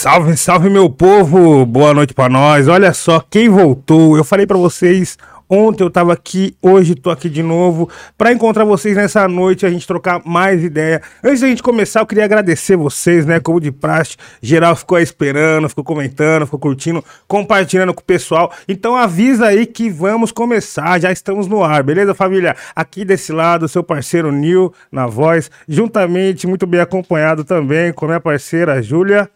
Salve, salve meu povo! Boa noite pra nós. Olha só quem voltou. Eu falei pra vocês ontem eu tava aqui, hoje tô aqui de novo pra encontrar vocês nessa noite, a gente trocar mais ideia. Antes da gente começar, eu queria agradecer vocês, né? Como de praxe, geral ficou aí esperando, ficou comentando, ficou curtindo, compartilhando com o pessoal. Então avisa aí que vamos começar, já estamos no ar, beleza, família? Aqui desse lado, seu parceiro Nil na voz, juntamente, muito bem acompanhado também com a minha parceira Júlia.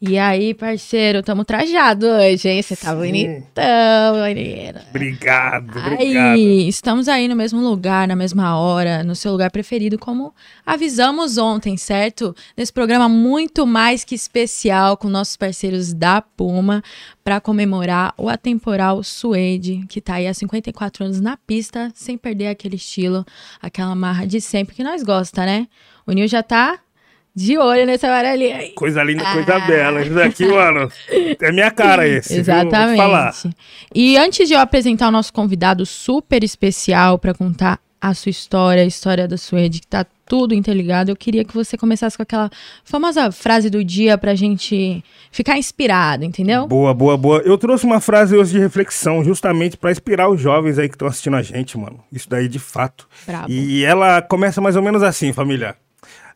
E aí, parceiro, tamo trajado hoje, hein? Você tá Sim. bonitão, menina. Obrigado, obrigado. Aí, estamos aí no mesmo lugar, na mesma hora, no seu lugar preferido, como avisamos ontem, certo? Nesse programa muito mais que especial com nossos parceiros da Puma para comemorar o atemporal Suede, que tá aí há 54 anos na pista, sem perder aquele estilo, aquela marra de sempre que nós gosta, né? O Nil já tá de olho nessa amarelinha aí. Coisa linda, coisa Ah. bela. Isso daqui, mano, é minha cara esse. Exatamente. falar. E antes de eu apresentar o nosso convidado super especial para contar a sua história, a história da Suede, que tá tudo interligado, eu queria que você começasse com aquela famosa frase do dia pra gente ficar inspirado, entendeu? Boa, boa, boa. Eu trouxe uma frase hoje de reflexão, justamente pra inspirar os jovens aí que estão assistindo a gente, mano. Isso daí de fato. Brabo. E ela começa mais ou menos assim, família.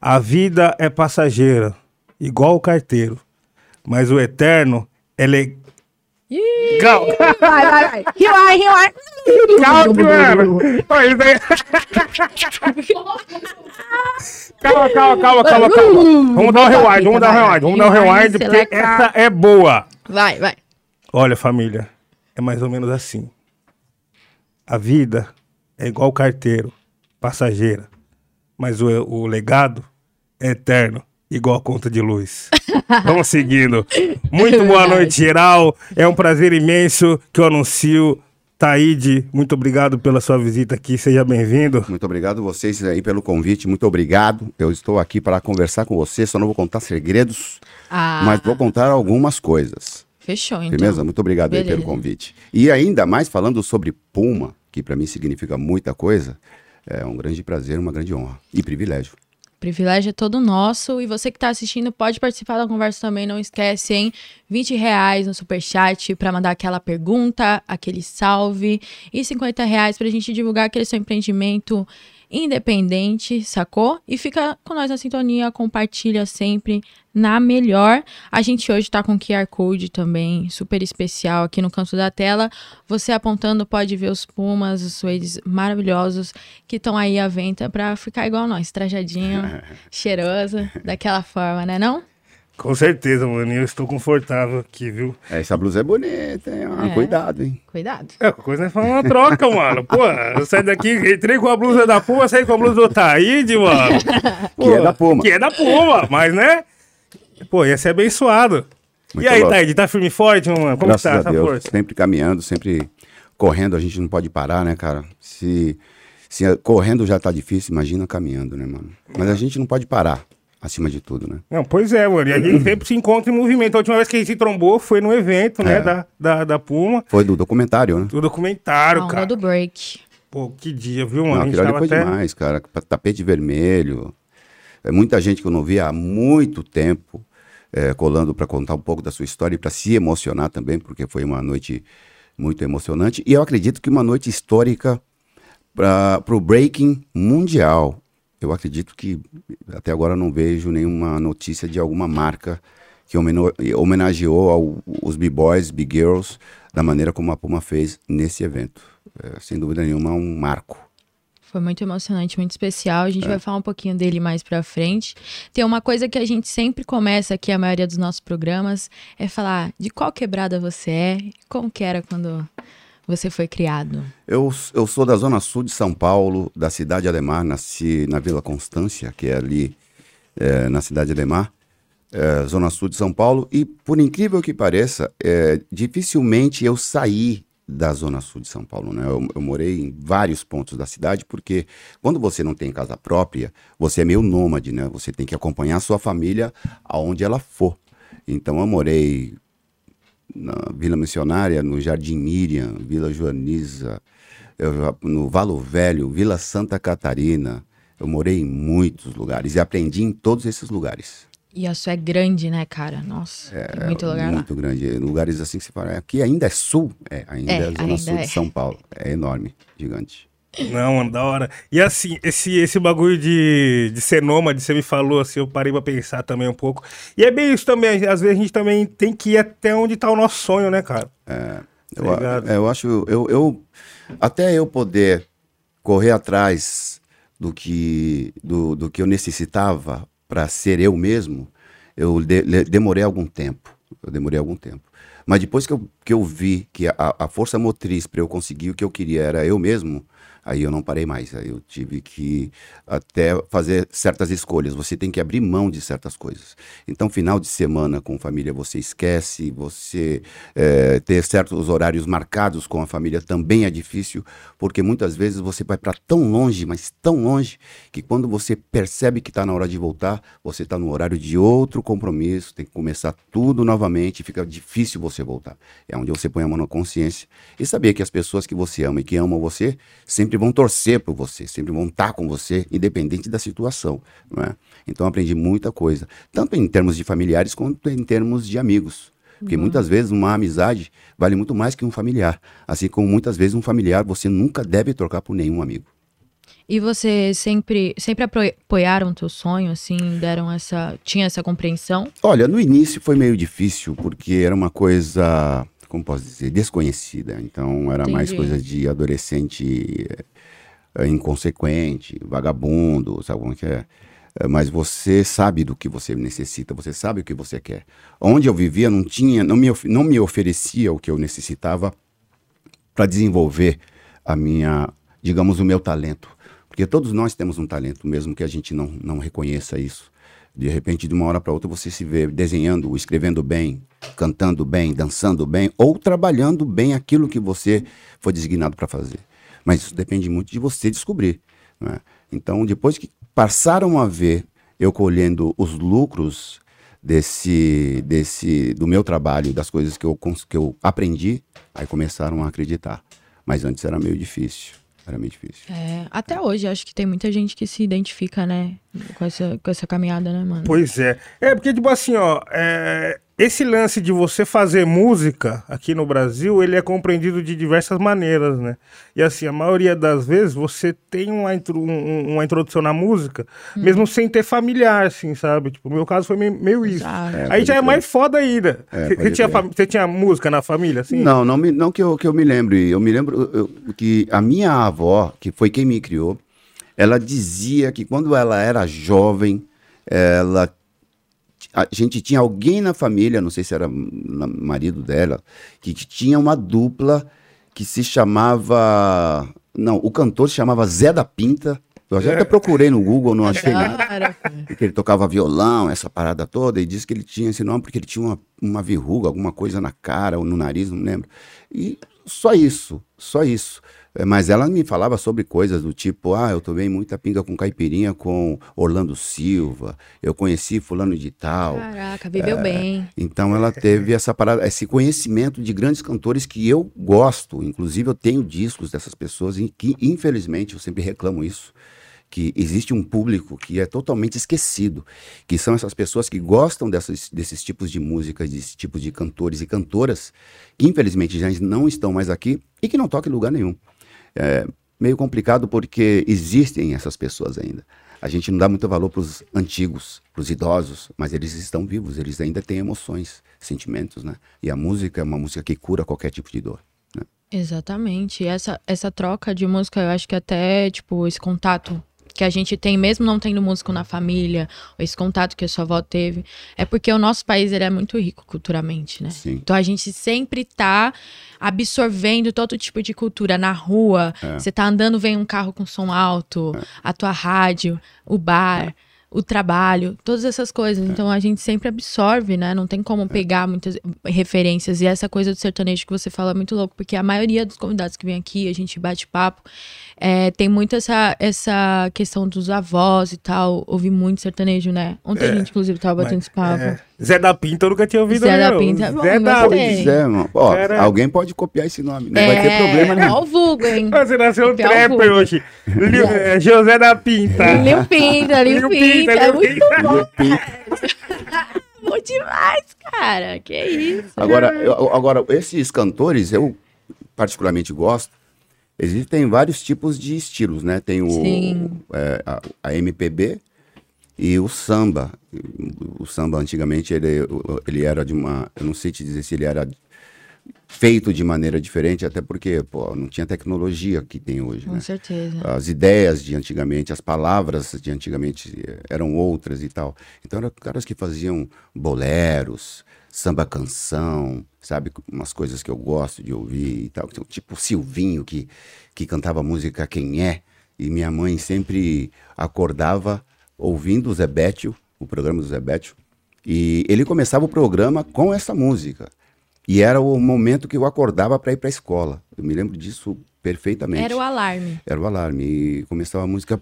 A vida é passageira, igual o carteiro, mas o eterno é legal. Vai, vai, vai. Rewind, rewind. calma, Calma, calma, calma, calma, calma. Vamos dar um rewind, vamos dar um rewind, vamos dar um rewind, porque essa é boa. Vai, vai. Olha, família, é mais ou menos assim. A vida é igual carteiro, passageira, mas o, o legado eterno, igual a conta de luz. Vamos seguindo. Muito boa noite, geral. É um prazer imenso que eu anuncio. Taíde, muito obrigado pela sua visita aqui, seja bem-vindo. Muito obrigado vocês aí pelo convite, muito obrigado. Eu estou aqui para conversar com você, só não vou contar segredos, Ah, mas vou contar algumas coisas. fechou, então. Firmeza? Muito obrigado aí pelo convite. E ainda mais falando sobre Puma, que para mim significa muita coisa, é um grande prazer, uma grande honra e privilégio. Privilégio é todo nosso. E você que tá assistindo pode participar da conversa também. Não esquece, hein? 20 reais no superchat para mandar aquela pergunta, aquele salve. E 50 reais pra gente divulgar aquele seu empreendimento independente, sacou? E fica com nós na sintonia, compartilha sempre na melhor. A gente hoje tá com QR Code também, super especial aqui no canto da tela. Você apontando pode ver os pumas, os suedes maravilhosos que estão aí à venda pra ficar igual nós, trajadinho, cheiroso, daquela forma, né não? Com certeza, mano, eu estou confortável aqui, viu? Essa blusa é bonita, hein? Ah, É. Cuidado, hein? Cuidado. É, coisa nós falamos uma troca, mano. Pô, eu saí daqui, entrei com a blusa da Puma, saí com a blusa do Taíde, mano. Pô, Que é da Puma. Que é da Puma, mas né? Pô, ia ser abençoado. Muito e aí. Taíde, tá firme e forte, mano? Como Graças tá a essa Deus, força? sempre caminhando, sempre correndo, a gente não pode parar, né, cara? Se, se correndo já tá difícil, imagina caminhando, né, mano? Mas a gente não pode parar, acima de tudo, né? Não, pois é, mano. E a gente sempre se encontra em movimento. A última vez que a gente se trombou foi no evento, né, É. da, da, da Puma. Foi do documentário, né? Do documentário, A onda cara. do break. Pô, que dia, viu, mano? Não, aquilo ali foi até... demais, cara. Tapete vermelho. É muita gente que eu não via há muito tempo é, colando para contar um pouco da sua história e para se emocionar também, porque foi uma noite muito emocionante. E eu acredito que uma noite histórica para o breaking mundial. Eu acredito que até agora não vejo nenhuma notícia de alguma marca que homenageou ao- os b-boys, b-girls, da maneira como a Puma fez nesse evento. É, sem dúvida nenhuma, é um marco. Foi muito emocionante, muito especial. A gente vai falar um pouquinho dele mais pra frente. Tem uma coisa que a gente sempre começa aqui, a maioria dos nossos programas, é falar de qual quebrada você é, como que era quando você foi criado. Eu, eu sou da zona sul de São Paulo, da cidade de Ademar, nasci na Vila Constância, que é ali é, na cidade de Ademar, é, zona sul de São Paulo, e por incrível que pareça, é, dificilmente eu saí da zona sul de São Paulo, né? Eu, eu morei em vários pontos da cidade, porque quando você não tem casa própria, você é meio nômade, né? Você tem que acompanhar a sua família aonde ela for. Então eu morei na Vila Missionária, no Jardim Miriam, Vila Joaniza, eu no Valo Velho, Vila Santa Catarina. Eu morei em muitos lugares e aprendi em todos esses lugares. E a sua é grande, né, cara? Nossa, é, muito lugar lá. Muito grande. Lugares assim que você fala, aqui ainda é sul? É, ainda é, é zona sul é. de São Paulo. É enorme, gigante. Não, mano, da hora. E assim, esse, esse bagulho de, de ser nômade, você me falou, assim, eu parei pra pensar também um pouco. E é bem isso também, às vezes a gente também tem que ir até onde tá o nosso sonho, né, cara? É, tá eu, é, eu acho, eu, eu, até eu poder correr atrás do que, do, do que eu necessitava para ser eu mesmo, eu de, demorei algum tempo. Eu demorei algum tempo. Mas depois que eu, que eu vi que a, a força motriz para eu conseguir o que eu queria era eu mesmo, Aí eu não parei mais, aí eu tive que até fazer certas escolhas. Você tem que abrir mão de certas coisas. Então, final de semana com família você esquece, você é, ter certos horários marcados com a família também é difícil, porque muitas vezes você vai para tão longe, mas tão longe, que quando você percebe que está na hora de voltar, você está no horário de outro compromisso, tem que começar tudo novamente, fica difícil você voltar. É onde você põe a mão na consciência e saber que as pessoas que você ama e que amam você sempre sempre vão torcer por você, sempre vão estar com você, independente da situação. Não é? Então aprendi muita coisa, tanto em termos de familiares quanto em termos de amigos. Porque uhum. muitas vezes uma amizade vale muito mais que um familiar. Assim como muitas vezes um familiar você nunca deve trocar por nenhum amigo. E você sempre, sempre apoiaram o teu sonho, assim, deram essa, tinha essa compreensão? Olha, no início foi meio difícil, porque era uma coisa como posso dizer, desconhecida. Então era Entendi. mais coisa de adolescente é, inconsequente, vagabundo, sabe como que é? é? Mas você sabe do que você necessita, você sabe o que você quer. Onde eu vivia não tinha, não me, não me oferecia o que eu necessitava para desenvolver a minha, digamos, o meu talento. Porque todos nós temos um talento, mesmo que a gente não, não reconheça isso. De repente, de uma hora para outra, você se vê desenhando, escrevendo bem, cantando bem, dançando bem, ou trabalhando bem aquilo que você foi designado para fazer. Mas isso depende muito de você descobrir. É? Então, depois que passaram a ver eu colhendo os lucros desse, desse do meu trabalho, das coisas que eu, que eu aprendi, aí começaram a acreditar. Mas antes era meio difícil. Era meio difícil. É, até hoje, acho que tem muita gente que se identifica, né? Com essa, com essa caminhada, né, mano? Pois é. É, porque, tipo assim, ó, é, esse lance de você fazer música aqui no Brasil, ele é compreendido de diversas maneiras, né? E assim, a maioria das vezes você tem uma, intro, um, uma introdução na música, hum. mesmo sem ter familiar, assim, sabe? Tipo, o meu caso foi meio, meio isso. É, Aí já é mais foda ainda. É, você, tinha, você tinha música na família, assim? Não, não, me, não que, eu, que eu me lembre. Eu me lembro eu, que a minha avó, que foi quem me criou, ela dizia que quando ela era jovem, ela a gente tinha alguém na família, não sei se era marido dela, que, que tinha uma dupla que se chamava. Não, o cantor se chamava Zé da Pinta. Eu já até procurei no Google, não achei nada. Porque ele tocava violão, essa parada toda, e disse que ele tinha esse nome porque ele tinha uma, uma verruga, alguma coisa na cara ou no nariz, não lembro. E só isso, só isso. É, mas ela me falava sobre coisas do tipo, ah, eu tomei muita pinga com caipirinha com Orlando Silva, eu conheci fulano de tal. Caraca, viveu é, bem. Então ela teve essa parada, esse conhecimento de grandes cantores que eu gosto. Inclusive eu tenho discos dessas pessoas em que, infelizmente, eu sempre reclamo isso que existe um público que é totalmente esquecido, que são essas pessoas que gostam dessas, desses tipos de músicas, desses tipos de cantores e cantoras, que infelizmente já não estão mais aqui e que não tocam em lugar nenhum. É meio complicado porque existem essas pessoas ainda. A gente não dá muito valor para os antigos, para os idosos, mas eles estão vivos, eles ainda têm emoções, sentimentos, né? E a música é uma música que cura qualquer tipo de dor. Né? Exatamente. Essa, essa troca de música, eu acho que até, tipo, esse contato que a gente tem, mesmo não tendo músico na família, esse contato que a sua avó teve, é porque o nosso país ele é muito rico culturalmente, né? Sim. Então a gente sempre tá absorvendo todo tipo de cultura na rua. É. Você tá andando, vem um carro com som alto, é. a tua rádio, o bar. É o trabalho, todas essas coisas. É. Então a gente sempre absorve, né? Não tem como é. pegar muitas referências. E essa coisa do sertanejo que você fala é muito louco, porque a maioria dos convidados que vem aqui, a gente bate papo, é, tem muito essa, essa questão dos avós e tal. Ouvi muito sertanejo, né? Ontem é, a gente, inclusive, tava batendo esse papo. É. Zé da Pinta eu nunca tinha ouvido. Zé da Pinta. Bom, Zé da Pinta. Zé, mano. Ó, Era... alguém pode copiar esse nome, não vai ter é, problema nenhum. Ó o vulgo, hein? Você nasceu um trapper hoje. É, José da Pinta. Lil Pinta, Lil Pinta. É muito bom. Bom demais, cara. Que isso. Agora, eu- agora, esses cantores, eu particularmente gosto. Existem vários tipos de estilos, né? Tem o, é, a, a MPB e o samba. O samba, antigamente, ele, ele era de uma... Eu não sei te dizer se ele era feito de maneira diferente, até porque, pô, não tinha tecnologia que tem hoje, Com né? certeza. As ideias de antigamente, as palavras de antigamente eh, eram outras e tal. Então eram caras que faziam boleros, samba canção, sabe? Umas coisas que eu gosto de ouvir e tal. Tipo Silvinho, que, que cantava música Quem É. E minha mãe sempre acordava ouvindo o Zé Bétio, o programa do Zé Bétio. E ele começava o programa com essa música. E era o momento que eu acordava para ir para a escola. Eu me lembro disso perfeitamente. Era o alarme. Era o alarme. E começava a música.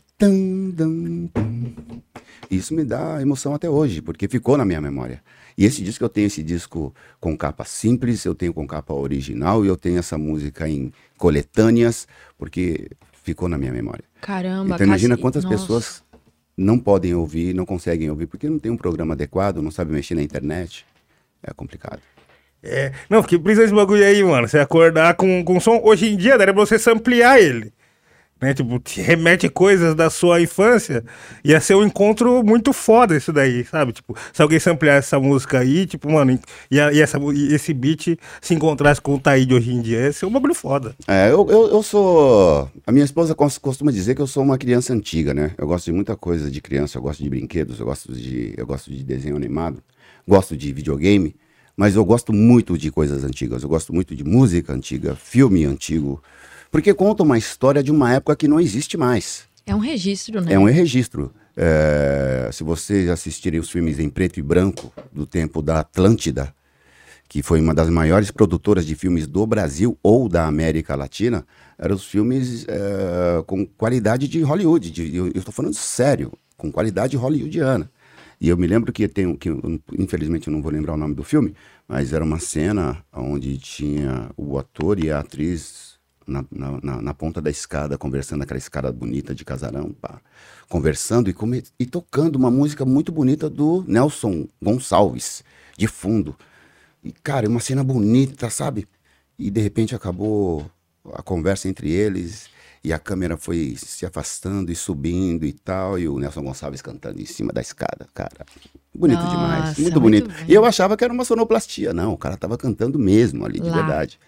Isso me dá emoção até hoje, porque ficou na minha memória. E esse disco, eu tenho esse disco com capa simples, eu tenho com capa original e eu tenho essa música em coletâneas, porque ficou na minha memória. Caramba, então imagina quantas Nossa. pessoas não podem ouvir, não conseguem ouvir, porque não tem um programa adequado, não sabe mexer na internet. É complicado. É, não, porque precisa esse bagulho aí, mano. Você acordar com, com som. Hoje em dia, daria pra você samplear ele. Né? Tipo, te remete coisas da sua infância. Ia ser um encontro muito foda isso daí, sabe? Tipo, se alguém samplear essa música aí, tipo, mano, e, a- e essa, e esse beat se encontrasse com o Taíde hoje em dia, ia ser um bagulho foda. É, eu, eu, eu sou. A minha esposa cos- costuma dizer que eu sou uma criança antiga, né? Eu gosto de muita coisa de criança, eu gosto de brinquedos, eu gosto de, eu gosto de desenho animado, gosto de videogame, mas eu gosto muito de coisas antigas. Eu gosto muito de música antiga, filme antigo, porque conta uma história de uma época que não existe mais. É um registro, né? É um registro. É, se vocês assistirem os filmes em preto e branco do tempo da Atlântida, que foi uma das maiores produtoras de filmes do Brasil ou da América Latina, eram os filmes é, com qualidade de Hollywood. de- eu estou falando sério, com qualidade hollywoodiana. E eu me lembro que tem que infelizmente eu não vou lembrar o nome do filme, mas era uma cena onde tinha o ator e a atriz na, na, na- ponta da escada, conversando aquela escada bonita de casarão, pá, conversando e, come- e tocando uma música muito bonita do Nelson Gonçalves, de fundo. E, cara, uma cena bonita, sabe? E de repente acabou a conversa entre eles e a câmera foi se afastando e subindo e tal, e o Nelson Gonçalves cantando em cima da escada, cara. Bonito Nossa, demais, muito muito bonito. bem. E eu achava que era uma sonoplastia, não, o cara tava cantando mesmo ali, de Lá. verdade.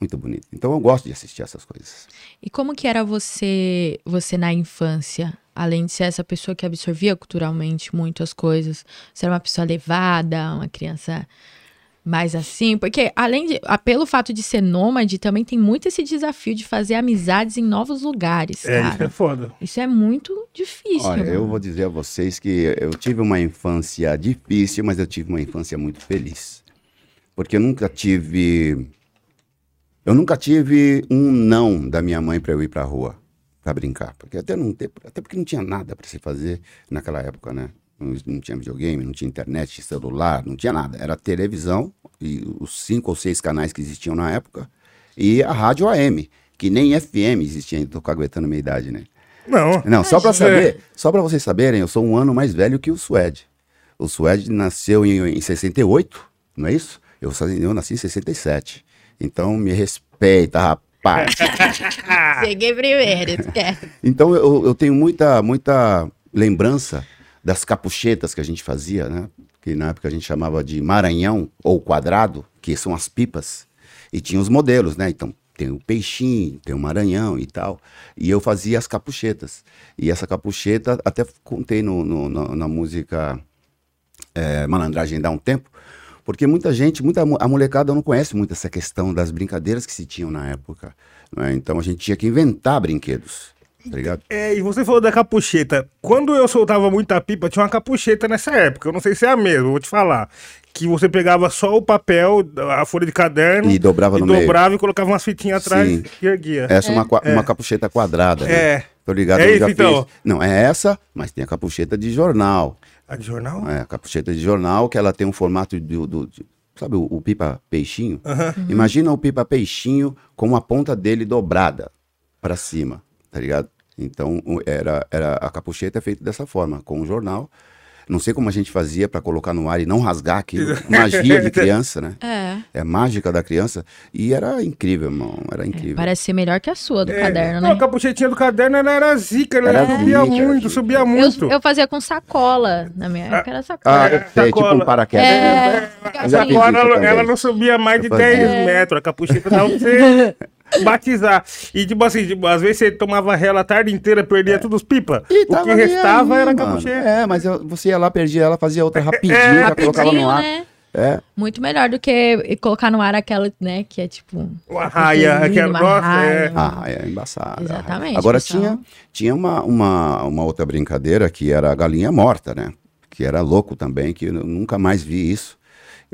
Muito bonito. Então eu gosto de assistir essas coisas. E como que era você, você na infância? Além de ser essa pessoa que absorvia culturalmente muito as coisas, você era uma pessoa levada, uma criança mais assim? Porque além de, pelo fato de ser nômade, também tem muito esse desafio de fazer amizades em novos lugares, É, isso é foda. Isso é muito difícil. Olha, eu mano. vou dizer a vocês que eu tive uma infância difícil, mas eu tive uma infância muito feliz. Porque eu nunca tive. Eu nunca tive um não da minha mãe para eu ir pra rua para brincar. Porque até, não ter, até porque não tinha nada para se fazer naquela época, né? Não, não tinha videogame, não tinha internet, celular, não tinha nada. Era televisão e os cinco ou seis canais que existiam na época e a rádio AM, que nem FM existia. Tô caguetando a minha idade, né? Não. Não, só gente. saber, só pra vocês saberem, eu sou um ano mais velho que o Suede. O Suede nasceu em, em 68, não é isso? Eu, eu nasci em 67. Então me respeita, rapaz. Cheguei primeiro, esquece. então eu, eu tenho muita, muita lembrança das capuchetas que a gente fazia, né? Que na época a gente chamava de Maranhão ou quadrado, que são as pipas. E tinha os modelos, né? Então tem o peixinho, tem o maranhão e tal. E eu fazia as capuchetas. E essa capucheta, até contei no, no- na- na música é, Malandragem Dá um Tempo, porque muita gente, muita a molecada não conhece muito essa questão das brincadeiras que se tinham na época. né? Então a gente tinha que inventar brinquedos, tá ligado? É, e você falou da capucheta. Quando eu soltava muita pipa, tinha uma capucheta nessa época. Eu não sei se é a mesma, vou te falar. Que você pegava só o papel, a folha de caderno. E dobrava e no meio. dobrava e colocava umas fitinhas atrás Sim. e erguia. Essa é uma, qua- uma capucheta quadrada. né? É. Tô ligado, É eu isso, já então. fiz. Não, é essa, mas tem a capucheta de jornal. A de jornal? É, a capucheta de jornal, que ela tem um formato do. do- de- sabe o, o pipa peixinho? Imagina o pipa peixinho com a ponta dele dobrada para cima, tá ligado? Então era, era a capucheta é feita dessa forma, com o jornal. Não sei como a gente fazia para colocar no ar e não rasgar aquilo. Magia de criança, né? É. É mágica da criança. E era incrível, irmão. Era incrível. Parece ser melhor que a sua do É, caderno, não, né? a capuchetinha do caderno ela era zica, né? Era subia zica, muito, era subia Eu, muito. eu fazia com sacola. Na minha época era sacola. Ah, eu sei, tipo sacola. um paraquedas. É, Eu fiz Agora isso ela, não subia mais de Eu fazia. 10 metros. A capucheta dava batizar. E, tipo assim, tipo, às vezes você tomava rela a tarde inteira, perdia todos os pipa. É. E O que restava aí, era a capucheta. É, mas eu- você ia lá, perdia ela, fazia outra rapidinho, É, já colocava no Rapidinho, ar. né? É. Muito melhor do que colocar no ar aquela, né? Que é tipo. Uma raia, aquela- nossa, raia, é. uma- Ah, é embaçado. Exatamente, Agora pessoal. tinha, tinha uma, uma, uma outra brincadeira que era a galinha morta, né? Que era louco também, que eu nunca mais vi isso.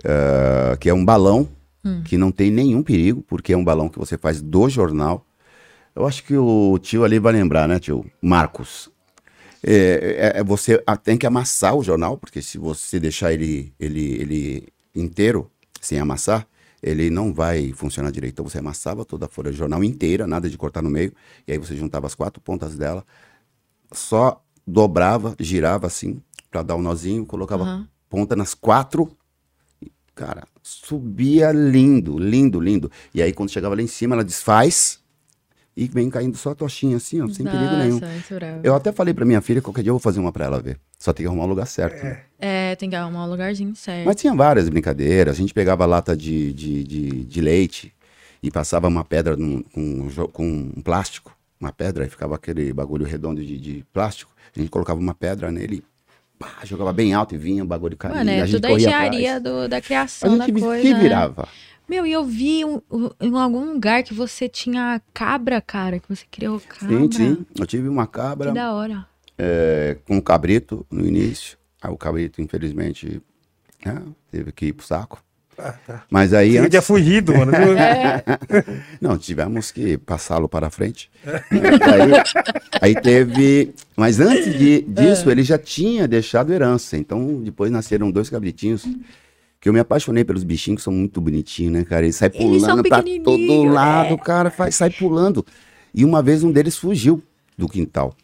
eh, que é um balão Hum. que não tem nenhum perigo, porque é um balão que você faz do jornal. Eu acho que o tio ali vai lembrar, né, tio? Marcos. É, é- é você tem que amassar o jornal, porque se você deixar ele, ele, ele inteiro, sem amassar, ele não vai funcionar direito. Então você amassava toda a folha de jornal inteira, nada de cortar no meio, e aí você juntava as quatro pontas dela, só dobrava, girava assim, pra dar um nozinho, colocava Aham. ponta nas quatro, cara, subia lindo, lindo, lindo. E aí quando chegava lá em cima, ela desfaz e vem caindo só a tochinha assim, ó, sem perigo nenhum. Nossa, muito bravo. Eu até falei pra minha filha, qualquer dia eu vou fazer uma pra ela ver. Só tem que arrumar o lugar certo. né? É, tem que arrumar um lugarzinho certo. Mas tinha várias brincadeiras. A gente pegava lata de, de, de, de leite e passava uma pedra num- com, um com um plástico. Uma pedra, e ficava aquele bagulho redondo de, de plástico. A gente colocava uma pedra nele, pá, jogava bem alto e vinha o bagulho caindo. Mano, e é a gente tudo a engenharia do, da A criação da gente coisa. se né? virava. Meu, e eu vi um- um- em algum lugar que você tinha cabra, cara, que você criou cabra. Sim, sim. Eu tive uma cabra Que da hora. é, com um cabrito no início. Aí o cabrito, infelizmente, né, teve que ir pro saco. Mas aí Ele antes... tinha fugido, mano. É. Não, tivemos que passá-lo para frente. aí, aí teve. Mas antes de- disso, ele já tinha deixado herança. Então, depois nasceram dois cabritinhos. Que eu me apaixonei pelos bichinhos, que são muito bonitinhos, né, cara? Eles saem pulando pra todo lado, cara, faz, sai pulando. E uma vez um deles fugiu do quintal.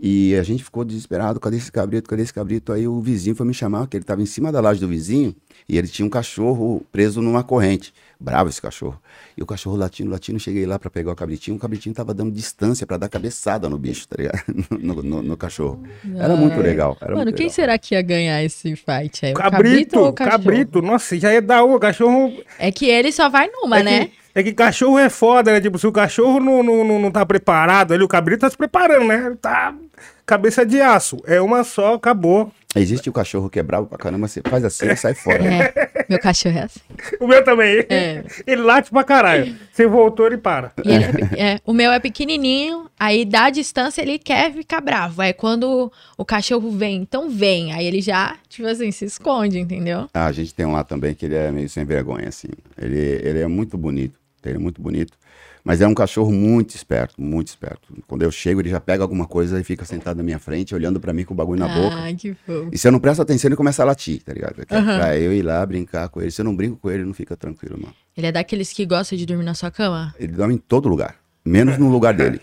E a gente ficou desesperado, cadê esse cabrito, cadê esse cabrito? Aí o vizinho foi me chamar, que ele estava em cima da laje do vizinho, e ele tinha um cachorro preso numa corrente. Bravo esse cachorro. E o cachorro latindo, latindo, cheguei lá para pegar o cabritinho, o cabritinho tava dando distância para dar cabeçada no bicho, tá ligado? No, no- no cachorro. Era muito legal. Era Mano, muito quem legal. será que ia ganhar esse fight aí? O Cabrito, ou o cachorro? cabrito. Nossa, já ia dar o cachorro. É que ele só vai numa, é né? Que, é que cachorro é foda, né? Tipo, se o cachorro não, não, não, não tá preparado, ali o cabrito tá se preparando, né? Tá cabeça de aço. É uma só, acabou. Existe o cachorro que é bravo pra caramba, você faz assim e sai fora. É. Meu cachorro é assim. O meu também. É. Ele late pra caralho. Você voltou, ele para. E ele é é, o meu é pequenininho, aí dá distância ele quer ficar bravo. Aí quando o cachorro vem, então vem. Aí ele já, tipo assim, se esconde, entendeu? Ah, a gente tem um lá também que ele é meio sem vergonha, assim. Ele, ele é muito bonito. Ele é muito bonito. Mas é um cachorro muito esperto, muito esperto. Quando eu chego, ele já pega alguma coisa e fica sentado na minha frente, olhando pra mim com o bagulho na boca. Ai, que fofo. E se eu não presto atenção, ele começa a latir, tá ligado? Que é Pra eu ir lá brincar com ele. Se eu não brinco com ele, ele não fica tranquilo, mano. Ele é daqueles que gosta de dormir na sua cama? Ele dorme em todo lugar, menos no lugar dele.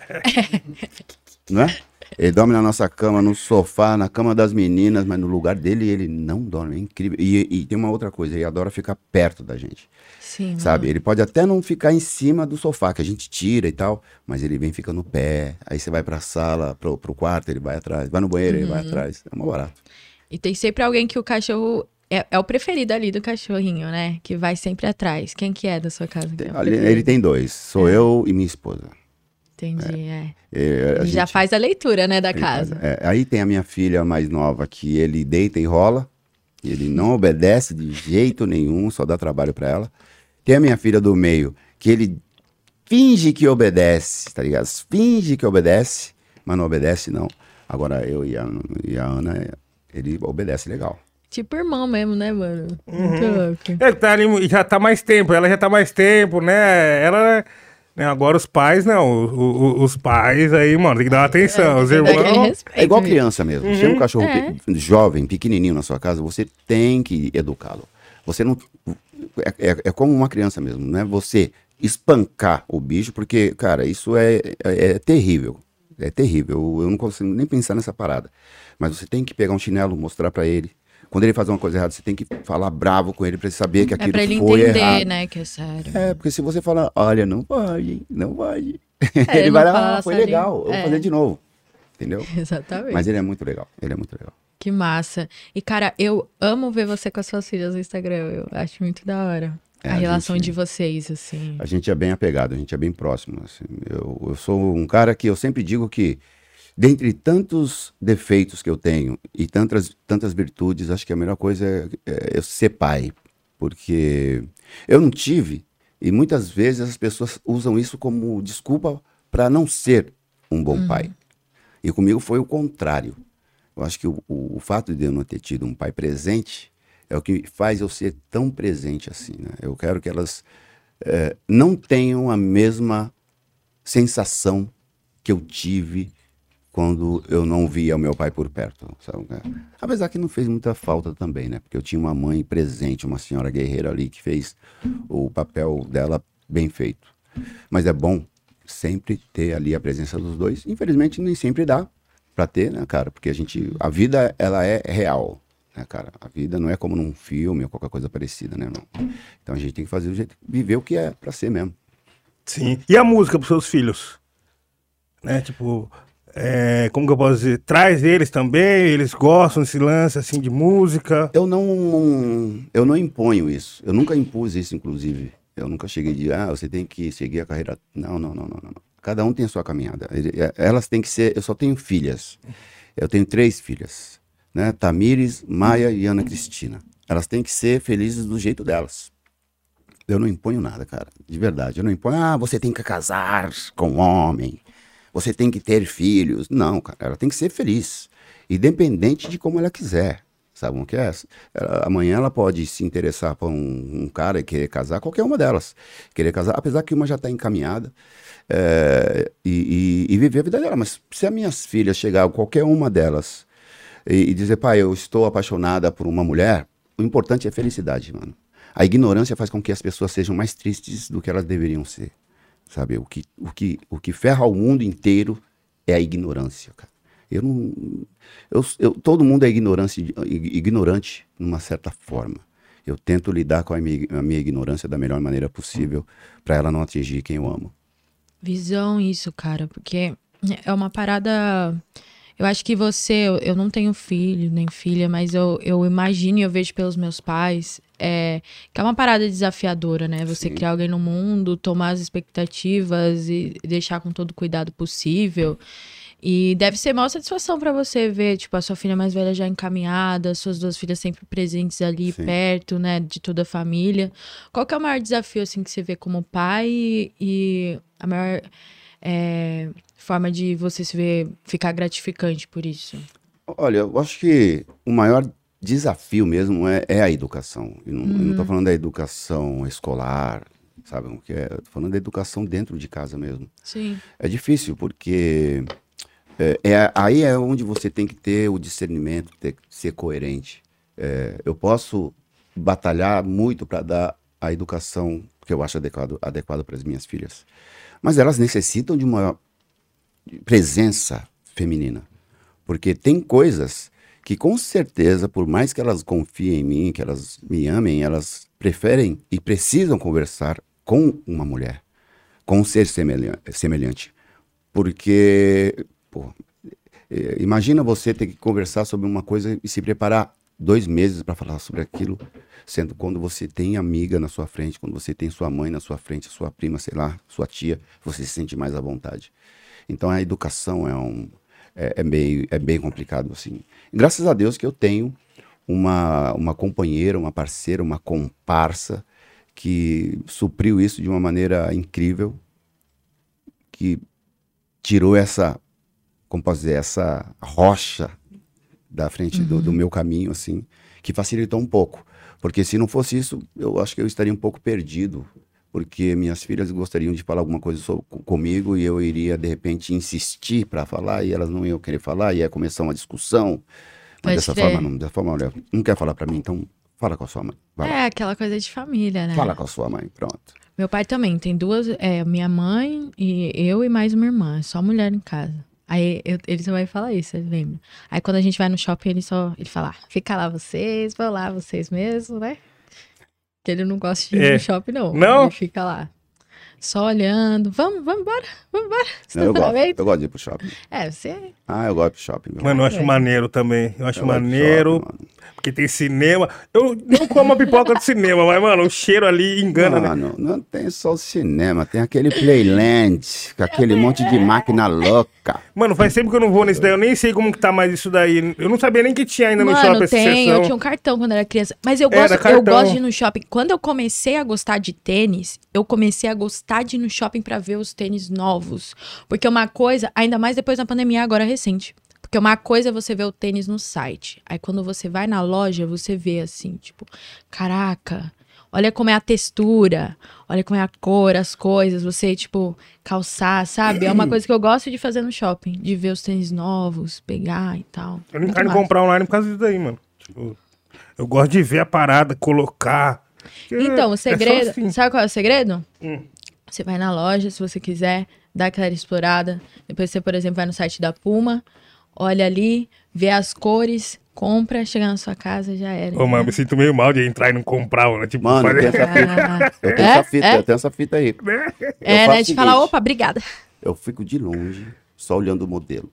não é? Ele dorme na nossa cama, no sofá, na cama das meninas, mas no lugar dele ele não dorme. É incrível. E, e tem uma outra coisa, ele adora ficar perto da gente. Sim. mano. Sabe? Ele pode até não ficar em cima do sofá, que a gente tira e tal, mas ele vem fica no pé. Aí você vai pra sala, pro, pro quarto, ele vai atrás. Vai no banheiro, ele vai atrás. É uma barato. E tem sempre alguém que o cachorro. É, é o preferido ali do cachorrinho, né? Que vai sempre atrás. Quem que é da sua casa? que é preferido? ele tem dois. Sou eu e minha esposa. Entendi, é. É, Ele já gente- faz a leitura, né, da ele casa. faz- é, aí tem a minha filha mais nova, que ele deita e rola. Ele não obedece de jeito nenhum, só dá trabalho pra ela. Tem a minha filha do meio, que ele finge que obedece, tá ligado? Finge que obedece, mas não obedece, não. Agora eu e a, e a Ana, ele obedece legal. Tipo irmão mesmo, né, mano? Uhum. Muito louco. Ele tá ali, já tá mais tempo, ela já tá mais tempo, né? Ela. né, agora os pais, não. o- o- os pais aí, mano, tem que dar uma atenção. Os dar aquele irmãos. respeito, É igual criança mesmo. Chega um cachorro É. pe- jovem, pequenininho na sua casa, você tem que educá-lo. Você não. É, é- é como uma criança mesmo, não é você espancar o bicho, porque, cara, isso é, é, é terrível. É terrível. Eu, eu não consigo nem pensar nessa parada. Mas você tem que pegar um chinelo, mostrar pra ele. Quando ele fazer uma coisa errada, você tem que falar bravo com ele pra ele saber que É aquilo pra ele foi entender, errado. né, que é sério. É, porque se você falar, olha, não pode, não pode. É, ele não vai lá, ah, foi legal, eu vou É. fazer de novo. Entendeu? Exatamente. Mas ele é muito legal, ele é muito legal. Que massa. E, cara, eu amo ver você com as suas filhas no Instagram. Eu acho muito da hora. É, a a relação gente- de vocês, assim. A gente é bem apegado, a gente é bem próximo. assim. Eu, eu sou um cara que eu sempre digo que, dentre tantos defeitos que eu tenho e tantas, tantas virtudes, acho que a melhor coisa é, é eu ser pai. Porque eu não tive, e muitas vezes as pessoas usam isso como desculpa para não ser um bom pai. E comigo foi o contrário. Eu acho que o, o, fato de eu não ter tido um pai presente é o que faz eu ser tão presente assim. Né? Eu quero que elas eh, não tenham a mesma sensação que eu tive quando eu não via o meu pai por perto. Sabe? Apesar que não fez muita falta também, né? Porque eu tinha uma mãe presente, uma senhora guerreira ali que fez o papel dela bem feito. Mas é bom sempre ter ali a presença dos dois. Infelizmente nem sempre dá pra ter, né, cara? Porque a gente, a vida ela é real, né, cara? A vida não é como num filme ou qualquer coisa parecida, né? Não. Então a gente tem que fazer o jeito, viver o que é pra ser mesmo. Sim. E a música pros seus filhos? Né, tipo, é, como que eu posso dizer? Traz eles também, eles gostam desse lance, assim, de música. Eu não, eu não imponho isso. Eu nunca impus isso, inclusive. Eu nunca cheguei de, ah, você tem que seguir a carreira. Não, não, não, não, não. Cada um tem a sua caminhada. É- Elas têm que ser. Eu só tenho filhas. Eu tenho três filhas, né? Tamires, Maia e Ana Cristina. Elas têm que ser felizes do jeito delas. Eu não imponho nada, cara. De verdade. Eu não imponho, ah, você tem que casar com um homem. Você tem que ter filhos. Não, cara. Ela tem que ser feliz. Independente de como ela quiser. Sabe o que é? Ela- amanhã ela pode se interessar por um, um cara e querer casar, qualquer uma delas. Querer casar, apesar que uma já está encaminhada. é, e, e- e viver a vida dela. Mas se as minhas filhas chegar, qualquer uma delas, e, e dizer, pai, eu estou apaixonada por uma mulher, o importante é felicidade, mano. A ignorância faz com que as pessoas sejam mais tristes do que elas deveriam ser. Sabe? O que, o que, o que ferra o mundo inteiro é a ignorância, cara. Eu não. Eu, eu- todo mundo é ignorância, ignorante, numa certa forma. Eu tento lidar com a minha, a minha ignorância da melhor maneira possível para ela não atingir quem eu amo. Visão, isso, cara, porque é uma parada. Eu acho que você, eu, eu não tenho filho nem filha, mas eu, eu imagino e eu vejo pelos meus pais é, que é uma parada desafiadora, né? Você Sim. criar alguém no mundo, tomar as expectativas e deixar com todo o cuidado possível. E deve ser maior satisfação pra você ver, tipo, a sua filha mais velha já encaminhada, suas duas filhas sempre presentes ali Sim. perto, né, de toda a família. Qual que é o maior desafio, assim, que você vê como pai e, a maior é, forma de você se ver ficar gratificante por isso? Olha, eu acho que o maior desafio mesmo é, é a educação. Eu não, eu não tô falando da educação escolar, sabe que é? Eu tô falando da educação dentro de casa mesmo. Sim. É difícil, porque é, é- aí é onde você tem que ter o discernimento, ter que ser coerente. É, eu posso batalhar muito para dar a educação que eu acho adequado, adequada para as minhas filhas. Mas elas necessitam de uma presença feminina. Porque tem coisas que, com certeza, por mais que elas confiem em mim, que elas me amem, elas preferem e precisam conversar com uma mulher, com um ser semelha- semelhante. Porque, eh, imagina você ter que conversar sobre uma coisa e se preparar dois meses para falar sobre aquilo, sendo quando você tem amiga na sua frente, quando você tem sua mãe na sua frente, sua prima, sei lá, sua tia, você se sente mais à vontade. Então a educação é um é, é é bem complicado assim. Graças a Deus que eu tenho uma uma companheira, uma parceira, uma comparsa que supriu isso de uma maneira incrível, que tirou essa como posso dizer, essa rocha da frente do, do meu caminho, assim, que facilitou um pouco. Porque se não fosse isso, eu acho que eu estaria um pouco perdido. Porque minhas filhas gostariam de falar alguma coisa so- co- comigo e eu iria, de repente, insistir para falar e elas não iam querer falar, e ia começar uma discussão. Mas Pode dessa crer. forma, não. Dessa forma, olha, não quer falar para mim, então fala com a sua mãe. Vai. É aquela coisa de família, né? Fala com a sua mãe, pronto. Meu pai também tem duas, é, minha mãe e eu e mais uma irmã, só mulher em casa. Aí eu- ele só vai falar isso, ele lembra. Aí quando a gente vai no shopping, ele só ele fala: ah, fica lá vocês, vão lá vocês mesmo, né? Que ele não gosta de ir É. no shopping, não. Não? Ele fica lá. Só olhando. Vamos, vamos embora, vamos embora. Não, eu gosto. Eu gosto de ir pro shopping. É, você. Ah, eu gosto de ir pro shopping. meu. Mano, eu acho É. maneiro também. Eu acho Eu maneiro, shopping, mano. porque tem cinema. Eu não como a pipoca do cinema, mas, mano, o cheiro ali engana, né? Mano, não tem só o cinema, tem aquele Playland, com aquele monte de máquina louca. Mano, faz tempo que eu não vou nesse daí. Eu nem sei como que tá mais isso daí. Eu não sabia nem que tinha ainda no shopping Mano, essa tem. sessão. Eu tinha um cartão quando era criança. Mas eu Era gosto, eu gosto de ir no shopping. Quando eu comecei a gostar de tênis, eu comecei a gostar de ir no shopping pra ver os tênis novos. Porque uma coisa, ainda mais depois da pandemia, agora recente. Porque uma coisa é você ver o tênis no site. Aí quando você vai na loja, você vê assim, tipo, caraca, olha como é a textura, olha como é a cor, as coisas, você, tipo, calçar, sabe? É uma coisa que eu gosto de fazer no shopping, de ver os tênis novos, pegar e tal. Eu não quero comprar online por causa disso daí, mano. Tipo, eu gosto de ver a parada, colocar. Então, o é só segredo. assim. Sabe qual é o segredo? Hum. Você vai na loja, se você quiser, dá aquela explorada. Depois você, por exemplo, vai no site da Puma, olha ali, vê as cores, compra, chega na sua casa, já era. Ô, mano, me sinto meio mal de entrar e não comprar, né? Tipo, Mano, fazer- tem essa fita, Ah, eu tenho É? essa fita, É? eu tenho essa fita aí. é, faço né? De falar, opa, obrigada. Eu fico de longe, só olhando o modelo.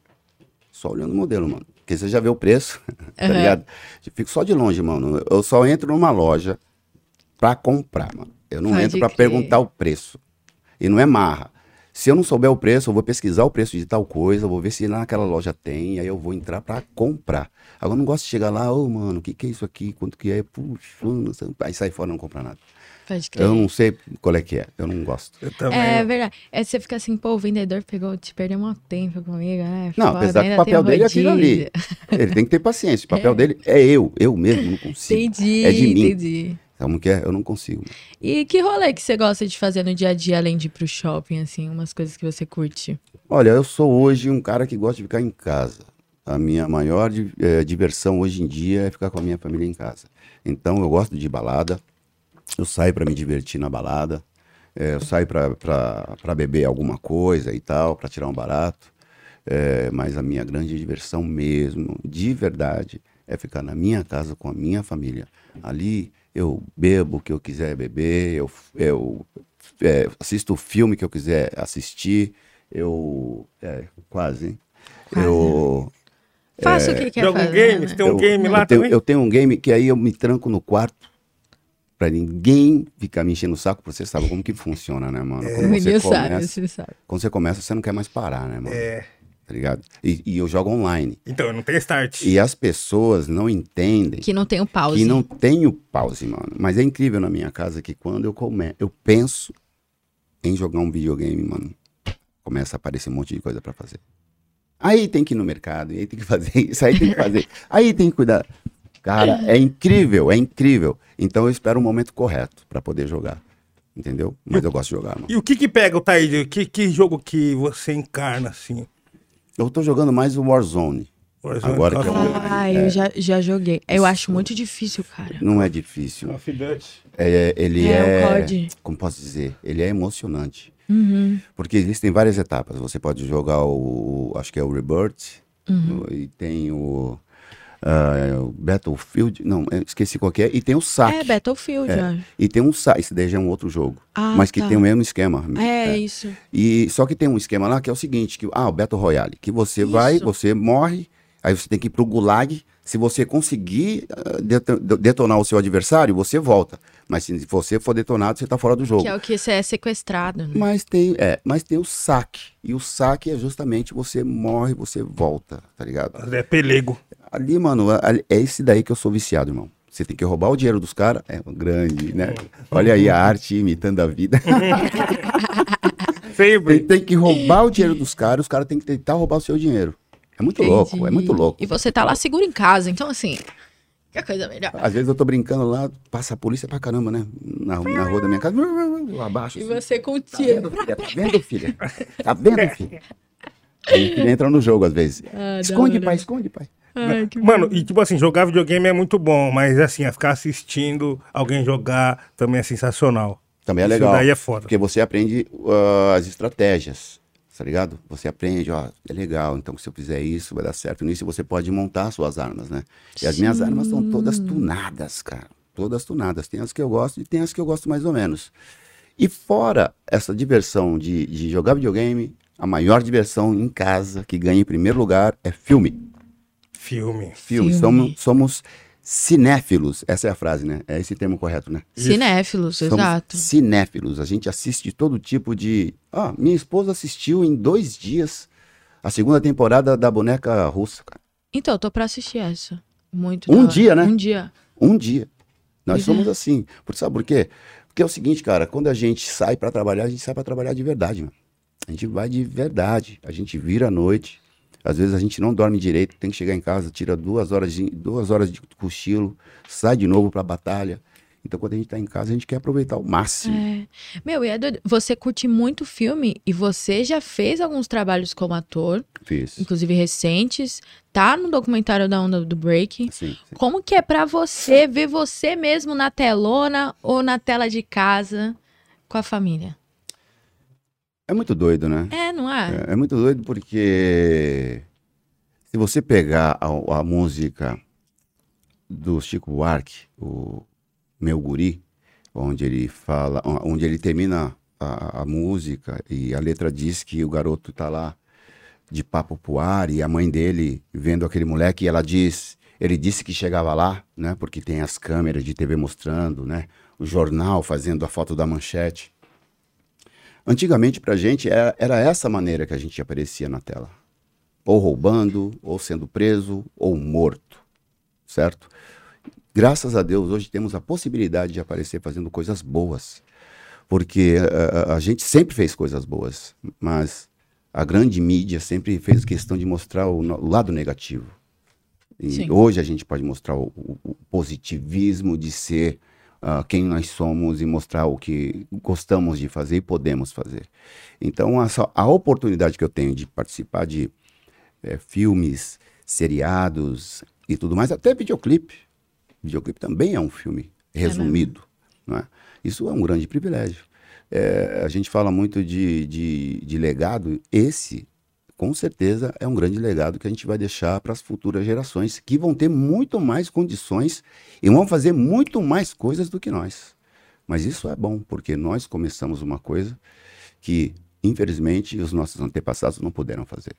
Só olhando o modelo, mano. Porque você já vê o preço, tá ligado? Eu fico só de longe, mano. Eu só entro numa loja pra comprar, mano. Eu não Pode entro pra crer. perguntar o preço. E não é marra. Se eu não souber o preço, eu vou pesquisar o preço de tal coisa, vou ver se lá naquela loja tem, aí eu vou entrar pra comprar. Agora eu não gosto de chegar lá, ô, mano, o que que é isso aqui? Quanto que é? Puxa, não sei. aí sai fora e não comprar nada. Pode crer. Eu não sei qual é que é, eu não gosto. Eu também. É verdade. É, você fica assim, pô, o vendedor pegou, te perdeu um tempo comigo, né? Não, apesar que o papel dele é aquilo ali. Ele tem que ter paciência. O papel dele é eu, eu mesmo, não consigo. Entendi, É de mim. entendi. Como que é? Eu não consigo. E que rolê que você gosta de fazer no dia a dia, além de ir pro shopping, assim, umas coisas que você curte? Olha, eu sou hoje um cara que gosta de ficar em casa. A minha maior eh, diversão hoje em dia é ficar com a minha família em casa. Então eu gosto de balada, eu saio para me divertir na balada, eh, eu saio para beber alguma coisa e tal, para tirar um barato. Eh, mas a minha grande diversão mesmo, de verdade, é ficar na minha casa com a minha família. Ali eu bebo o que eu quiser beber, eu, eu eh, assisto o filme que eu quiser assistir, eu. É, quase, hein? Quase. Eu. Faça o que quer Joga um fazer, game, né? tem um eu, game lá eu tenho, também? eu tenho um game que aí eu me tranco no quarto pra ninguém ficar me enchendo o saco, porque você sabe como que funciona, né, mano? É. Quando O menino você sabe, começa, você sabe. quando você começa, você não quer mais parar, né, mano? É. Tá ligado? E, e eu jogo online. Então, eu não tenho start. E as pessoas não entendem Que não tem o pause. que não tem o pause, mano. Mas é incrível na minha casa que quando eu come... eu penso em jogar um videogame, mano, começa a aparecer um monte de coisa pra fazer. Aí tem que ir no mercado, aí tem que fazer isso, aí tem que fazer, aí tem que cuidar. Cara, é incrível, é incrível. Então eu espero o momento correto pra poder jogar. Entendeu? Mas eu gosto de jogar, mano. E o que que pega o Taíde? Que, que jogo que você encarna, assim? Eu tô jogando mais o Warzone. Warzone, Agora Call que é eu-. Ah, eu já, já joguei. Eu acho muito difícil, cara. Não é difícil. Duty. É, ele É, o é, COD. como posso dizer, ele é emocionante. Uhum. Porque existem várias etapas. Você pode jogar o, acho que é o Rebirth, Uhum. e tem o, o Battlefield, não, eu esqueci qual que é, e tem o saque. É, Battlefield, É. acho. E tem um saque, esse daí já é um outro jogo, Ah, mas que tá. tem o mesmo esquema. É, isso. E só que tem um esquema lá que é o seguinte, que ah, o Battle Royale, que você vai, Isso. você morre, aí você tem que ir pro gulag. Se você conseguir ah, deto- detonar o seu adversário, você volta. Mas se você for detonado, você tá fora do jogo. Que é o que você é sequestrado, né? Mas tem, é, mas tem o saque. E o saque é justamente você morre, você volta, tá ligado? É pelego. Ali, mano, ali- é esse daí que eu sou viciado, irmão. Você tem que roubar o dinheiro dos caras. É grande, né? Olha aí a arte imitando a vida. Sempre. tem, tem que roubar o dinheiro dos caras, os caras têm que tentar roubar o seu dinheiro. É muito louco, é muito Entendi. louco. E você tá lá seguro em casa, então assim, que coisa melhor. Às vezes eu tô brincando lá, passa a polícia pra caramba, né? Na, na rua da minha casa, lá abaixo. E assim. você com o Tá vendo, filha? Tá vendo, filha? Tá vendo, filha? Aí entra no jogo às vezes. Ah, esconde, pai, esconde, pai. Ai, que Mano, e tipo assim, jogar videogame é muito bom, mas assim, a ficar assistindo alguém jogar também é sensacional. Também é Isso legal. daí é foda. Porque você aprende uh, as estratégias. tá ligado? Você aprende, ó, é legal, então se eu fizer isso, vai dar certo. Nisso você pode montar suas armas, né? E as minhas armas são todas tunadas, cara. Todas tunadas. Tem as que eu gosto e tem as que eu gosto mais ou menos. E fora essa diversão de, de jogar videogame, a maior diversão em casa, que ganha em primeiro lugar, é filme. Filme. Filme. Filme. Somos, somos cinéfilos. Essa é a frase, né? É esse termo correto, né? Cinéfilos, Somos exato. cinéfilos. A gente assiste todo tipo de. Ah, minha esposa assistiu em dois dias a segunda temporada da boneca russa, cara. Então, eu tô pra assistir essa. Muito Um dia, né? Um dia. Um dia. Nós Pois somos é. assim. Por, sabe por quê? Porque é o seguinte, cara, quando a gente sai pra trabalhar, a gente sai pra trabalhar de verdade, mano. A gente vai de verdade. A gente vira à noite. Às vezes a gente não dorme direito, tem que chegar em casa, tira duas horas de, duas horas de cochilo, sai de novo pra batalha. Então, quando a gente tá em casa, a gente quer aproveitar ao máximo. É. Meu, e é doido. Você curte muito filme e você já fez alguns trabalhos como ator, Fiz. inclusive recentes. Tá no documentário da Onda do Break. Sim, sim. Como que é pra você ver você mesmo na telona ou na tela de casa com a família? É muito doido, né? É, não é? É, é muito doido porque se você pegar a, a música do Chico Buarque, o Meu Guri, onde ele fala, onde ele termina a, a música e a letra diz que o garoto tá lá de papo pro ar e a mãe dele vendo aquele moleque e ela diz, ele disse que chegava lá, né? Porque tem as câmeras de TV mostrando, né? O jornal fazendo a foto da manchete. Antigamente, pra gente, era, era essa maneira que a gente aparecia na tela. Ou roubando, ou sendo preso, ou morto. Certo? Graças a Deus, hoje temos a possibilidade de aparecer fazendo coisas boas. Porque eh, a, a gente sempre fez coisas boas, mas a grande mídia sempre fez questão de mostrar o, o lado negativo. E Sim. hoje a gente pode mostrar o, o- o positivismo de ser ah, quem nós somos e mostrar o que gostamos de fazer e podemos fazer. Então, essa, a oportunidade que eu tenho de participar de eh, filmes, seriados e tudo mais, até videoclipe. Videoclipe também é um filme resumido. não é? Isso é um grande privilégio. Eh, a gente fala muito de, de, de legado. Esse, com certeza, é um grande legado que a gente vai deixar para as futuras gerações, que vão ter muito mais condições e vão fazer muito mais coisas do que nós. Mas isso é bom, porque nós começamos uma coisa que, infelizmente, os nossos antepassados não puderam fazer.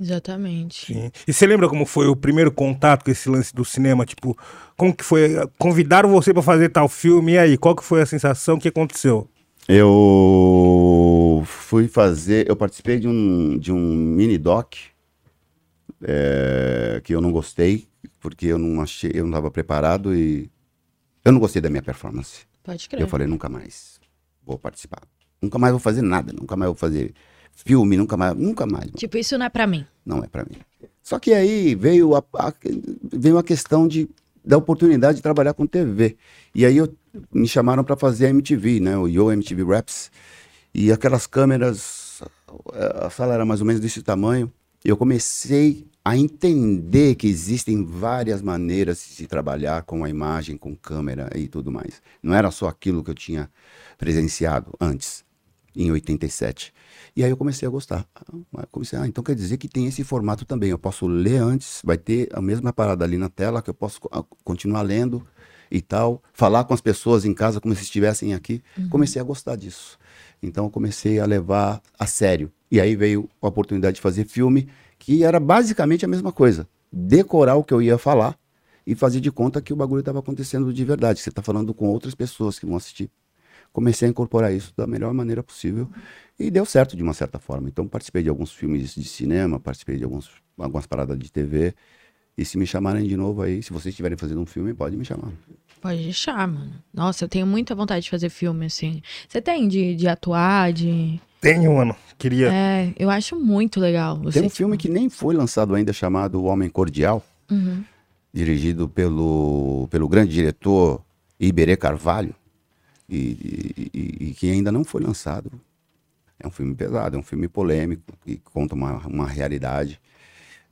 Exatamente. Sim. E você lembra como foi o primeiro contato com esse lance do cinema? Tipo, como que foi? Convidaram você pra fazer tal filme, e aí? Qual que foi a sensação? O que aconteceu? Eu fui fazer, eu participei de um, de um mini doc é, que eu não gostei, porque eu não achei, eu não estava preparado e eu não gostei da minha performance. Pode crer. Eu falei, nunca mais vou participar. Nunca mais vou fazer nada, nunca mais vou fazer filme, nunca mais, nunca mais. mano. Tipo, isso não é pra mim. Não é pra mim. Só que aí veio a, a- veio a questão de, da oportunidade de trabalhar com TV. E aí eu, me chamaram para fazer a MTV, né? O Yo MTV Raps. E aquelas câmeras, a a sala era mais ou menos desse tamanho. Eu comecei a entender que existem várias maneiras de se trabalhar com a imagem, com câmera e tudo mais. Não era só aquilo que eu tinha presenciado antes, em 87. E aí eu comecei a gostar. Ah, eu comecei, ah, então quer dizer que tem esse formato também. Eu posso ler antes, vai ter a mesma parada ali na tela que eu posso ah, continuar lendo e tal, falar com as pessoas em casa como se estivessem aqui. Comecei a gostar disso. Então eu comecei a levar a sério. E aí veio a oportunidade de fazer filme, que era basicamente a mesma coisa. Decorar o que eu ia falar e fazer de conta que o bagulho estava acontecendo de verdade. Você está falando com outras pessoas que vão assistir. Comecei a incorporar isso da melhor maneira possível e deu certo de uma certa forma. Então participei de alguns filmes de cinema, participei de alguns, algumas paradas de TV. E se me chamarem de novo aí, se vocês estiverem fazendo um filme, pode me chamar. Pode deixar, mano. Nossa, eu tenho muita vontade de fazer filme, assim. Você tem de, de atuar, de. Tenho, mano. Queria. É, eu acho muito legal. Você, Tem um filme que nem foi lançado ainda chamado O Homem Cordial, Uhum. dirigido pelo, pelo grande diretor Iberê Carvalho, e, e- e- que ainda não foi lançado. É um filme pesado, é um filme polêmico, que conta uma, uma realidade.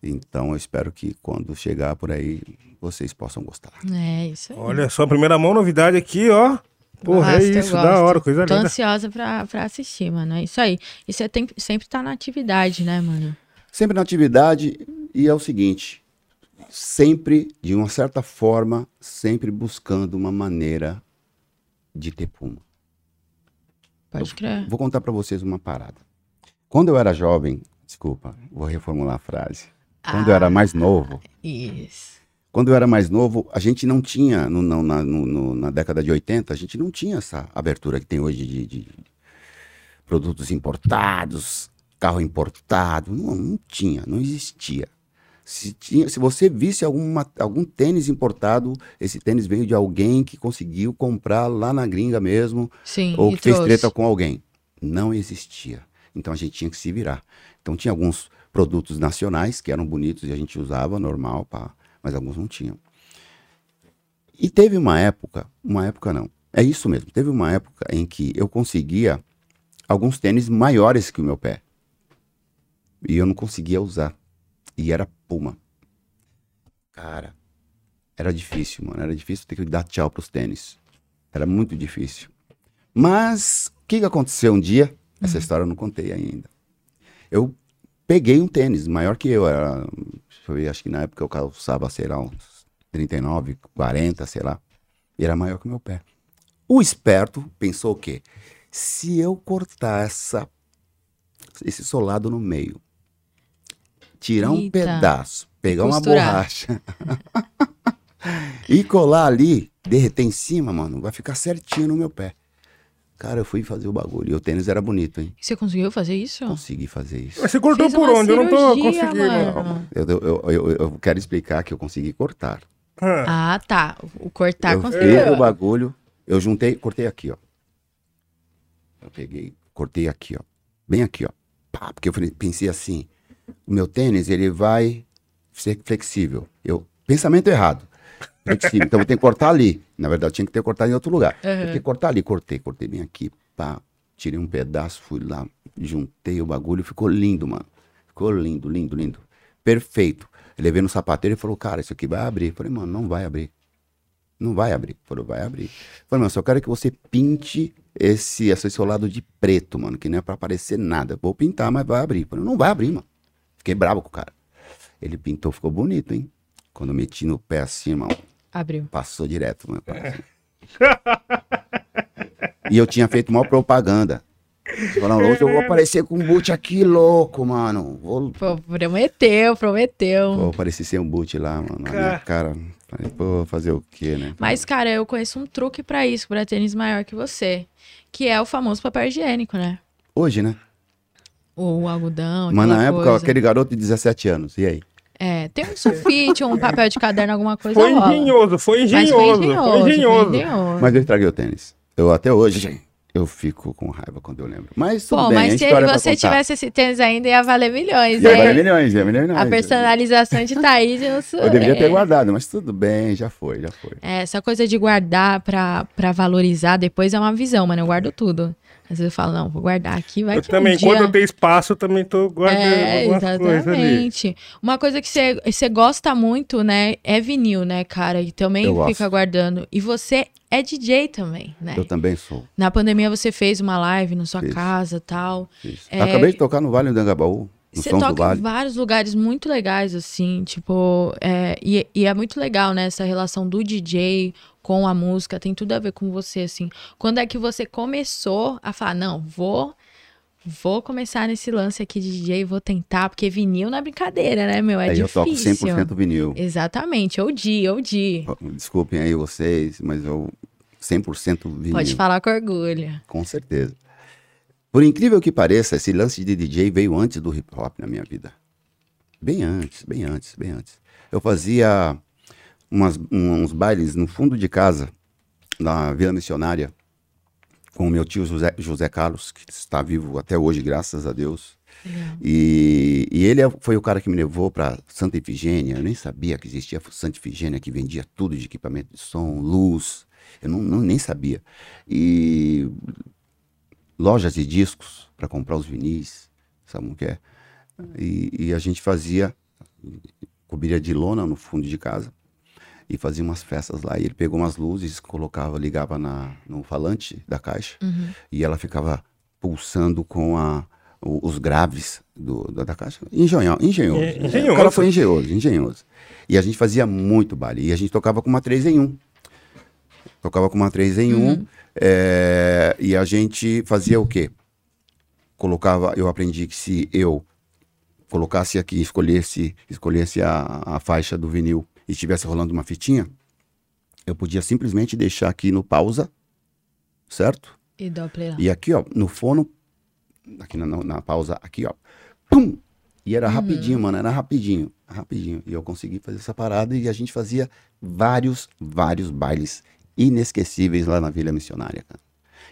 Então eu espero que quando chegar por aí, vocês possam gostar. É, isso aí. Olha só, primeira mão, novidade aqui, ó. Porra, é Gosto, eu isso, da hora, coisa Tô linda. ansiosa pra, pra assistir, mano. É isso aí. E você tem, sempre tá na atividade, né, mano? Sempre na atividade, e é o seguinte: sempre, de uma certa forma, sempre buscando uma maneira de ter puma. Pode crer. Vou contar pra vocês uma parada. Quando eu era jovem, desculpa, vou reformular a frase. Quando eu Ah. era mais novo, Isso. quando eu era mais novo, a gente não tinha, no- no- na, no- na década de 80, a gente não tinha essa abertura que tem hoje de, de produtos importados, carro importado. Não, não tinha, não existia. Se, tinha, se você visse alguma, algum tênis importado, esse tênis veio de alguém que conseguiu comprar lá na gringa mesmo, Sim. ou que fez trouxe. treta com alguém. Não existia. Então a gente tinha que se virar. Então tinha alguns produtos nacionais que eram bonitos e a gente usava normal, pá, mas alguns não tinham. E teve uma época, uma época não, é isso mesmo, teve uma época em que eu conseguia alguns tênis maiores que o meu pé. E eu não conseguia usar. E era Puma. Cara, era difícil, mano. Era difícil ter que dar tchau pros tênis. Era muito difícil. Mas o que, que aconteceu um dia? Essa história eu não contei ainda. Eu peguei um tênis maior que eu. Era, eu acho que na época eu calçava, sei lá, uns 39, 40, sei lá. E era maior que o meu pé. O esperto pensou o quê? Se eu cortar essa, esse solado no meio, tirar um Eita. pedaço, pegar uma borracha e colar ali, derreter em cima, mano, vai ficar certinho no meu pé. Cara, eu fui fazer o bagulho. E o tênis era bonito, hein? Você conseguiu fazer isso? Consegui fazer isso. Mas você cortou Fez por onde? Eu não tô cirurgia, conseguindo. Eu, eu, eu, eu- eu quero explicar que eu consegui cortar. Ah, Ah, tá. O cortar eu conseguiu. fiz o bagulho, eu juntei, cortei aqui, ó. Eu peguei, cortei aqui, ó. Bem aqui, ó. Pá, porque eu pensei assim, o meu tênis, ele vai ser flexível. Eu, pensamento errado. Flexível. Então eu tenho que cortar ali. Na verdade, eu tinha que ter cortado em outro lugar. Eu tinha que cortar ali, cortei, cortei bem aqui, pá. Tirei um pedaço, fui lá, juntei o bagulho, ficou lindo, mano. Ficou lindo, lindo, lindo. Perfeito. Eu levei no sapateiro e falou, cara, isso aqui vai abrir. Eu falei, mano, não vai abrir. Não vai abrir. Falou, vai abrir. Eu Falei, mano, só quero que você pinte esse, esse seu lado de preto, mano, que não é pra aparecer nada. Vou pintar, mas vai abrir. Eu Falei, não vai abrir, mano. Fiquei bravo com o cara. Ele pintou, ficou bonito, hein? Quando eu meti no pé assim, irmão, Abriu. passou direto, mano. e eu tinha feito uma propaganda. Falando, hoje eu vou aparecer com um boot aqui louco, mano. Vou, Pô, prometeu, prometeu. vou aparecer sem um boot lá, mano. Na minha cara. Falei, pô, fazer o quê, né? Mas, cara, eu conheço um truque pra isso, pra tênis maior que você. Que é o famoso papel higiênico, né? Hoje, né? O algodão. Mas na época, coisa. aquele garoto de 17 anos. E aí? É, tem um sulfite, um papel de caderno, alguma coisa foi engenhoso, foi engenhoso, foi engenhoso, foi engenhoso. foi engenhoso. Mas eu estraguei o tênis. Eu até hoje, eu fico com raiva quando eu lembro. Mas tudo Pô, bem, mas se história é você tivesse esse tênis ainda, ia valer milhões, Ia valer hein? milhões, ia valer milhões. A personalização de Thaís e o seu. Eu deveria ter é. guardado, mas tudo bem, já foi, já foi. É, essa coisa de guardar pra, pra valorizar depois é uma visão, mano. Eu guardo tudo. Às vezes eu falo, não, vou guardar aqui, vai Eu que também, um dia... quando eu tenho espaço, eu também tô guardando É, algumas coisas ali. exatamente. Uma coisa que você- você gosta muito, né, é vinil, né, cara? E também Eu gosto. fica guardando. E você é DJ também, né? Eu também sou. Na pandemia você fez uma live na sua Fiz. casa tal. Fiz. É, Acabei de tocar no Vale do Angabaú, Você toca em Vale. vários lugares muito legais, assim, tipo, é, e, e é muito legal, né, essa relação do DJ com a música, tem tudo a ver com você, assim. Quando é que você começou a falar, não, vou, vou começar nesse lance aqui de DJ, vou tentar, porque vinil não é brincadeira, né, meu, é aí eu difícil. toco 100% vinil. Exatamente, ou di, ou di. Desculpem aí vocês, mas eu 100% vinil. Pode falar com orgulho. Com certeza. Por incrível que pareça, esse lance de DJ veio antes do hip hop na minha vida. Bem antes, bem antes, bem antes. Eu fazia umas- um- uns bailes no fundo de casa, na Vila Missionária, com o meu tio José, José Carlos, que está vivo até hoje, graças a Deus. E, e ele é- foi o cara que me levou para Santa Ifigênia. Eu nem sabia que existia Santa Ifigênia, que vendia tudo de equipamento de som, luz. Eu não, não- nem sabia. E lojas de discos para comprar os vinis, sabe o que é? E, e a gente fazia cobria de lona no fundo de casa. E fazia umas festas lá. E ele pegou umas luzes, colocava, ligava na, no falante da caixa Uhum. e ela ficava pulsando com a, os graves do, da, da caixa. Engenho, engenhoso. É, né? engenhoso. O cara foi engenhoso, engenhoso. E a gente fazia muito baile. E a gente tocava com uma 3 em 1. Tocava com uma 3 em 1. é, e a gente fazia o quê? Colocava, eu aprendi que se eu colocasse aqui, escolhesse, escolhesse a, a faixa do vinil e estivesse rolando uma fitinha, eu podia simplesmente deixar aqui no pausa, certo? E o play lá. E aqui, ó, no fono, aqui na, na- pausa, aqui, ó, pum! E era rapidinho, mano, era rapidinho, rapidinho. E eu consegui fazer essa parada e a gente fazia vários, vários bailes inesquecíveis lá na Vila Missionária, cara.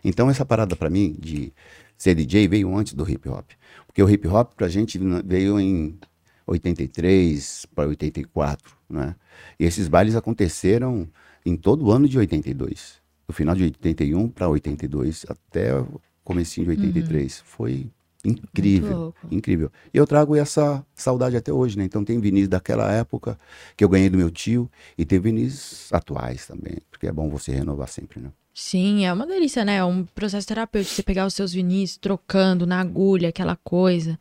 Então essa parada pra mim de ser DJ veio antes do hip hop. Porque o hip hop pra gente veio em 83 para 84, né? E esses bailes aconteceram em todo o ano de 82. Do final de 81 para 82 até o comecinho de 83. Foi incrível, incrível. E eu trago essa saudade até hoje, né? Então tem vinis daquela época que eu ganhei do meu tio e tem vinis atuais também, porque é bom você renovar sempre, né? Sim, é uma delícia, né? É um processo terapêutico. Você pegar os seus vinis, trocando na agulha, aquela coisa.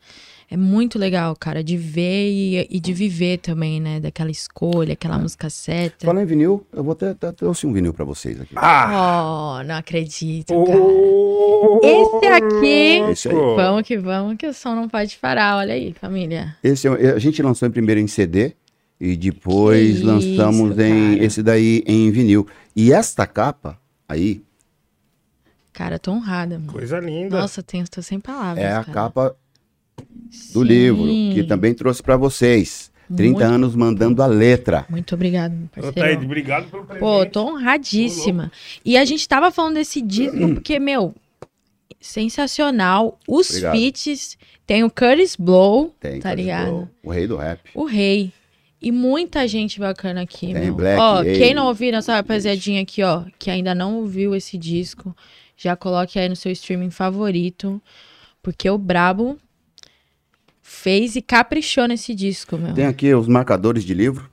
É muito legal, cara, de ver e, e de viver também, né? Daquela escolha, aquela música certa. Falando em vinil, eu vou até, até trouxe um vinil pra vocês aqui. Ah! Oh, não acredito, cara. Oh, Esse aqui- Esse aí. Vamos que vamos, que o som não pode parar. Olha aí, família. Esse é- a gente lançou em primeiro em CD e depois Que lançamos isso, em cara. esse daí em vinil. E esta capa aí Cara, tô honrada, mano. Coisa linda. Nossa, tenho, tô sem palavras. é a cara. capa do Sim. livro que também trouxe pra vocês. 30 Muito- anos mandando a letra. Muito obrigado, parceiro. Thaís, obrigado pelo presente. Pô, tô honradíssima. E a gente tava falando desse disco porque, meu, sensacional. Os Obrigado. feats, tem o Curtis Blow, Tem tá Curtis ligado? Blow, o rei do rap. O Rei. E muita gente bacana aqui, Tem meu. Black, ó, quem não ouviu nossa rapaziadinha aqui, ó, que ainda não ouviu esse disco, já coloque aí no seu streaming favorito, porque o Brabo fez e caprichou nesse disco, meu. Tem aqui os marcadores de livro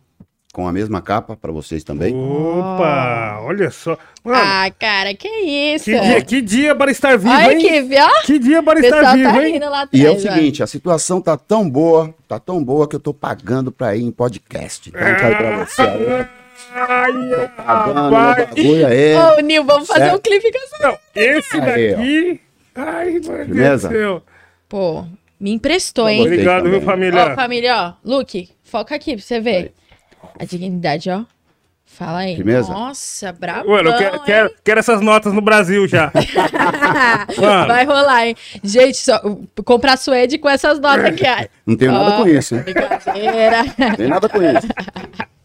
com a mesma capa pra vocês também. Opa, olha só. Mano, Ah, cara, que isso? que, dia, que dia para estar vivo, Olha hein? que, viu? Que dia para O estar pessoal vivo, tá hein? rindo lá E é o atrás, ó. seguinte, a situação tá tão boa, tá tão boa que eu tô pagando pra ir em podcast. Então, eu quero pra você aí, Ai, pagando meu rapaz. bagulho aí. Ô, Nil, vamos fazer Certo. um clipe com essa. Não, esse Aí, ó. daqui... Ai, meu Deus do céu. Pô, me emprestou, hein? Obrigado, viu, família? Ó, família, ó. Luke, foca aqui pra você ver. A dignidade, ó. Fala aí. Firmeza? Nossa, brabo. Mano, eu quero, quero, quero essas notas no Brasil já. Mano. Vai rolar, hein? Gente, só comprar suede com essas notas aqui. Não tenho nada com isso, hein? Brincadeira. Não tenho nada com isso.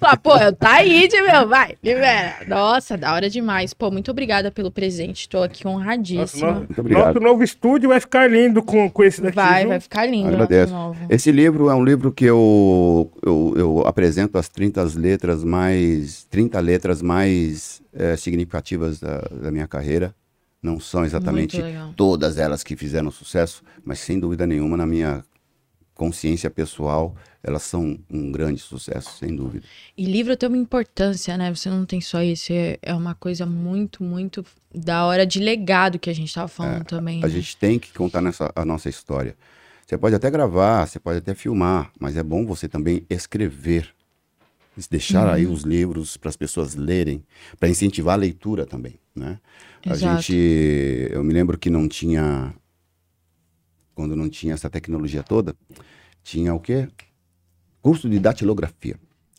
Fala, pô, tá aí, de meu, vai, libera. Nossa, da hora demais. Pô, muito obrigada pelo presente. Tô aqui Nosso, honradíssima. novo, Muito obrigado. nosso novo estúdio vai ficar lindo com, com esse daqui. Vai, viu? vai ficar lindo. Agradeço. nosso novo. Esse livro é um livro que eu, eu, eu apresento as 30 letras mais 30 letras mais eh, significativas da, da minha carreira. Não são exatamente todas elas que fizeram sucesso, mas sem dúvida nenhuma na minha consciência pessoal, elas são um grande sucesso, sem dúvida. E livro tem uma importância, né? Você não tem só isso. É, é uma coisa muito, muito da hora de legado que a gente tava falando também. É, A né? gente tem que contar nessa, a nossa história. Você pode até gravar, você pode até filmar, mas é bom você também escrever. Deixar aí Uhum. os livros para as pessoas lerem, para incentivar a leitura também, né? A Exato. gente, eu me lembro que não tinha, quando não tinha essa tecnologia toda, tinha o quê? Curso de datilografia.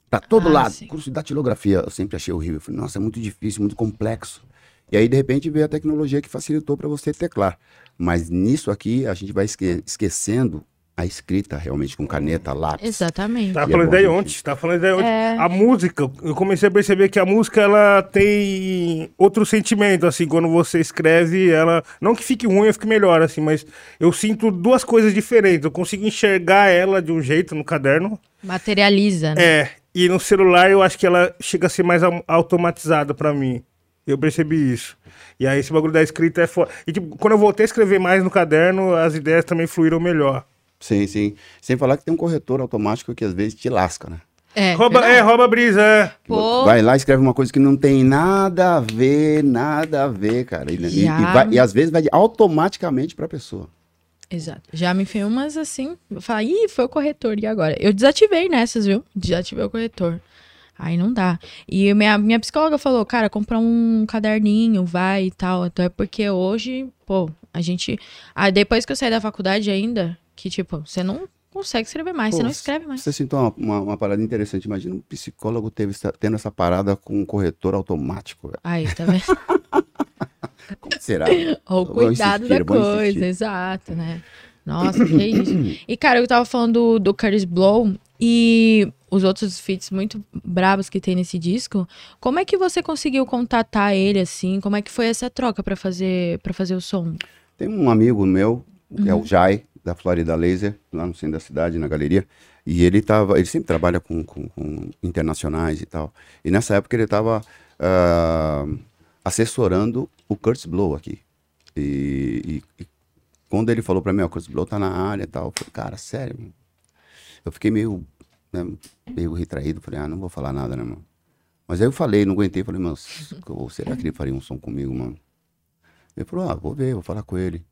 Para todo Ah, lado, sim. curso de datilografia, eu sempre achei horrível. Eu falei, nossa, é muito difícil, muito complexo. E aí, de repente, veio a tecnologia que facilitou para você teclar. Mas nisso aqui, a gente vai esque- esquecendo a escrita realmente com caneta, lápis. Exatamente. Tava E é falando daí ontem, tava falando daí ontem. É. A música, eu comecei a perceber que a música, ela tem outro sentimento, assim, quando você escreve, ela... Não que fique ruim ou fique melhor, assim, mas eu sinto duas coisas diferentes. Eu consigo enxergar ela de um jeito no caderno, Materializa, né? é, e no celular eu acho que ela chega a ser mais au- automatizada pra mim. Eu percebi isso. E aí esse bagulho da escrita é foda. E tipo, quando eu voltei a escrever mais no caderno, as ideias também fluíram melhor. Sim, sim. Sem falar que tem um corretor automático que às vezes te lasca, né? É, Rouba, verdade. é, rouba a brisa, é. Pô. Vai lá e escreve uma coisa que não tem nada a ver, nada a ver, cara. E, e- Já. e vai- e às vezes vai automaticamente pra pessoa. Exato. Já me fez umas assim. Eu falei, ih, foi o corretor. E agora? Eu desativei nessas, viu? Desativei o corretor. Aí não dá. E minha, minha psicóloga falou, cara, compra um caderninho, vai e tal. Até porque hoje, pô, a gente. Ah, depois que eu saí da faculdade ainda, que tipo, você não consegue escrever mais, Pô, você não escreve mais. Você sentou uma, uma, uma parada interessante. Imagina um psicólogo teve, tendo essa parada com um corretor automático. velho. Aí, tá vendo? Como será? Ou cuidado insistir, da coisa, exato, né? Nossa, que isso. E, cara, eu tava falando do, do Curtis Blow e os outros feats muito bravos que tem nesse disco. Como é que você conseguiu contatar ele, assim? Como é que foi essa troca pra fazer, pra fazer o som? Tem um amigo meu, que Uhum. é o Jai, da Florida Laser, lá no centro da cidade, na galeria. E ele tava, ele sempre trabalha com, com- com internacionais e tal. E nessa época ele estava assessorando o Curtis Blow aqui. E, e- e quando ele falou pra mim, ó, o Curtis Blow tá na área e tal, eu falei, cara, sério? mano? Eu fiquei meio, né, meio retraído, falei, ah, não vou falar nada, né, mano? Mas aí eu falei, não aguentei, falei, mano, será que ele faria um som comigo, mano? Ele falou, ah, vou ver, vou falar com ele.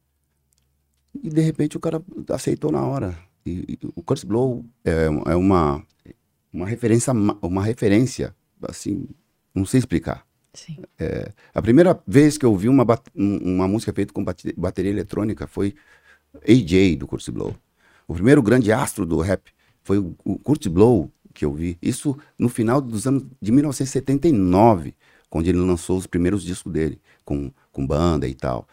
E de repente o cara aceitou na hora. E, e o Curtis Blow é, é uma, uma referência, ma- uma referência, assim, não sei explicar. Sim. A primeira vez que eu ouvi uma, um- uma música feita com bate- bateria eletrônica foi AJ do Curtis Blow. O primeiro grande astro do rap foi o, o Curtis Blow que eu vi. Isso no final dos anos de 1979, quando ele lançou os primeiros discos dele, com, com banda e tal.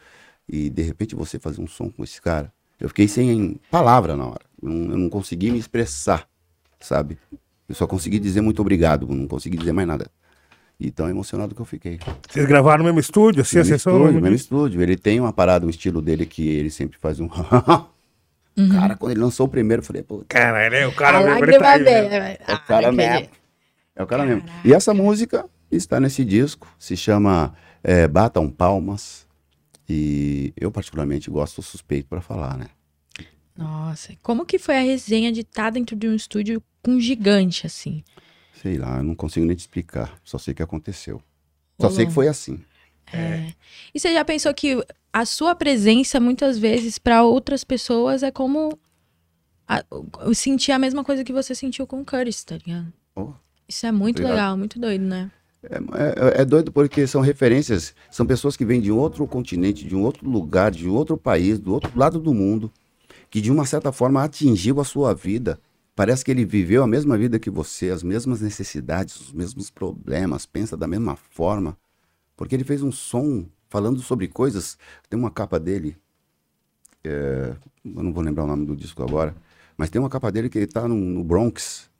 E de repente você fazer um som com esse cara, eu fiquei sem palavra na hora. Eu não, eu não consegui me expressar, sabe? Eu só consegui dizer muito obrigado, não consegui dizer mais nada. E tão emocionado que eu fiquei. Vocês gravaram no mesmo estúdio, assim, Mesmo acessou? estúdio, mesmo estúdio. Ele tem uma parada, um estilo dele que ele sempre faz um. Cara, quando ele lançou o primeiro, eu falei, pô, Caralho, é o cara a mesmo, ele tá aí, né? é o Ah, cara não mesmo. É o cara mesmo. E essa música está nesse disco, se chama é, Batam Palmas. E eu, particularmente, gosto suspeito pra falar, né? Nossa, como que foi a resenha de estar dentro de um estúdio com um gigante, assim? Sei lá, eu não consigo nem te explicar. Só sei que aconteceu. Só sei que foi assim. É. E você já pensou que a sua presença, muitas vezes, para outras pessoas é como a- sentir a mesma coisa que você sentiu com o Curtis, tá ligado? Oh, Isso é muito Obrigado. legal, muito doido, né? É, é- é doido porque são referências, são pessoas que vêm de outro continente, de um outro lugar, de outro país, do outro lado do mundo, que de uma certa forma atingiu a sua vida. Parece que ele viveu a mesma vida que você, as mesmas necessidades, os mesmos problemas, pensa da mesma forma. Porque ele fez um som falando sobre coisas. Tem uma capa dele, é, eu não vou lembrar o nome do disco agora, mas tem uma capa dele que ele tá no, no Bronx,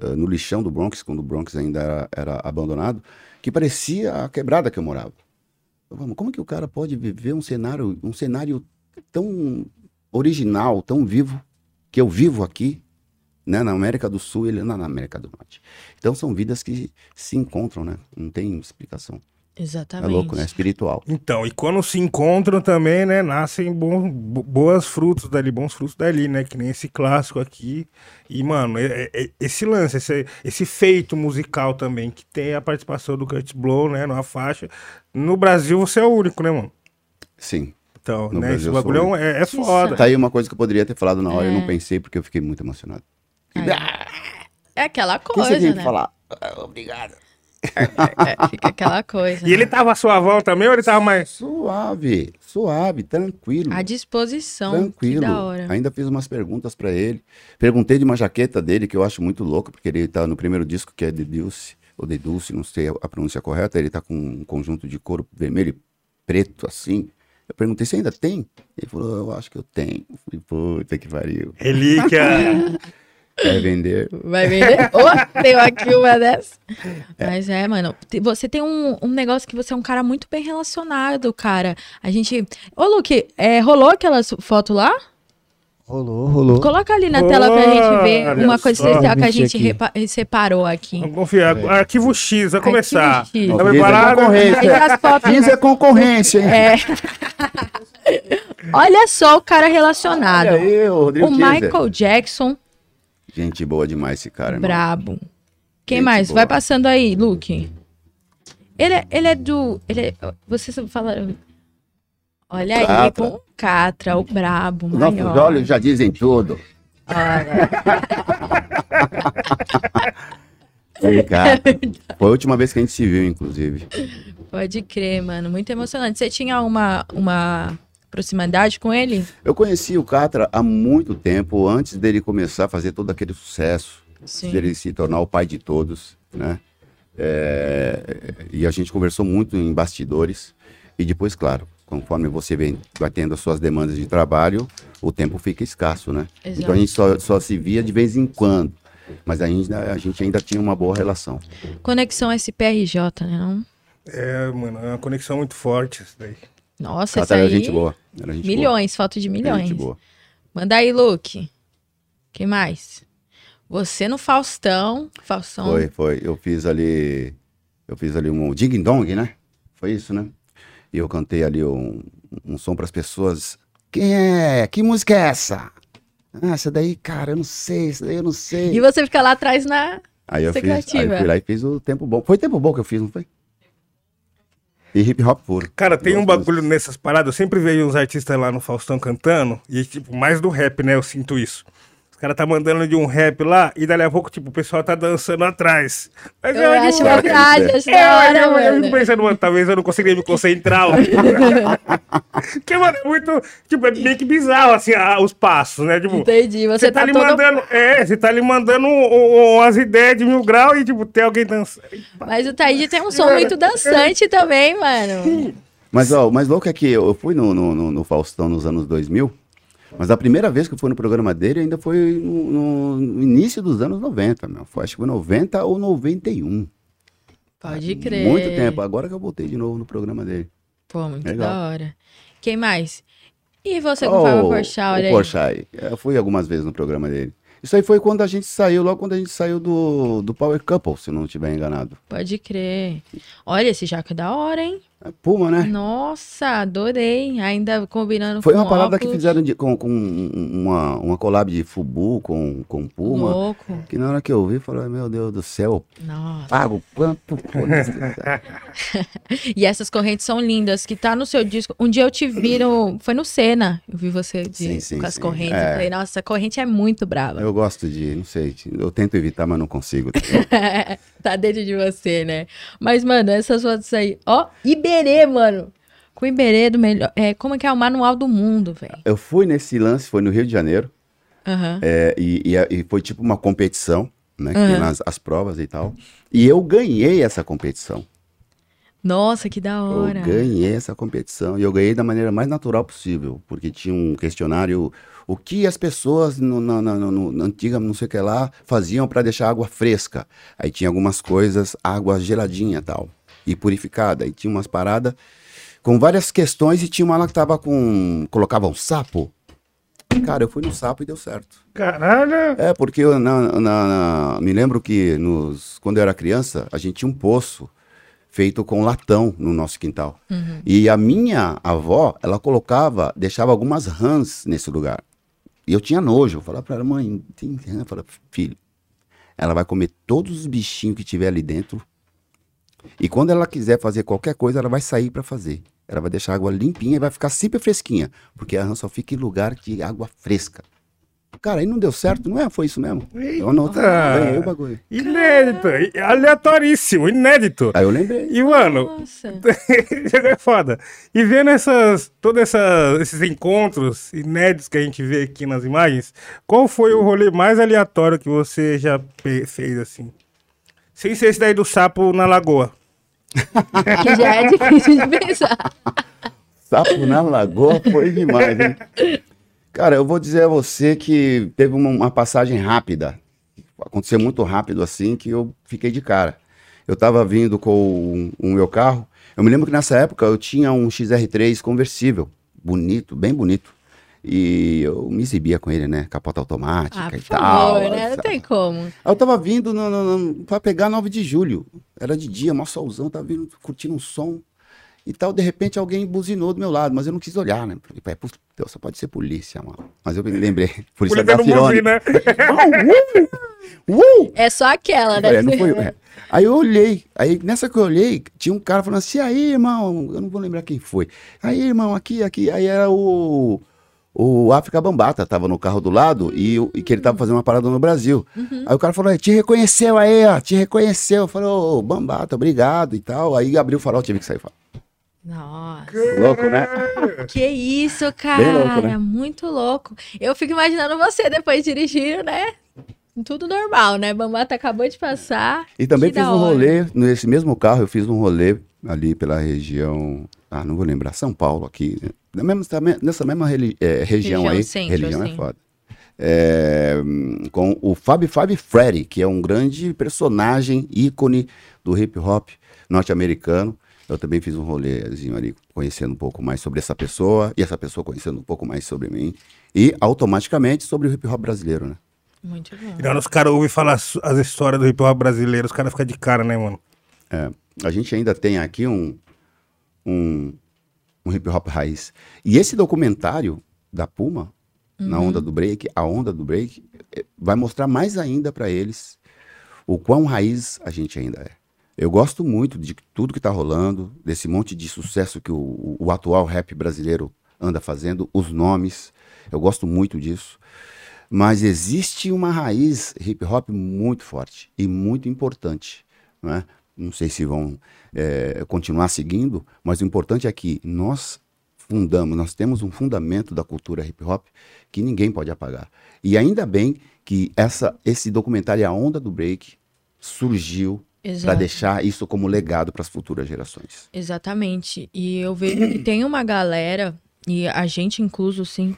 eh, no lixão do Bronx, quando o Bronx ainda era, era abandonado, que parecia a quebrada que eu morava. Como que o cara pode viver um cenário, um cenário tão original, tão vivo, que eu vivo aqui, né, na América do Sul e ele na América do Norte. Então são vidas que se encontram, né? Não tem explicação. Exatamente. É louco, né? Espiritual. Então, e quando se encontram também, né, nascem bom, bo- boas frutos dali, bons frutos dali, né, que nem esse clássico aqui. E, mano, é- é- é- esse lance, esse, esse feito musical também, que tem a participação do Curtis Blow, né, numa faixa. No Brasil você é o único, né, mano? Sim. Então, No né, Brasil esse eu bagulho é, é, é foda. Tá aí uma coisa que eu poderia ter falado na hora e É. não pensei porque eu fiquei muito emocionado. É aquela O que você coisa, né? falar? Ah, Obrigado. É, fica aquela coisa. E ele tava suavão também ou ele tava mais. Suave, suave, tranquilo. À disposição. Tranquilo. Que da hora. Ainda fiz umas perguntas pra ele. Perguntei de uma jaqueta dele que eu acho muito louca, porque ele tá no primeiro disco que é The Dulce, ou The Dulce, não sei a pronúncia correta. Ele tá com um conjunto de couro vermelho e preto assim. Eu perguntei se ainda tem. Ele falou, eu acho que eu tenho. Eu falei, puta que pariu. Relíquia. Quer vender? Vai vender? Ô, tenho aqui uma dessa. Mas é, mano. Você tem um, um negócio que você é um cara muito bem relacionado, cara. A gente. Ô, Luke, é, rolou aquela foto lá? Rolou, rolou. Coloca ali na tela pra gente ver uma coisa só. especial que a gente aqui. separou aqui. Vamos confiar. Arquivo X, vai começar. Arquivo X. Tá Nossa, preparado? concorrência. Mas as fotos- Fiz é concorrência, hein? É. Olha só o cara relacionado. Olha aí, o Rodrigo O. Michael Jackson, Gente boa demais esse cara, irmão. Brabo. Quem Gente mais? boa. Vai passando aí, Luke. Ele é, ele é do. Ele é, você fala. Olha aí, Catra. com o Catra, o brabo, Nossos maior. olhos já dizem tudo. Olha, Ei, cara, foi a última vez que a gente se viu, inclusive. pode crer, mano. Muito emocionante. Você tinha uma, uma proximidade com ele? Eu conheci o Catra há muito tempo, antes dele começar a fazer todo aquele sucesso, Sim. dele se tornar o pai de todos, né? É, e a gente conversou muito em bastidores. E depois, claro, conforme você vem, vai tendo as suas demandas de trabalho, o tempo fica escasso, né? Exato. Então a gente só, só se via de vez em quando. Mas ainda, a gente ainda tinha uma boa relação. Conexão SPRJ, né? Não? É, mano, é uma conexão muito forte isso daí. Nossa, era aí. gente boa. Era gente Milhões, foto de boa. Milhões. gente boa. Manda aí, Luke. Quem mais? Você no Faustão. Faustão. Foi, foi. Eu fiz ali. Eu fiz ali um ding dong, né? Foi isso, né? E eu cantei ali um, um som para as pessoas. Quem é? Que música é essa? Ah, essa daí, cara, eu não sei, essa daí eu não sei. E você fica lá atrás na. Aí eu fiz, aí eu fui lá e fiz o tempo bom. Foi tempo bom que eu fiz, não foi? E hip hop puro. Cara, tem um bagulho nessas paradas. Eu sempre vejo uns artistas lá no Faustão cantando. E, tipo, mais do rap, né? Eu sinto isso. Os caras tá mandando de um rap lá. E dali a pouco, tipo, o pessoal tá dançando atrás. Mas Eu acho digo, uma cara, viagem, isso acho É, hora, eu, eu fico mano. pensando, mano, talvez eu não conseguiria me concentrar. Porque, mano, é muito. Tipo, é meio que bizarro, assim, a- os passos, né? Tipo, Entendi. Você, você tá, tá, lhe todo. mandando. É, você tá lhe mandando um- um- umas ideias de mil graus e, tipo, tem alguém dançando. Mas o Taíde tem um som muito dançante também, mano. Mas, ó, o mais louco é que eu eu fui no, no, no- no Faustão nos anos 2000, mas a primeira vez que eu fui no programa dele ainda foi no, no- início dos anos 90, meu. Foi, acho que foi 90 ou 91. Pode crer. Muito tempo. Agora que eu voltei de novo no programa dele. Pô, muito Legal. da hora. Quem mais? E você com o Fábio Porchat, olha o. Porchat. Eu fui algumas vezes no programa dele. Isso aí foi quando a gente saiu, logo quando a gente saiu do, do Power Couple, se não estiver enganado. Pode crer. Olha, esse jaco é da hora, hein? Puma, né? Nossa, adorei. Ainda combinando Foi com uma parada que fizeram de- com, com uma, uma collab de Fubu com, com Puma. Louco. Que na hora que eu vi, falei, meu Deus do céu, Nossa. pago quanto? E essas correntes são lindas, que tá no seu disco. Um dia eu te vi no... Foi no Senna. Eu vi você de- Sim, sim, com as sim. correntes. É. Eu falei, nossa, essa corrente é muito brava. eu gosto de, não sei, eu tento evitar, mas não consigo. tá dentro de você, né? Mas, mano, essas fotos aí. Ó, Iberê, mano. Com Iberê do melhor. É, como é que é o manual do mundo, velho? Eu fui nesse lance, foi no Rio de Janeiro, Aham. é, e, e- e foi tipo uma competição, né, tinha nas, as provas e tal. E eu ganhei essa competição. Nossa, que da hora. Eu ganhei essa competição e eu ganhei da maneira mais natural possível, porque tinha um questionário, o que as pessoas no, na, na- no- na antiga, não sei o que lá, faziam para deixar a água fresca. Aí tinha algumas coisas, água geladinha e tal, e purificada. Aí tinha umas paradas com várias questões e tinha uma lá que tava com, colocava um sapo. Cara, eu fui no sapo e deu certo. Caralho. É, porque eu na- na- na- me lembro que nos, quando eu era criança, a gente tinha um poço feito com latão no nosso quintal. E a minha avó, ela colocava, deixava algumas rãs nesse lugar. E eu tinha nojo. Eu falava pra ela, mãe, tem rã? Filho, ela vai comer todos os bichinhos que tiver ali dentro. E quando ela quiser fazer qualquer coisa, ela vai sair para fazer. Ela vai deixar a água limpinha e vai ficar sempre fresquinha. Porque a rã só fica em lugar de água fresca. Cara, aí não deu certo, não é? Foi isso mesmo. Eu anotei, ganhei o bagulho. Inédito. Aleatoríssimo, inédito. Aí eu lembrei. E, mano, Nossa. é foda. E vendo essas, todos essa, esses encontros inéditos que a gente vê aqui nas imagens, qual foi o rolê mais aleatório que você já fez, assim? Sem ser esse daí do sapo na lagoa. Que já é difícil de pensar. Sapo na lagoa foi demais, hein? Cara, eu vou dizer a você que teve uma, uma passagem rápida. Aconteceu muito rápido assim que eu fiquei de cara. Eu tava vindo com o um, meu carro. Eu me lembro que nessa época eu tinha um XR3 conversível. Bonito, bem bonito. E eu me exibia com ele, né? Capota automática Ah, e por tal. favor, né? Não tem como. Eu tava vindo no, no, no, pra pegar 9 de julho. Era de dia, mó solzão, tava vindo, curtindo um som. E tal. De repente alguém buzinou do meu lado, mas eu não quis olhar, né? Falei, pai, pô, só pode ser polícia, mano. Mas eu me lembrei, polícia da Firone. né? Uh! É só aquela, né? É, não foi- é. Aí eu olhei, aí nessa que eu olhei, tinha um cara falando assim, aí, irmão, eu não vou lembrar quem foi. Aí, irmão, aqui, aqui, aí era o, o África Bambata, tava no carro do lado e, e que ele tava fazendo uma parada no Brasil. Aí o cara falou, te reconheceu aí, ó, te reconheceu. Eu falei, ô, Bambata, obrigado e tal. Aí abriu o farol, tive que sair. fora. Nossa. Louco, né? Que isso, cara. Louco, né? Muito louco. Eu fico imaginando você depois dirigindo, né? Tudo normal, né? Bambata acabou de passar. E também Que fiz um rolê, nesse mesmo carro, eu fiz um rolê ali pela região, ah, não vou lembrar, São Paulo aqui, né? Na mesma- também- nessa mesma eh, região, Região aí, centro, religião assim. é foda. É, com o Fab Fab Freddy, que é um grande personagem, ícone do hip hop norte-americano. Eu também fiz um rolezinho ali, conhecendo um pouco mais sobre essa pessoa, e essa pessoa conhecendo um pouco mais sobre mim, e automaticamente sobre o hip hop brasileiro, né? Muito bom. E na hora os caras ouvem falar as as histórias do hip hop brasileiro, os caras ficam de cara, né, mano? É, a gente ainda tem aqui um, um, um hip hop raiz. E esse documentário da Puma, na onda do break, a onda do break, eh, vai mostrar mais ainda para eles o quão raiz a gente ainda é. Eu gosto muito de tudo que tá rolando, desse monte de sucesso que o, o atual rap brasileiro anda fazendo, os nomes, eu gosto muito disso. Mas existe uma raiz hip hop muito forte e muito importante. Né? Não sei se vão eh, continuar seguindo, mas o importante é que nós fundamos, nós temos um fundamento da cultura hip hop que ninguém pode apagar. E ainda bem que essa, esse documentário A Onda do Break surgiu para deixar isso como legado para as futuras gerações. Exatamente. E eu vejo que tem uma galera, e a gente incluso, sim,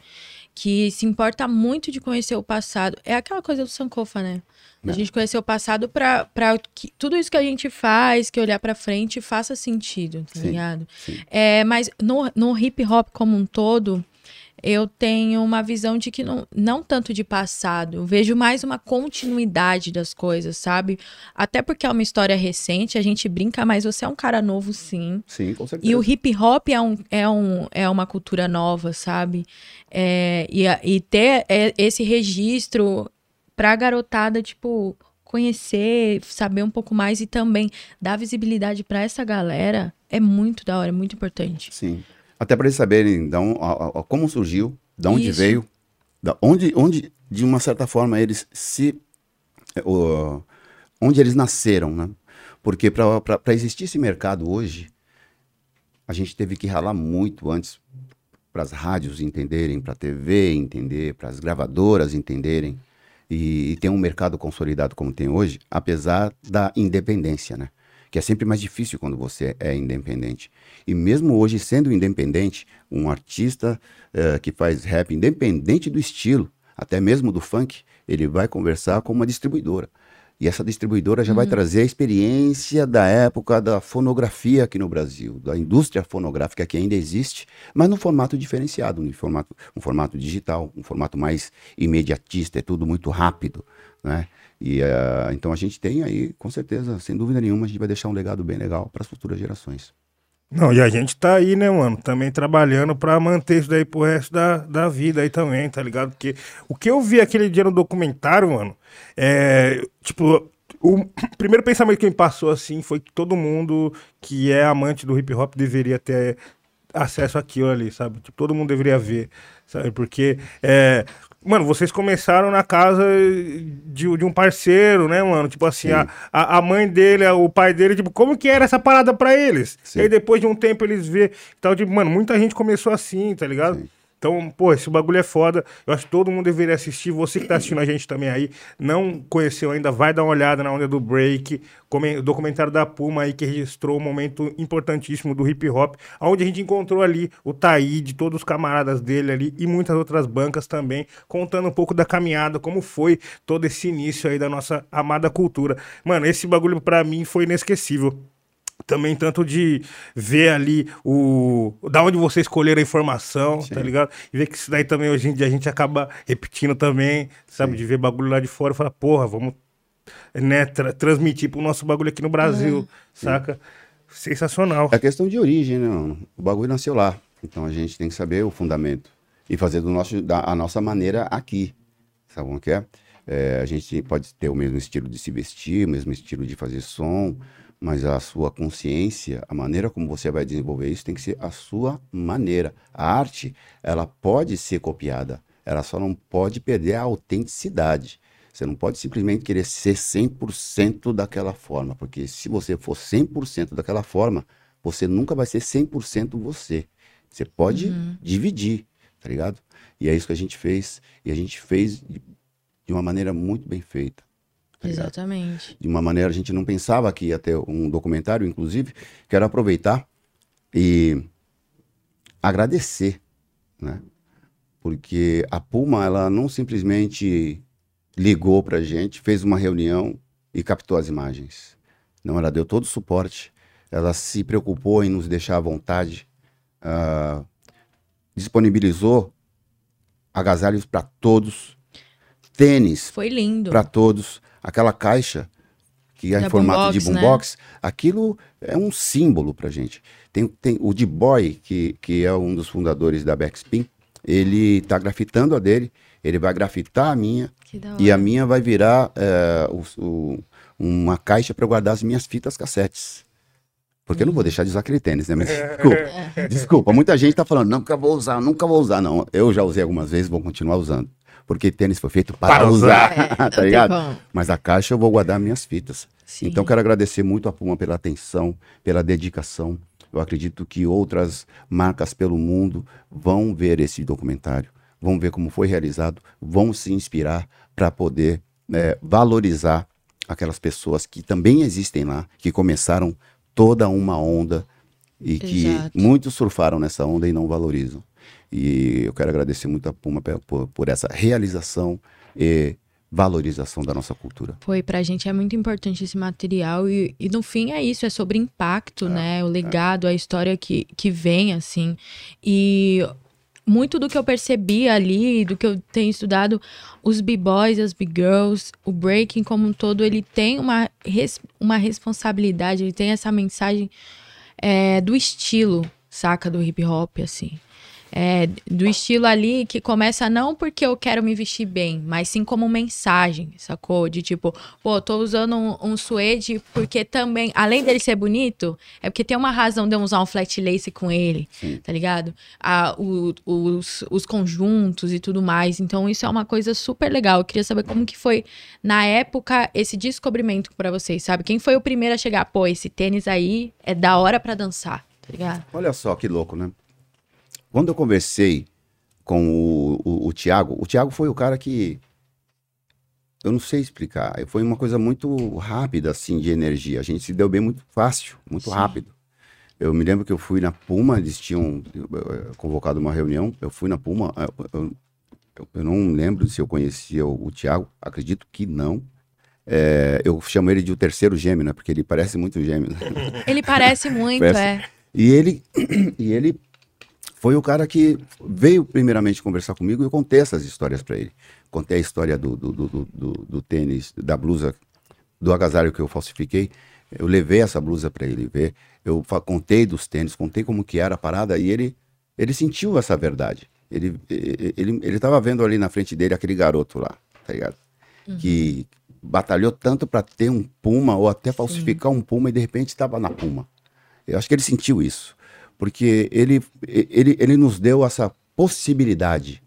que se importa muito de conhecer o passado. É aquela coisa do Sankofa, né? A É. gente conhecer o passado pra, pra que tudo isso que a gente faz, que olhar pra frente, faça sentido, tá Sim, ligado? sim. É, mas no, no hip hop como um todo, eu tenho uma visão de que não, não tanto de passado, eu vejo mais uma continuidade das coisas, sabe? Até porque é uma história recente, a gente brinca, mas você é um cara novo, sim. Sim, com certeza. E o hip hop é, um, é, um, é uma cultura nova, sabe? É, e, e ter é, esse registro pra garotada, tipo, conhecer, saber um pouco mais e também dar visibilidade pra essa galera é muito da hora, é muito importante. Sim. Até para eles saberem on- a- a- como surgiu, de onde Isso. veio, da onde, onde, de uma certa forma, eles se. eh, o- onde eles nasceram, né? Porque para existir esse mercado hoje, a gente teve que ralar muito antes para as rádios entenderem, para a TV entender, para as gravadoras entenderem. E, e ter um mercado consolidado como tem hoje, apesar da independência, né? Que é sempre mais difícil quando você é independente. E mesmo hoje, sendo independente, um artista eh, que faz rap, independente do estilo, até mesmo do funk, ele vai conversar com uma distribuidora. E essa distribuidora já vai trazer a experiência da época da fonografia aqui no Brasil, da indústria fonográfica que ainda existe, mas no formato diferenciado, um formato, um formato digital, um formato mais imediatista, é tudo muito rápido, né? E ah, então a gente tem aí, com certeza, sem dúvida nenhuma, a gente vai deixar um legado bem legal para as futuras gerações. Não, e a gente tá aí, né, mano? Também trabalhando pra manter isso daí pro resto da, da vida aí também, tá ligado? Porque o que eu vi aquele dia no documentário, mano, é. Tipo, o primeiro pensamento que me passou assim foi que todo mundo que é amante do hip hop deveria ter acesso àquilo ali, sabe? Tipo, todo mundo deveria ver, sabe? Porque, é, mano, vocês começaram na casa de, de um parceiro, né, mano? Tipo assim, a, a, mãe dele, o pai dele, tipo, como que era essa parada pra eles? Sim. E aí depois de um tempo eles vê, tal, tipo, mano, muita gente começou assim, tá ligado? Sim. Então, pô, esse bagulho é foda. Eu acho que todo mundo deveria assistir. Você que tá assistindo a gente também aí, não conheceu ainda, vai dar uma olhada na onda do break, documentário da Puma aí que registrou um momento importantíssimo do hip hop, onde a gente encontrou ali o Taíde, todos os camaradas dele ali e muitas outras bancas também, contando um pouco da caminhada, como foi todo esse início aí da nossa amada cultura. Mano, esse bagulho pra mim foi inesquecível também tanto de ver ali o da onde você escolher a informação, tá ligado? E ver que isso daí também hoje em dia a gente acaba repetindo também, sabe? De ver bagulho lá de fora e falar, porra, vamos né, tra- transmitir pro nosso bagulho aqui no Brasil, saca? Sensacional. É questão de origem, né? mano? O bagulho nasceu lá. Então a gente tem que saber o fundamento. E fazer do nosso, da a nossa maneira aqui. Sabe como que é? É, a gente pode ter o mesmo estilo de se vestir, o mesmo estilo de fazer som, mas a sua consciência, a maneira como você vai desenvolver isso tem que ser a sua maneira. A arte, ela pode ser copiada, ela só não pode perder a autenticidade. Você não pode simplesmente querer ser 100% daquela forma, porque se você for 100% daquela forma, você nunca vai ser 100% você. Você pode dividir, tá ligado? E é isso que a gente fez, e a gente fez de, de uma maneira muito bem feita. Tá ligado? Exatamente. de uma maneira a gente não pensava que ia ter um documentário, inclusive, quero aproveitar e agradecer, né? Porque a Puma, ela não simplesmente ligou pra gente, fez uma reunião e captou as imagens. Não, ela deu todo o suporte, ela se preocupou em nos deixar à vontade, ah, disponibilizou agasalhos para todos, tênis Foi lindo. para todos. Aquela caixa que é Da em formato de boombox, né? aquilo é um símbolo pra gente. Tem, tem o D-Boy, que, que é um dos fundadores da Backspin, ele tá grafitando a dele, ele vai grafitar a minha, e a minha vai virar é, o- o- uma caixa para guardar as minhas fitas cassetes. Porque eu não vou deixar de usar aquele tênis, né? Mas, desculpa, desculpa, muita gente tá falando, nunca vou usar, nunca vou usar. Não, eu já usei algumas vezes, vou continuar usando. Porque tênis foi feito para, Para usar, usar. É, tá ligado? Mas a caixa eu vou guardar minhas fitas. Sim. Então quero agradecer muito a Puma pela atenção, pela dedicação. Eu acredito que outras marcas pelo mundo vão ver esse documentário, vão ver como foi realizado, vão se inspirar para poder eh, valorizar aquelas pessoas que também existem lá, que começaram toda uma onda e que Exato. muitos surfaram nessa onda e não valorizam. E eu quero agradecer muito a Puma por, por essa realização e valorização da nossa cultura. Foi, pra gente é muito importante esse material e, e no fim é isso, é sobre impacto, né? O legado, a história que, que vem, assim. E muito do que eu percebi ali, do que eu tenho estudado, os b-boys, as b-girls, o breaking como um todo, ele tem uma, res- uma responsabilidade, ele tem essa mensagem é, do estilo, saca? Do hip hop, assim. É, do estilo ali que começa não porque eu quero me vestir bem, mas sim como mensagem, sacou? De tipo, pô, tô usando um, um suede porque também, além dele ser bonito, é porque tem uma razão de eu usar um flat lace com ele, tá ligado? Ah, o- os, os conjuntos e tudo mais. Então, isso é uma coisa super legal. Eu queria saber como que foi, na época, esse descobrimento pra vocês, sabe? Quem foi o primeiro a chegar, pô, esse tênis aí é da hora pra dançar, tá ligado? Olha só que louco, né? Quando eu conversei com o, o, o Tiago, o Tiago foi o cara que. Eu não sei explicar. Foi uma coisa muito rápida, assim, de energia. A gente se deu bem muito fácil, muito Sim. rápido. Eu me lembro que eu fui na Puma, eles tinham eh, convocado uma reunião. Eu fui na Puma. eh, Eu, eu- eu não lembro se eu conhecia o, o Tiago, acredito que não. Eh, eu chamo ele de o terceiro gêmeo, né? Porque ele parece muito gêmeo. né? Ele parece muito, Parece- é. E ele, e ele foi o cara que veio primeiramente conversar comigo e eu contei essas histórias para ele. Contei a história do, do, do, do- do- tênis, da blusa, do agasalho que eu falsifiquei. Eu levei essa blusa para ele ver. Eu contei dos tênis, contei como que era a parada e ele, ele sentiu essa verdade. Ele, ele, ele tava vendo ali na frente dele aquele garoto lá, tá ligado? Que batalhou tanto para ter um Puma ou até falsificar um Puma e de repente estava na Puma. Eu acho que ele sentiu isso, porque ele, ele, ele nos deu essa possibilidade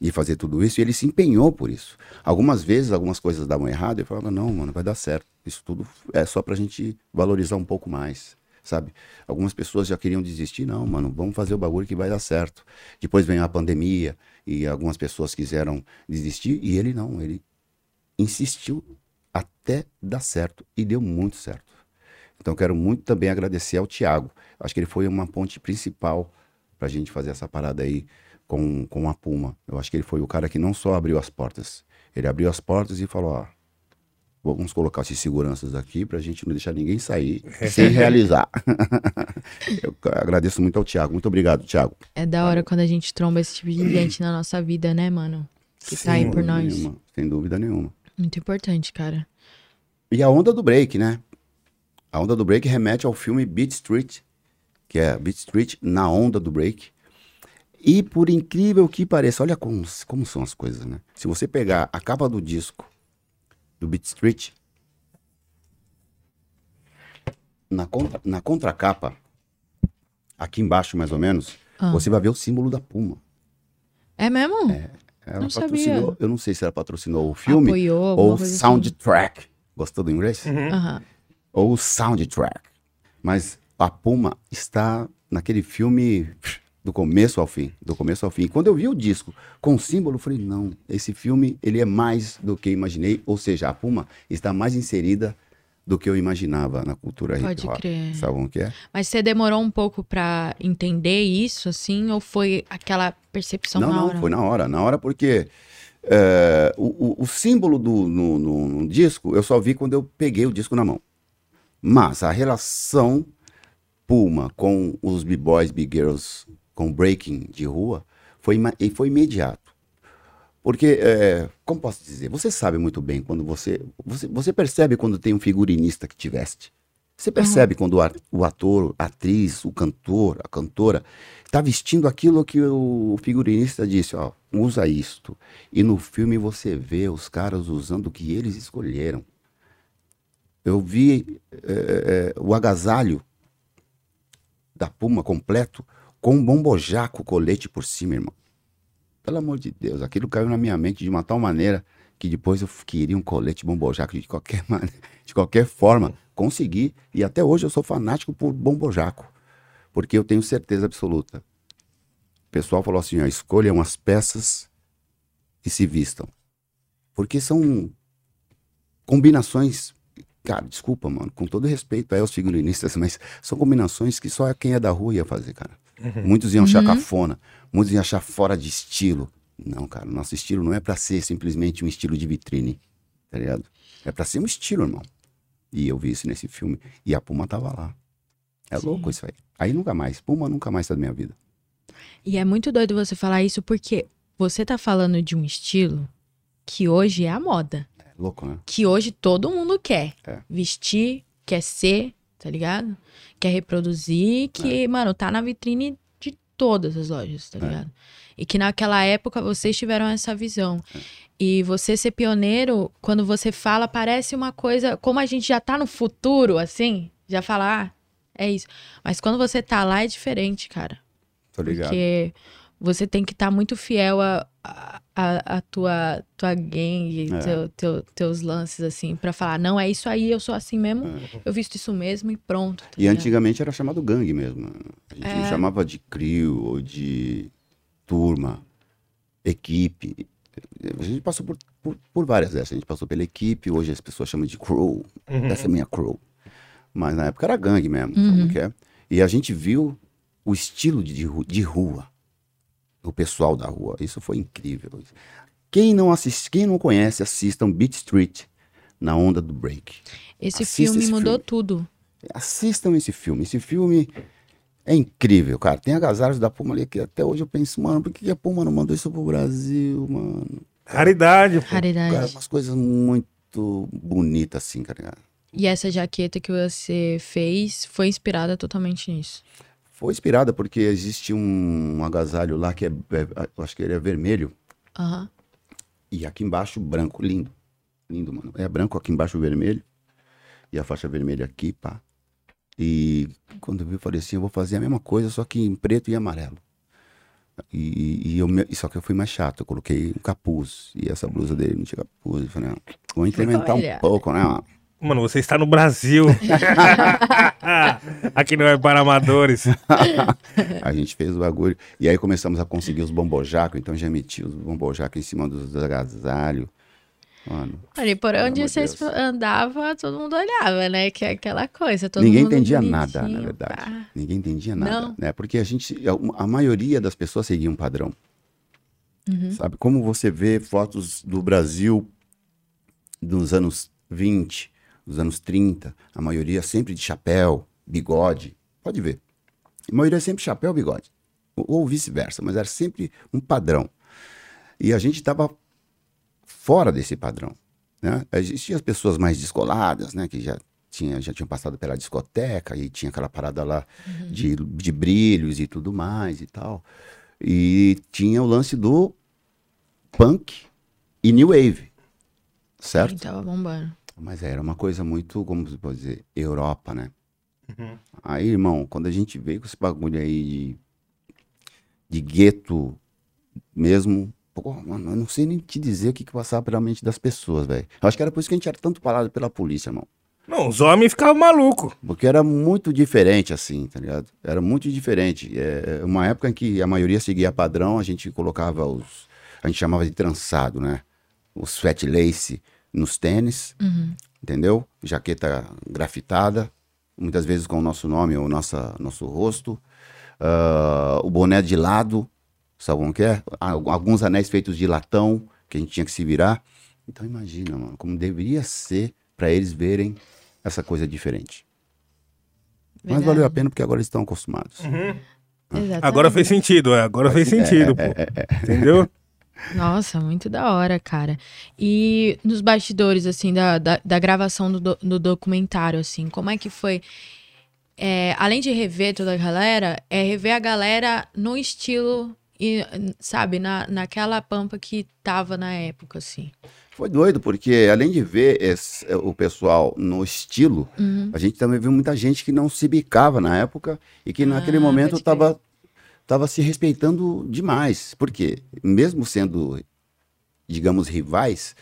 de fazer tudo isso e ele se empenhou por isso. Algumas vezes, algumas coisas davam errado, eu falava, não, mano, vai dar certo. Isso tudo é só pra gente valorizar um pouco mais, sabe? Algumas pessoas já queriam desistir, não, mano, vamos fazer o bagulho que vai dar certo. Depois veio a pandemia e algumas pessoas quiseram desistir e ele não, ele insistiu até dar certo e deu muito certo. Então quero muito também agradecer ao Tiago. Acho que ele foi uma ponte principal para a gente fazer essa parada aí com, com a Puma. Eu acho que ele foi o cara que não só abriu as portas, ele abriu as portas e falou: ó, vamos colocar esses seguranças aqui para a gente não deixar ninguém sair sem realizar. Eu agradeço muito ao Tiago. Muito obrigado, Tiago. É da hora quando a gente tromba esse tipo de gente na nossa vida, né, mano? Que tá aí Sem por dúvida nós. nenhuma, sem dúvida nenhuma. Muito importante, cara. E a onda do break, né? A onda do break remete ao filme Beat Street, que é Beat Street na onda do break. E por incrível que pareça, olha como, como são as coisas, né? Se você pegar a capa do disco do Beat Street, na, contra, na contracapa, aqui embaixo mais ou menos, Ah. você vai ver o símbolo da Puma. É mesmo? Ela Não patrocinou, sabia. eu não sei se ela patrocinou o filme Apoiou, ou coisa assim. soundtrack. Gostou do inglês? Aham. Ou soundtrack. Mas a Puma está naquele filme do começo ao fim, do começo ao fim. Quando eu vi o disco com o símbolo, eu falei, não, esse filme ele é mais do que imaginei, ou seja, a Puma está mais inserida do que eu imaginava na cultura Pode hip hop. crer. Sabe como que é? Mas você demorou um pouco pra entender isso, assim? Ou foi aquela percepção não, na não, hora? foi na hora. Na hora porque é, o, o- o símbolo do, no, no- no disco eu só vi quando eu peguei o disco na mão. Mas a relação Puma com os b-boys, b-girls, com breaking de rua, foi, foi imediato. Porque, é, como posso dizer, você sabe muito bem quando você, você... Você percebe quando tem um figurinista que te veste. Você percebe quando o, ar- o ator, a atriz, o cantor, a cantora está vestindo aquilo que o figurinista disse, ó, usa isto. E no filme você vê os caras usando o que eles escolheram. Eu vi é, é, o agasalho da Puma completo com um bombojaco colete por cima, irmão. Pelo amor de Deus, aquilo caiu na minha mente de uma tal maneira que depois eu queria um colete bombojaco de qualquer maneira, de qualquer forma. Consegui e até hoje eu sou fanático por bombojaco, porque eu tenho certeza absoluta. O pessoal falou assim, ó, escolham as peças e se vistam. Porque são combinações, cara, desculpa, mano, com todo respeito aí aos figurinistas, mas são combinações que só quem é da rua ia fazer, cara. Muitos iam achar cafona, muitos iam achar fora de estilo. Não, cara, o nosso estilo não é pra ser simplesmente um estilo de vitrine, tá ligado? É pra ser um estilo, irmão. E eu vi isso nesse filme. E a Puma tava lá. É louco isso aí. Aí nunca mais. Puma nunca mais tá na minha vida. E é muito doido você falar isso porque você tá falando de um estilo que hoje é a moda. É louco, né? Que hoje todo mundo quer. É. Vestir, quer ser, tá ligado? Quer reproduzir, que, mano, tá na vitrine de todas as lojas, tá ligado? E que naquela época vocês tiveram essa visão. E você ser pioneiro, quando você fala, parece uma coisa. Como a gente já tá no futuro, assim, já fala, ah, é isso. Mas quando você tá lá é diferente, cara. Tô ligado. Porque você tem que estar muito fiel a, a, a- tua, tua gangue, É. teu, teu- teus lances, assim, pra falar, não, é isso aí, eu sou assim mesmo, eu visto isso mesmo e pronto. tá É. E ligado? antigamente era chamado gangue mesmo. A gente não É. chamava de crew ou de turma, equipe. A gente passou por, por, por várias dessas. A gente passou pela equipe, hoje as pessoas chamam de crew. Essa é minha crew. Mas na época era gangue mesmo, sabe como que é? E a gente viu o estilo de, de rua. O pessoal da rua. Isso foi incrível. Quem não assiste, quem não conhece, assistam Beat Street na onda do break. Esse assista filme esse mudou filme. tudo. Assistam esse filme. Esse filme é incrível, cara. Tem agasalhos da Puma ali que até hoje eu penso, mano, por que a Puma não mandou isso pro Brasil, mano? Raridade, pô. Raridade. Cara, umas coisas muito bonitas assim, cara. E essa jaqueta que você fez foi inspirada totalmente nisso. Foi inspirada porque existe um agasalho lá que é, é- eu acho que ele é vermelho Aham. e aqui embaixo branco, lindo. Lindo, mano. É branco aqui embaixo vermelho e a faixa vermelha aqui, pá. E quando eu vi, eu falei assim, eu vou fazer a mesma coisa, só que em preto e amarelo. E, e eu, só que eu fui mais chato, eu coloquei um capuz. E essa blusa dele não tinha capuz. Eu falei, ah, vou incrementar um pouco, né? mano? Mano, você está no Brasil. Aqui não é para amadores. a gente fez o bagulho. E aí começamos a conseguir os bombojacos, então já meti os bombojacos em cima dos agasalhos. Mano, Ali, por onde vocês Deus. andavam, todo mundo olhava, né? Que é aquela coisa. Todo Ninguém mundo entendia nada, na verdade. pá. Ninguém entendia nada, Não. né? Porque a gente, a, a maioria das pessoas seguia um padrão. Uhum. Sabe? Como você vê fotos do Brasil dos anos 20, dos anos 30, a maioria sempre de chapéu, bigode. Pode ver. A maioria sempre chapéu, bigode. Ou, vice-versa, mas era sempre um padrão. E a gente estava fora desse padrão. Né? Existiam as pessoas mais descoladas, né? Que já tinha, já tinham passado pela discoteca e tinha aquela parada lá de, de brilhos e tudo mais e tal. E tinha o lance do punk e new wave, certo? Sim, tava bombando. Mas era uma coisa muito, como se pode dizer, Europa, né? Aí, irmão, quando a gente veio com esse bagulho aí de, de gueto mesmo, pô, mano, eu não sei nem te dizer o que, que passava pela mente das pessoas, velho. Eu acho que era por isso que a gente era tanto parado pela polícia, irmão. Não, os homens ficavam malucos. Porque era muito diferente, assim, tá ligado? Era muito diferente. É uma época em que a maioria seguia padrão, a gente colocava os. A gente chamava de trançado, né? Os fat lace nos tênis, entendeu? Jaqueta grafitada, muitas vezes com o nosso nome ou nossa, nosso rosto. Ah, o boné de lado, sabe como que é? Ah, Alguns anéis feitos de latão, que a gente tinha que se virar. Então imagina, mano, como deveria ser para eles verem essa coisa diferente. Mas Verdade. valeu a pena porque agora eles estão acostumados. Exatamente. Agora fez sentido, é. Agora fez sentido, pô. Entendeu? Nossa, muito da hora, cara. E nos bastidores, assim, da, da, da gravação do, do, do documentário, assim, como é que foi? É, além de rever toda a galera, é rever a galera no estilo, e, sabe, na, naquela pampa que tava na época, assim. Foi doido, porque além de ver esse- o pessoal no estilo, Uhum. a gente também viu muita gente que não se bicava na época e que naquele Ah, momento pode crer. Estava tava se respeitando demais. Por quê? Mesmo sendo, digamos, rivais,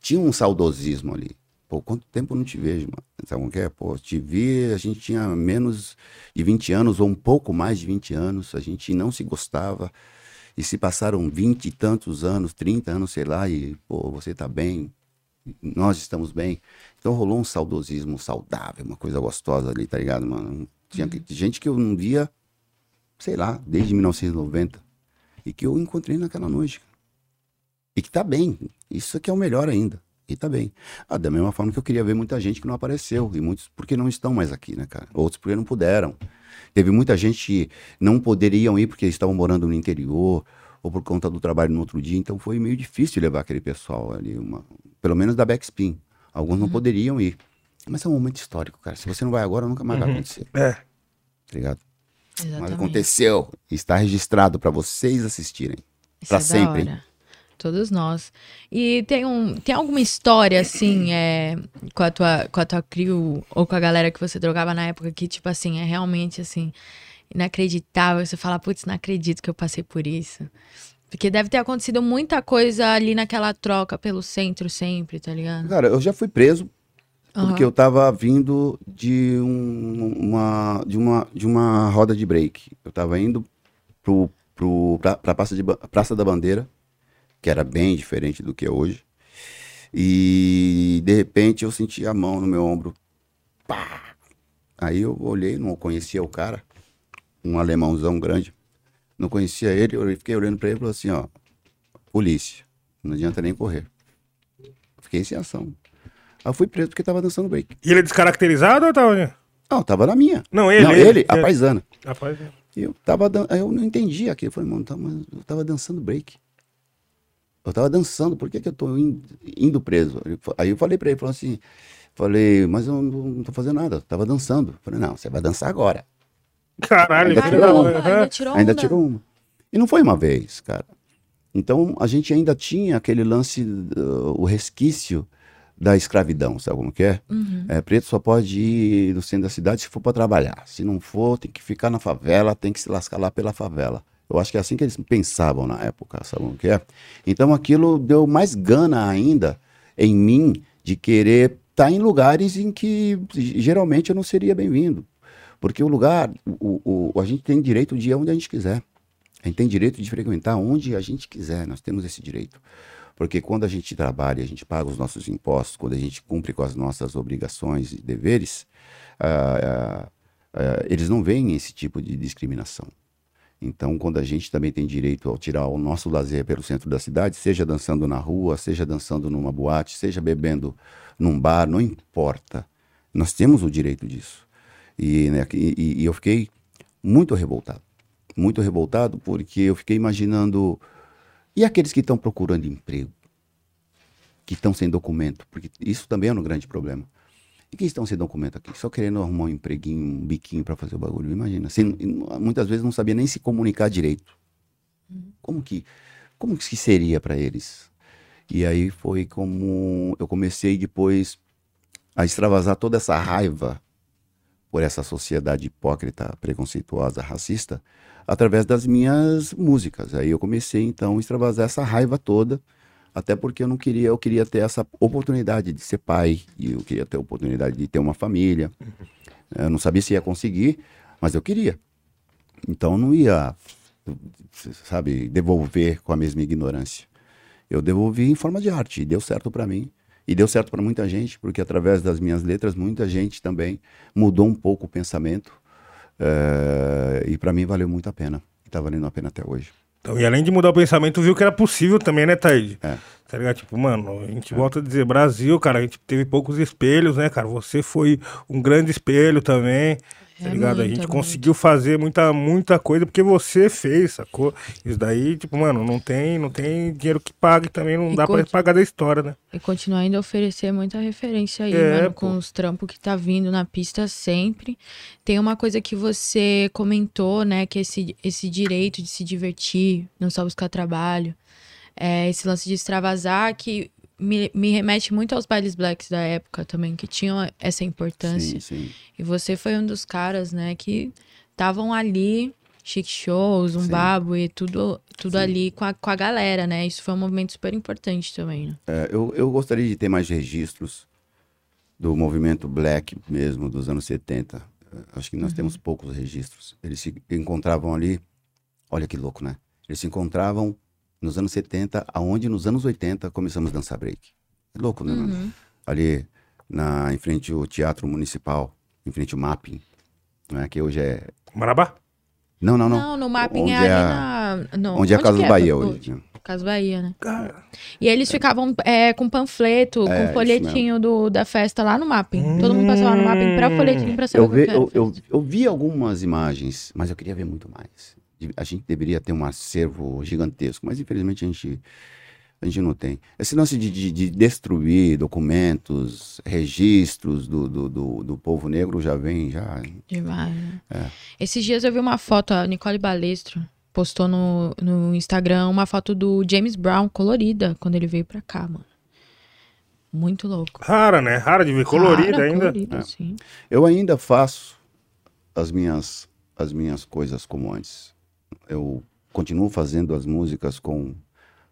tinha um saudosismo ali. Pô, quanto tempo eu não te vejo, mano? Sabe como que é? Pô, te vi, a gente tinha menos de 20 anos ou um pouco mais de 20 anos, a gente não se gostava. E se passaram 20 e tantos anos, 30 anos, sei lá, e, pô, você tá bem, nós estamos bem. Então rolou um saudosismo saudável, uma coisa gostosa ali, tá ligado, mano? Tinha que- gente que eu não via, sei lá, desde 1990. E que eu encontrei naquela noite. E que tá bem. Isso que é o melhor ainda. E tá bem. Ah, da mesma forma que eu queria ver muita gente que não apareceu. E muitos porque não estão mais aqui, né, cara? Outros porque não puderam. Teve muita gente que não poderiam ir porque estavam morando no interior ou por conta do trabalho no outro dia. Então foi meio difícil levar aquele pessoal ali, uma, pelo menos da Backspin. Alguns não poderiam ir. Mas é um momento histórico, cara. Se você não vai agora, nunca mais vai acontecer. É. Tá ligado? Mas Exatamente. aconteceu. Está registrado para vocês assistirem. Pra é sempre. Todos nós. E tem, um, tem alguma história, assim, é, com, a tua, com a tua crew ou com a galera que você trocava na época que, tipo assim, é realmente, assim, inacreditável. Você fala, putz, não acredito que eu passei por isso. Porque deve ter acontecido muita coisa ali naquela troca pelo centro sempre, tá ligado? Cara, eu já fui preso Porque eu tava vindo de um- uma, de uma, de uma roda de break. Eu tava indo pro, pro, pra, pra Praça, de, Praça da Bandeira, que era bem diferente do que é hoje. E de repente eu senti a mão no meu ombro. Pá! Aí eu olhei, não conhecia o cara, um alemãozão grande. Não conhecia ele, eu fiquei olhando pra ele e falei assim, ó, polícia, não adianta nem correr. Fiquei sem ação. Aí eu fui preso porque tava dançando break. E ele é descaracterizado ou tava. Não, tava na minha. Não, ele. não, ele, a é. paisana. Rapaz, E eu tava dan- aí eu não entendi aquilo. Eu falei, mano, tá- mas eu tava dançando break. Eu tava dançando, por que, que eu tô in- indo preso? Ele Aí eu falei pra ele, falou assim, falei, mas eu não, não tô fazendo nada, eu tava dançando. Eu falei, não, você vai dançar agora. caralho. Ainda tirou uma. mãe. ainda tirou ainda onda. tirou uma. E não foi uma vez, cara. Então a gente ainda tinha aquele lance, uh, o resquício da escravidão, sabe como que é? É, preto só pode ir no centro da cidade se for para trabalhar. Se não for, tem que ficar na favela, tem que se lascar lá pela favela. Eu acho que é assim que eles pensavam na época, sabe como que é? Então aquilo deu mais gana ainda em mim de querer estar em lugares em que geralmente eu não seria bem-vindo. Porque o lugar, o, o- a gente tem direito de ir onde a gente quiser. A gente tem direito de frequentar onde a gente quiser, nós temos esse direito. Porque quando a gente trabalha, a gente paga os nossos impostos, quando a gente cumpre com as nossas obrigações e deveres, ah, ah, ah, eles não veem esse tipo de discriminação. Então, quando a gente também tem direito ao tirar o nosso lazer pelo centro da cidade, seja dançando na rua, seja dançando numa boate, seja bebendo num bar, não importa. Nós temos o direito disso. E, né, e- e eu fiquei muito revoltado. Muito revoltado porque eu fiquei imaginando. E aqueles que estão procurando emprego? Que estão sem documento? Porque isso também é um grande problema. E que estão se documenta aqui? Só querendo arrumar um empreguinho, um biquinho para fazer o bagulho. Imagina. Sem, muitas vezes não sabia nem se comunicar direito. Como que, como que seria para eles? E aí foi como eu comecei depois a extravasar toda essa raiva por essa sociedade hipócrita, preconceituosa, racista, através das minhas músicas. Aí eu comecei então a extravasar essa raiva toda, até porque eu não queria, eu queria ter essa oportunidade de ser pai, e eu queria ter a oportunidade de ter uma família. Eu não sabia se ia conseguir, mas eu queria. Então não ia, sabe, devolver com a mesma ignorância. Eu devolvi em forma de arte, e deu certo para mim. E deu certo para muita gente, porque através das minhas letras, muita gente também mudou um pouco o pensamento. É, e para mim valeu muito a pena. E tá valendo a pena até hoje. Então, e além de mudar o pensamento, viu que era possível também, né, Taíde? É. Tá ligado? Tipo, mano, a gente é. volta a dizer, Brasil, cara, a gente teve poucos espelhos, né, cara? Você foi um grande espelho também. Tá é ligado? Muito, a gente é conseguiu fazer muita, muita coisa porque você fez, sacou? Isso daí, tipo, mano, não tem, não tem dinheiro que pague também, não e dá pra pagar da história, né? E continuar ainda a oferecer muita referência aí, é, mano, com os trampos que tá vindo na pista sempre. Tem uma coisa que você comentou, né, que esse, esse direito de se divertir, não só buscar trabalho. É, esse lance de extravasar que me, me remete muito aos bailes blacks da época também, que tinham essa importância. Sim, sim. E você foi um dos caras, né, que estavam ali, chic shows, um babo e tudo, tudo ali com a, com a galera, né? Isso foi um movimento super importante também, né? É, eu, eu gostaria de ter mais registros do movimento black mesmo, dos anos 70. Acho que nós uhum. temos poucos registros. Eles se encontravam ali, olha que louco, né? Eles se encontravam nos anos 70, aonde nos anos 80 começamos a dançar break. É louco, né, uhum. mano? Ali na, em frente ao Teatro Municipal, em frente ao Mapping, né, que hoje é... Marabá? Não, não, não. Não, no Mapping onde é ali é na... No... Onde, onde é a Casa do é? Bahia hoje. Né? Casa Bahia, né? Cara. E eles ficavam é, com panfleto, é, com folhetinho do, da festa lá no Mapping. Hum... Todo mundo passava no Mapping pra folhetinho pra saber eu, vi, eu, eu, eu, vi algumas imagens, mas eu queria ver muito mais a gente deveria ter um acervo gigantesco, mas infelizmente a gente, a gente não tem. Esse lance de, de, de destruir documentos, registros do, do, do, do, povo negro já vem, já. Demais. Né? É. Esses dias eu vi uma foto, a Nicole Balestro postou no, no Instagram uma foto do James Brown colorida quando ele veio pra cá, mano. Muito louco. Rara, né? Rara de ver colorida Rara, ainda. Colorida, é. Eu ainda faço as minhas, as minhas coisas como antes eu continuo fazendo as músicas com,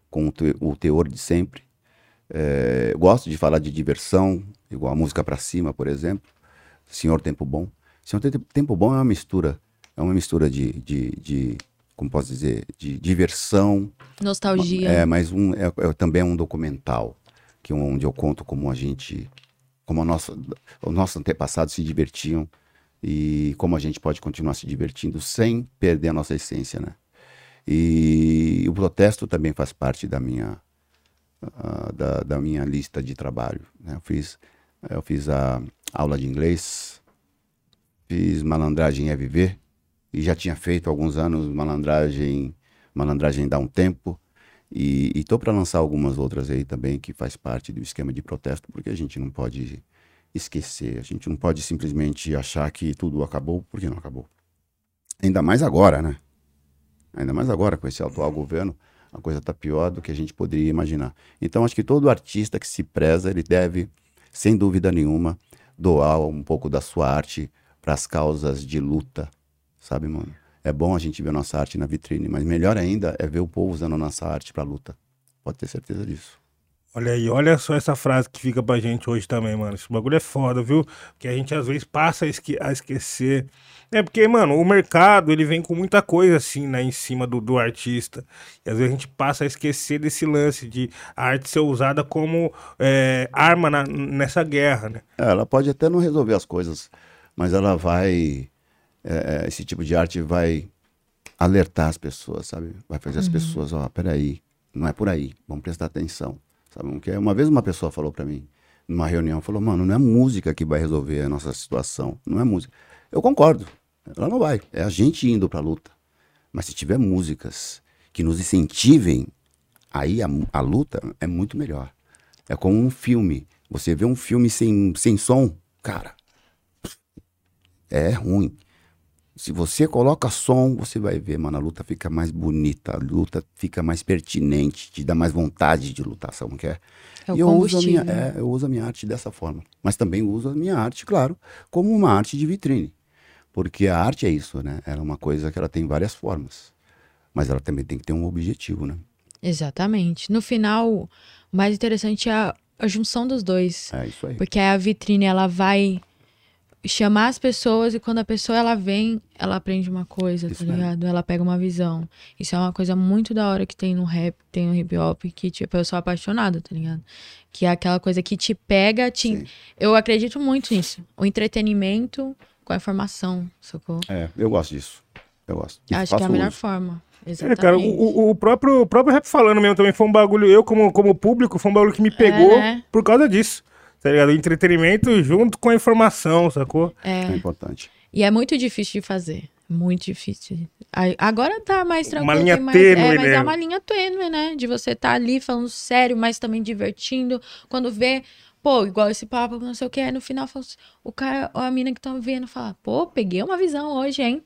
com o teor de sempre. É, gosto de falar de diversão, igual a música para cima, por exemplo. Senhor Tempo Bom. Senhor Tempo Bom é uma mistura, é uma mistura de, de, de como posso dizer, de diversão. Nostalgia. É, mas um, é, é também é um documental, que é onde eu conto como a gente, como a nossa, os nossos antepassados se divertiam e como a gente pode continuar se divertindo sem perder a nossa essência, né? E o protesto também faz parte da minha uh, da, da, minha lista de trabalho. Né? Eu fiz eu fiz a aula de inglês, fiz malandragem é viver e já tinha feito alguns anos malandragem malandragem dá um tempo e estou para lançar algumas outras aí também que faz parte do esquema de protesto porque a gente não pode esquecer. A gente não pode simplesmente achar que tudo acabou porque não acabou. Ainda mais agora, né? Ainda mais agora com esse atual governo, a coisa está pior do que a gente poderia imaginar. Então acho que todo artista que se preza, ele deve, sem dúvida nenhuma, doar um pouco da sua arte para as causas de luta, sabe, mano? É bom a gente ver nossa arte na vitrine, mas melhor ainda é ver o povo usando a nossa arte para luta. Pode ter certeza disso. Olha aí, olha só essa frase que fica pra gente hoje também, mano. Esse bagulho é foda, viu? Que a gente às vezes passa a, esque a esquecer. É porque, mano, o mercado ele vem com muita coisa assim, né, em cima do, do artista. E às vezes a gente passa a esquecer desse lance de a arte ser usada como é, arma na, nessa guerra, né? É, ela pode até não resolver as coisas, mas ela vai. É, é esse tipo de arte vai alertar as pessoas, sabe? Vai fazer as uhum. pessoas, ó, peraí, não é por aí, vamos prestar atenção. Sabe? Que uma vez uma pessoa falou para mim, numa reunião, falou, mano, não é música que vai resolver a nossa situação. Não é música. Eu concordo. Ela não vai. É a gente indo pra luta. Mas se tiver músicas que nos incentivem, aí a, a luta é muito melhor. É como um filme. Você vê um filme sem, sem som, cara, é ruim. Se você coloca som, você vai ver, mano, a luta fica mais bonita, a luta fica mais pertinente, te dá mais vontade de lutar, sabe como que é? É E eu uso, a minha, combustível. é, eu uso a minha arte dessa forma. Mas também uso a minha arte, claro, como uma arte de vitrine. Porque a arte é isso, né? Ela é uma coisa que ela tem várias formas. Mas ela também tem que ter um objetivo, né? Exatamente. No final, o mais interessante é a, a junção dos dois. É isso aí. Porque a vitrine, ela vai chamar as pessoas e quando a pessoa ela vem, ela aprende uma coisa, Isso tá mesmo. ligado? Ela pega uma visão. Isso é uma coisa muito da hora que tem no rap, tem no hip hop, que tipo, eu sou apaixonada, tá ligado? Que é aquela coisa que te pega, te... Sim. eu acredito muito nisso. O entretenimento com a informação, sacou? É, eu gosto disso. Eu gosto. E Acho que é a melhor uso. forma. É, Exatamente. cara, o, o- próprio, o próprio rap falando mesmo também foi um bagulho, eu como, como público, foi um bagulho que me pegou né? por causa disso. Tá ligado? O entretenimento junto com a informação, sacou? É É. importante. E é muito difícil de fazer. Muito difícil. Agora tá mais tranquilo. Uma linha mais, tênue, é, mas né? é uma linha tênue, né? De você estar ali falando sério, mas também divertindo. Quando vê, pô, igual esse papo, não sei o que, aí no final assim, o cara, ou a mina que tá vendo fala, pô, peguei uma visão hoje, hein?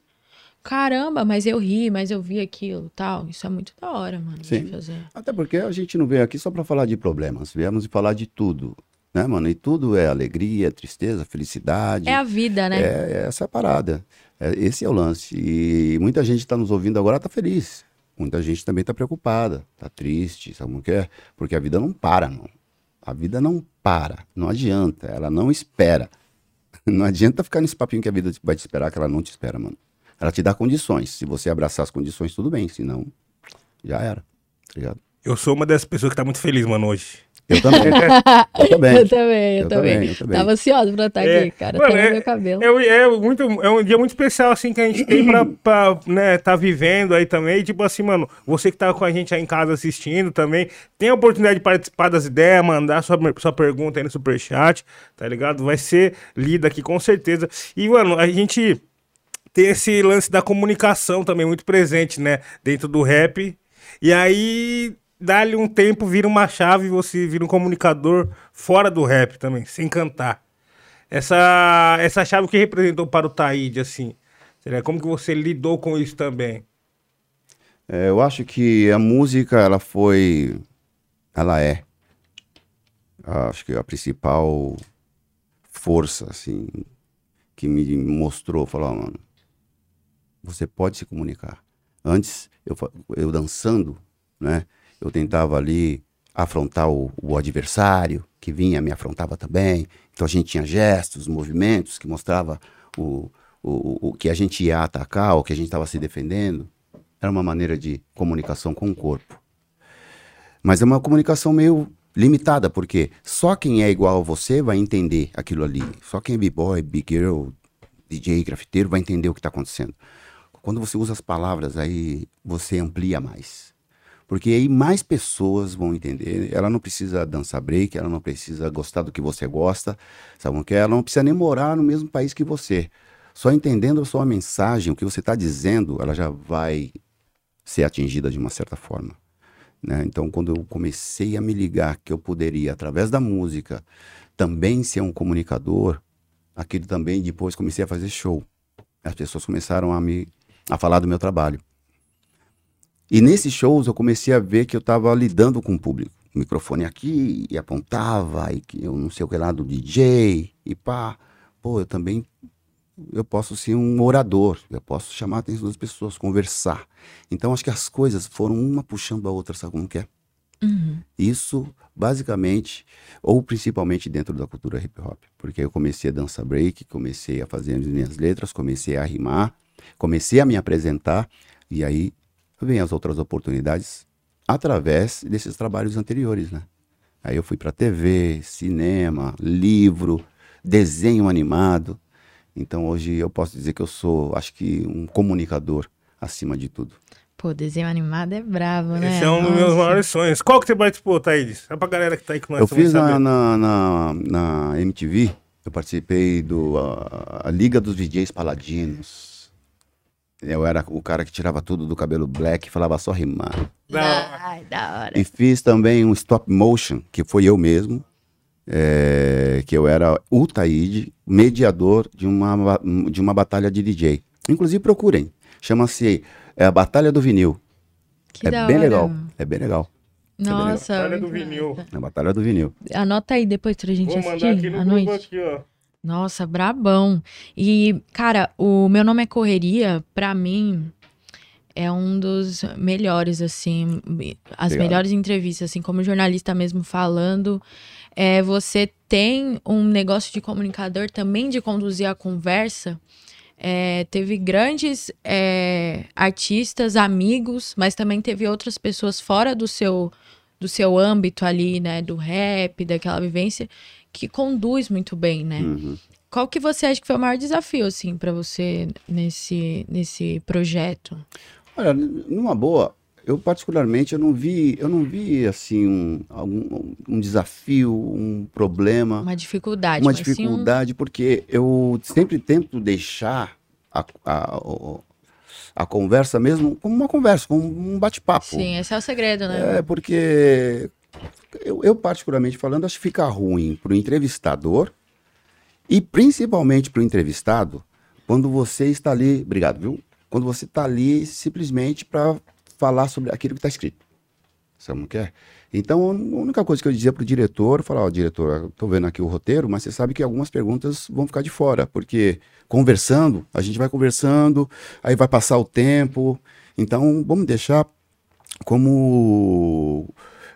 Caramba, mas eu ri, mas eu vi aquilo, tal. Isso é muito da hora, mano, Sim. de fazer. Até porque a gente não veio aqui só para falar de problemas. Viemos falar de tudo. Né, mano? E tudo é alegria, tristeza, felicidade. É a vida, né? É, é essa a parada. É, esse é o lance. E muita gente está nos ouvindo agora está feliz. Muita gente também está preocupada, está triste, sabe como que é? Porque a vida não para, não. A vida não para, não adianta, ela não espera. Não adianta ficar nesse papinho que a vida vai te esperar, que ela não te espera, mano. Ela te dá condições. Se você abraçar as condições, tudo bem. Senão, já era. Tá ligado? Eu sou uma dessas pessoas que tá muito feliz, mano, hoje. Eu também. eu também. Eu também, eu, Eu também. também, eu também. Tava ansiosa pra estar É, aqui, cara. mano, é- no meu cabelo. É, é muito, é um dia muito especial, assim, que a gente tem pra, pra né, tá vivendo aí também. Tipo assim, mano, você que tá com a gente aí em casa assistindo também, tem a oportunidade de participar das ideias, mandar sua, sua pergunta aí no superchat, tá ligado? Vai ser lida aqui com certeza. E, mano, a gente tem esse lance da comunicação também muito presente, né? Dentro do rap. E aí, dá-lhe um tempo, vira uma chave e você vira um comunicador fora do rap também, sem cantar. Essa, essa chave que representou para o Taíde, assim. Seria como que você lidou com isso também? É, eu acho que a música, ela foi. Ela é. Acho que a principal força, assim, que me mostrou, falou, ó, mano, você pode se comunicar. Antes, eu, eu dançando, né, eu tentava ali afrontar o, o adversário, que vinha, me afrontava também. Então a gente tinha gestos, movimentos que mostrava o, o, o que a gente ia atacar, o que a gente estava se defendendo. Era uma maneira de comunicação com o corpo. Mas é uma comunicação meio limitada, porque só quem é igual a você vai entender aquilo ali. Só quem é b-boy, big girl, DJ, grafiteiro vai entender o que está acontecendo. Quando você usa as palavras, aí você amplia mais. Porque aí mais pessoas vão entender. Ela não precisa dançar break, ela não precisa gostar do que você gosta, sabe o que? é? Ela não precisa nem morar no mesmo país que você. Só entendendo a sua mensagem, o que você está dizendo, ela já vai ser atingida de uma certa forma. né? Então, quando eu comecei a me ligar que eu poderia, através da música, também ser um comunicador, aquilo também depois comecei a fazer show. As pessoas começaram a me a falar do meu trabalho. E nesses shows eu comecei a ver que eu estava lidando com o público. O microfone aqui, e apontava, e que eu não sei o que lá do DJ, e pá. Pô, eu também eu posso ser um orador, eu posso chamar a atenção das pessoas, conversar. Então acho que as coisas foram uma puxando a outra, sabe como que é? Uhum. Isso, basicamente, ou principalmente dentro da cultura hip hop. Porque eu comecei a dançar break, comecei a fazer as minhas letras, comecei a rimar, comecei a me apresentar, e aí vem as outras oportunidades através desses trabalhos anteriores, né? Aí eu fui para TV, cinema, livro, desenho animado. Então hoje eu posso dizer que eu sou, acho que, um comunicador acima de tudo. Pô, desenho animado é bravo, né? Esse é um dos meus Nossa. maiores sonhos. Qual que você participou, Thaís? Só pra galera que tá aí com nós Eu fiz na, na, na, na MTV, eu participei do a, a Liga dos DJs Paladinos. Eu era o cara que tirava tudo do cabelo black e falava só rimar. Da hora. Ai, da hora. E fiz também um stop motion, que foi eu mesmo. é, que eu era o Taíde, mediador de uma, de uma batalha de DJ. Inclusive procurem, chama-se é, a Batalha do Vinil. Que é da bem hora. legal, é bem legal. Nossa. Batalha do vinil. É a Batalha do Vinil. Anota aí depois pra gente Vou mandar assistir aqui no à grupo noite. aqui, ó. Nossa, brabão. E, cara, o meu nome é Correria, pra mim, é um dos melhores, assim, as Obrigado. melhores entrevistas, assim, como jornalista mesmo falando. É, você tem um negócio de comunicador também de conduzir a conversa. É, teve grandes é, artistas, amigos, mas também teve outras pessoas fora do seu do seu âmbito ali, né, do rap, daquela vivência, que conduz muito bem, né? Uhum. Qual que você acha que foi o maior desafio, assim, pra você nesse, nesse projeto? Olha, numa boa, eu particularmente eu não vi, eu não vi assim um, algum, um desafio, um problema, Uma dificuldade. uma sim um- dificuldade, porque eu sempre tento deixar a, a, a conversa mesmo como uma conversa, como um bate-papo. Sim, esse é o segredo, né? É, porque eu, eu, particularmente falando, acho que fica ruim para o entrevistador e principalmente para o entrevistado quando você está ali, obrigado, viu? Quando você está ali simplesmente para falar sobre aquilo que está escrito. Sabe o que é? Então, a única coisa que eu dizia para o diretor, falar, ó, diretor, tô vendo aqui o roteiro, mas você sabe que algumas perguntas vão ficar de fora, porque conversando, a gente vai conversando, aí vai passar o tempo, então vamos deixar como,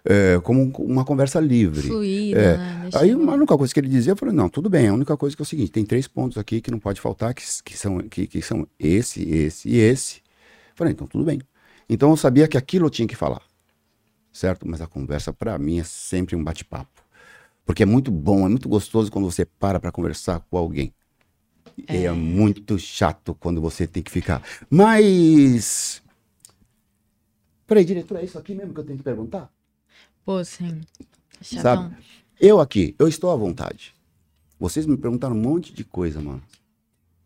é, como uma conversa livre. Fluida, É. né? Aí a única coisa que ele dizia, eu falei, não, tudo bem, a única coisa que é o seguinte, tem três pontos aqui que não pode faltar, que, que, são, que, que são esse, esse e esse. Eu falei, então tudo bem. Então eu sabia que aquilo eu tinha que falar, certo? Mas a conversa para mim é sempre um bate-papo. Porque é muito bom, é muito gostoso quando você para para conversar com alguém. E é muito chato quando você tem que ficar. Mas. Peraí, diretor, é isso aqui mesmo que eu tenho que perguntar? Pô, sim. Chatão. Sabe? Eu aqui, eu estou à vontade. Vocês me perguntaram um monte de coisa, mano.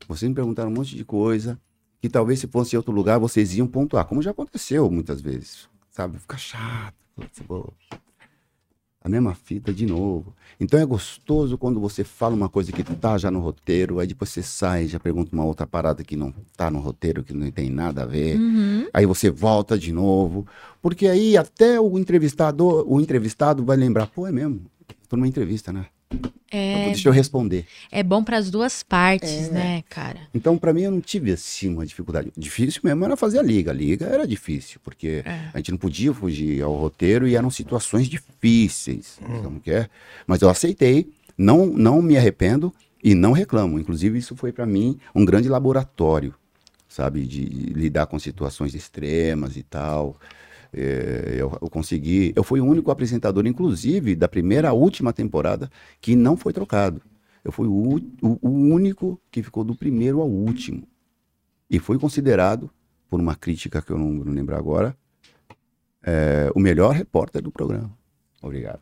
Vocês me perguntaram um monte de coisa que talvez se fosse em outro lugar vocês iam pontuar, como já aconteceu muitas vezes. Sabe? Fica chato. putz. A mesma fita de novo. Então é gostoso quando você fala uma coisa que tá já no roteiro, aí depois você sai e já pergunta uma outra parada que não tá no roteiro, que não tem nada a ver. Uhum. Aí você volta de novo, porque aí até o entrevistador, o entrevistado vai lembrar, pô, é mesmo. Tô numa entrevista, né? É, Deixa eu responder. é bom pras duas partes, É. né, cara? Então, pra mim, eu não tive assim uma dificuldade. Difícil mesmo era fazer a liga. A liga era difícil, porque É. a gente não podia fugir ao roteiro e eram situações difíceis, como que é? Mas eu aceitei, não, não me arrependo e não reclamo. Inclusive, isso foi pra mim um grande laboratório, sabe? De lidar com situações extremas e tal. É, eu, eu consegui. Eu fui o único apresentador, inclusive, da primeira à última temporada, que não foi trocado. Eu fui o, o- o único que ficou do primeiro ao último. E fui considerado, por uma crítica que eu não, não lembro agora, é, o melhor repórter do programa. Obrigado.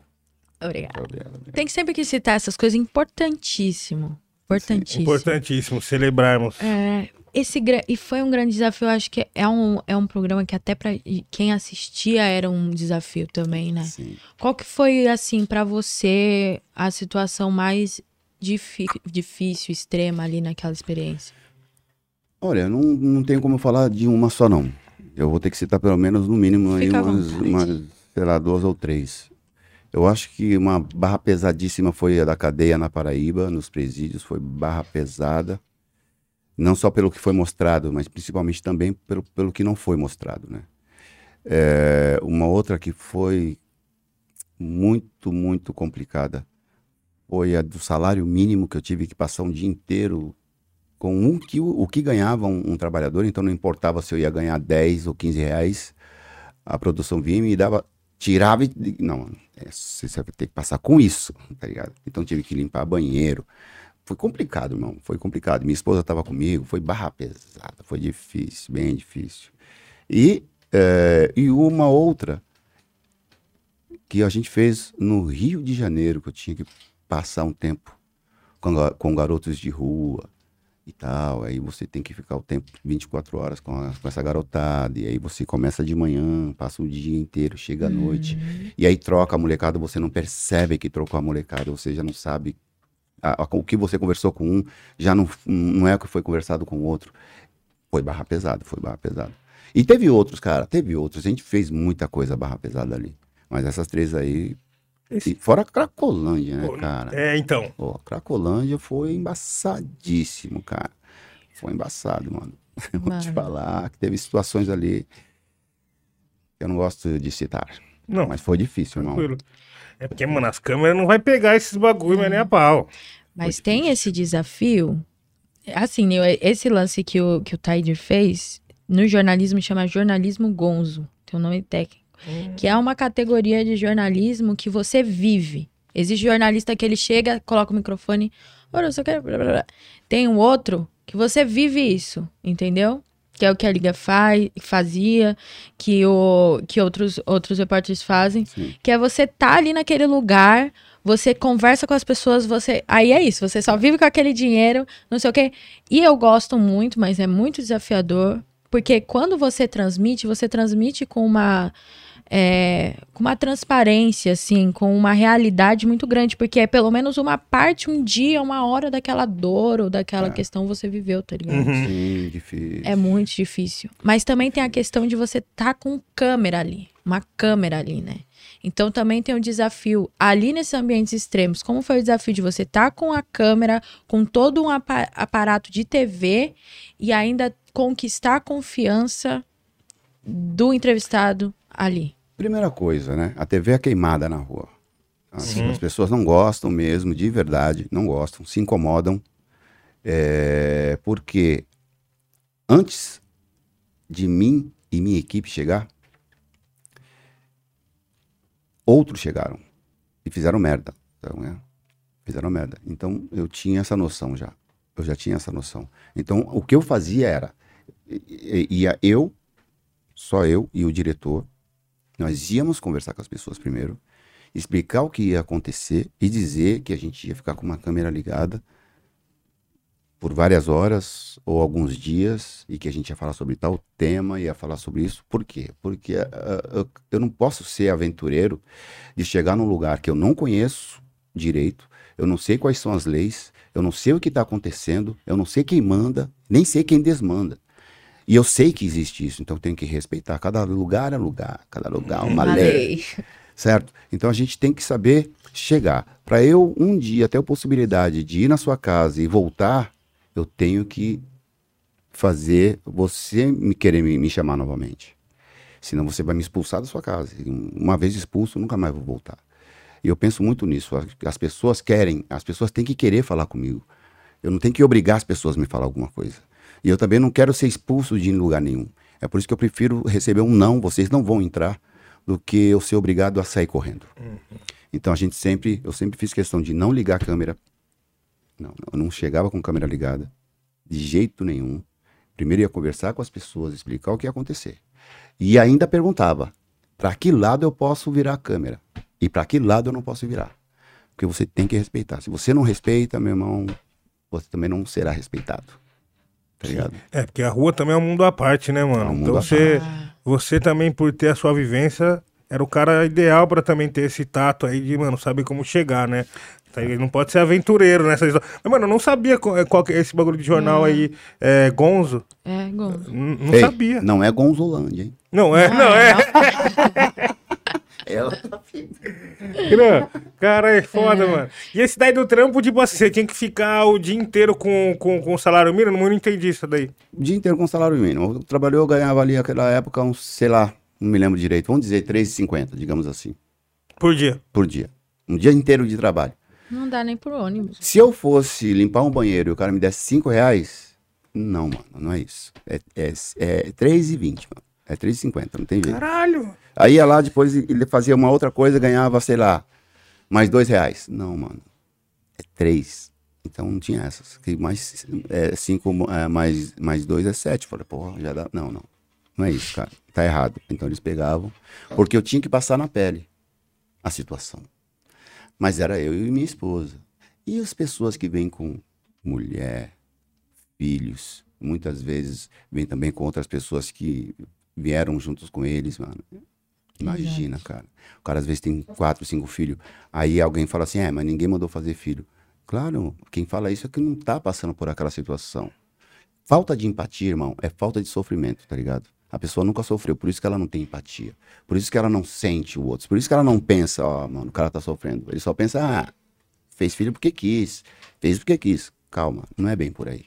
Obrigado, obrigado. Tem que sempre que citar essas coisas, importantíssimo. Importantíssimo. Importantíssimo celebrarmos. É, esse e foi um grande desafio, eu acho que é um, é um programa que até pra quem assistia era um desafio também, né? Sim. Qual que foi, assim, pra você a situação mais difícil, extrema ali naquela experiência? Olha, não, não tenho como falar de uma só, não. Eu vou ter que citar pelo menos, no mínimo, aí Fica umas, umas, sei lá, duas ou três. Eu acho que uma barra pesadíssima foi a da cadeia na Paraíba, nos presídios, foi barra pesada. Não só pelo que foi mostrado, mas principalmente também pelo, pelo que não foi mostrado, né? É, uma outra que foi muito, muito complicada foi a do salário mínimo que eu tive que passar um dia inteiro com um que, o, que ganhava um, um trabalhador, então não importava se eu ia ganhar 10 ou 15 reais, a produção vinha e me dava, tirava e. Não, você vai ter que passar com isso, tá ligado? Então tive que limpar banheiro. Foi complicado, irmão, foi complicado. Minha esposa estava comigo, foi barra pesada, foi difícil, bem difícil. E, é, e uma outra que a gente fez no Rio de Janeiro, que eu tinha que passar um tempo com, com garotos de rua, e tal. Aí você tem que ficar o tempo 24 horas com, a- com essa garotada. E aí você começa de manhã, passa o dia inteiro, chega à noite. E aí troca a molecada, você não percebe que trocou a molecada, você já não sabe. a- a- o que você conversou com um já não, não é o que foi conversado com o outro. Foi barra pesada, foi barra pesada. E teve outros, cara, teve outros. A gente fez muita coisa barra pesada ali. Mas essas três aí. Esse- E fora a Cracolândia, né, Pô, cara? É, então. Pô, a Cracolândia foi embaçadíssimo, cara. Foi embaçado, mano. Eu vou te falar que teve situações ali que eu não gosto de citar. Não, Mas foi difícil, irmão. tranquilo. É porque, mano, as câmeras não vai pegar esses bagulho, mas nem a pau. Mas tem esse desafio. Assim, esse lance que o, que o Taider fez, no jornalismo chama jornalismo gonzo. Tem um nome técnico. Que é uma categoria de jornalismo que você vive. Existe jornalista que ele chega, coloca o microfone. Ora, só quero. blá, blá, blá." Tem um outro que você vive isso, entendeu? Que é o que a Liga faz, fazia, que, o, que outros, outros repórteres fazem. Sim. Que é você tá ali naquele lugar, você conversa com as pessoas, você. Aí é isso, você só vive com aquele dinheiro, não sei o quê. E eu gosto muito, mas é muito desafiador, porque quando você transmite, você transmite com uma. É, com uma transparência, assim, com uma realidade muito grande, porque é pelo menos uma parte, um dia, uma hora daquela dor ou daquela questão você viveu, tá ligado? Uhum. Sim, difícil. É muito difícil. Mas também tem a questão de você estar com câmera ali. Uma câmera ali, né? Então também tem o desafio ali nesses ambientes extremos. Como foi o desafio de você estar com a câmera, com todo um apa- aparato de TV e ainda conquistar a confiança do entrevistado ali? Primeira coisa, né? A TV é queimada na rua. As, as pessoas não gostam mesmo, de verdade, não gostam, se incomodam. É, porque antes de mim e minha equipe chegar, outros chegaram e fizeram merda. Então, né? Fizeram merda. Então eu tinha essa noção já. Eu já tinha essa noção. Então o que eu fazia era ia eu, só eu e o diretor, nós íamos conversar com as pessoas primeiro, explicar o que ia acontecer e dizer que a gente ia ficar com uma câmera ligada por várias horas ou alguns dias e que a gente ia falar sobre tal tema, ia falar sobre isso. Por quê? Porque eu, eu não posso ser aventureiro de chegar num lugar que eu não conheço direito, eu não sei quais são as leis, eu não sei o que está acontecendo, eu não sei quem manda, nem sei quem desmanda. E eu sei que existe isso, então tenho que respeitar. Cada lugar é lugar, cada lugar é uma lei certo? Então a gente tem que saber chegar. Para eu um dia ter a possibilidade de ir na sua casa e voltar, eu tenho que fazer você me querer me, me chamar novamente. Senão você vai me expulsar da sua casa. Uma vez expulso, nunca mais vou voltar. E eu penso muito nisso. As pessoas querem, as pessoas têm que querer falar comigo. Eu não tenho que obrigar as pessoas a me falar alguma coisa. E eu também não quero ser expulso de lugar nenhum. É por isso que eu prefiro receber um não, vocês não vão entrar, do que eu ser obrigado a sair correndo. Então a gente sempre, eu sempre fiz questão de não ligar a câmera. Não, não, eu não chegava com a câmera ligada, de jeito nenhum. Primeiro ia conversar com as pessoas, explicar o que ia acontecer. E ainda perguntava: para que lado eu posso virar a câmera? E para que lado eu não posso virar? Porque você tem que respeitar. Se você não respeita, meu irmão, você também não será respeitado. Tá ligado? É, porque a rua também é um mundo à parte, né, mano? É um mundo então à você, você também, por ter a sua vivência, era o cara ideal pra também ter esse tato aí de, mano, saber como chegar, né? Tá, Ele não pode ser aventureiro nessa história. Mas, mano, eu não sabia qual, qual que é esse bagulho de jornal aí, é, Gonzo. É, Gonzo. N- Não Ei, sabia. Não é Gonzolândia, hein? Não é, não é. Ela Gran, Cara, é foda, mano. E esse daí do trampo, tipo assim, você tinha que ficar o dia inteiro com, com, com salário mínimo? Eu não entendi isso daí. o dia inteiro com salário mínimo. Eu trabalhei, eu ganhava ali naquela época uns, sei lá, não me lembro direito, vamos dizer 3,50, digamos assim, Por dia. por dia. Um dia inteiro de trabalho. Não dá nem por ônibus. Se eu fosse limpar um banheiro e o cara me desse 5 reais, não, mano, não é isso. É, é, é 3,20, mano. É 3,50, não tem jeito. Caralho. Aí ia lá, depois ele fazia uma outra coisa, ganhava, sei lá, mais dois reais. Não, mano. É três. Então não tinha essas. Que mais é, cinco é, mais, mais dois é sete. Falei, porra, já dá. Não, não. Não é isso, cara. Tá errado. Então eles pegavam. Porque eu tinha que passar na pele a situação. Mas era eu e minha esposa. E as pessoas que vêm com mulher, filhos. Muitas vezes vem também com outras pessoas que vieram juntos com eles, mano. Imagina, cara. O cara às vezes tem quatro, cinco filhos. Aí alguém fala assim, é, mas ninguém mandou fazer filho. Claro, quem fala isso é que não tá passando por aquela situação. Falta de empatia, irmão, é falta de sofrimento, tá ligado? A pessoa nunca sofreu, por isso que ela não tem empatia. Por isso que ela não sente o outro. Por isso que ela não pensa, ó, mano, o cara tá sofrendo. Ele só pensa, ah, fez filho porque quis, fez porque quis. Calma, não é bem por aí.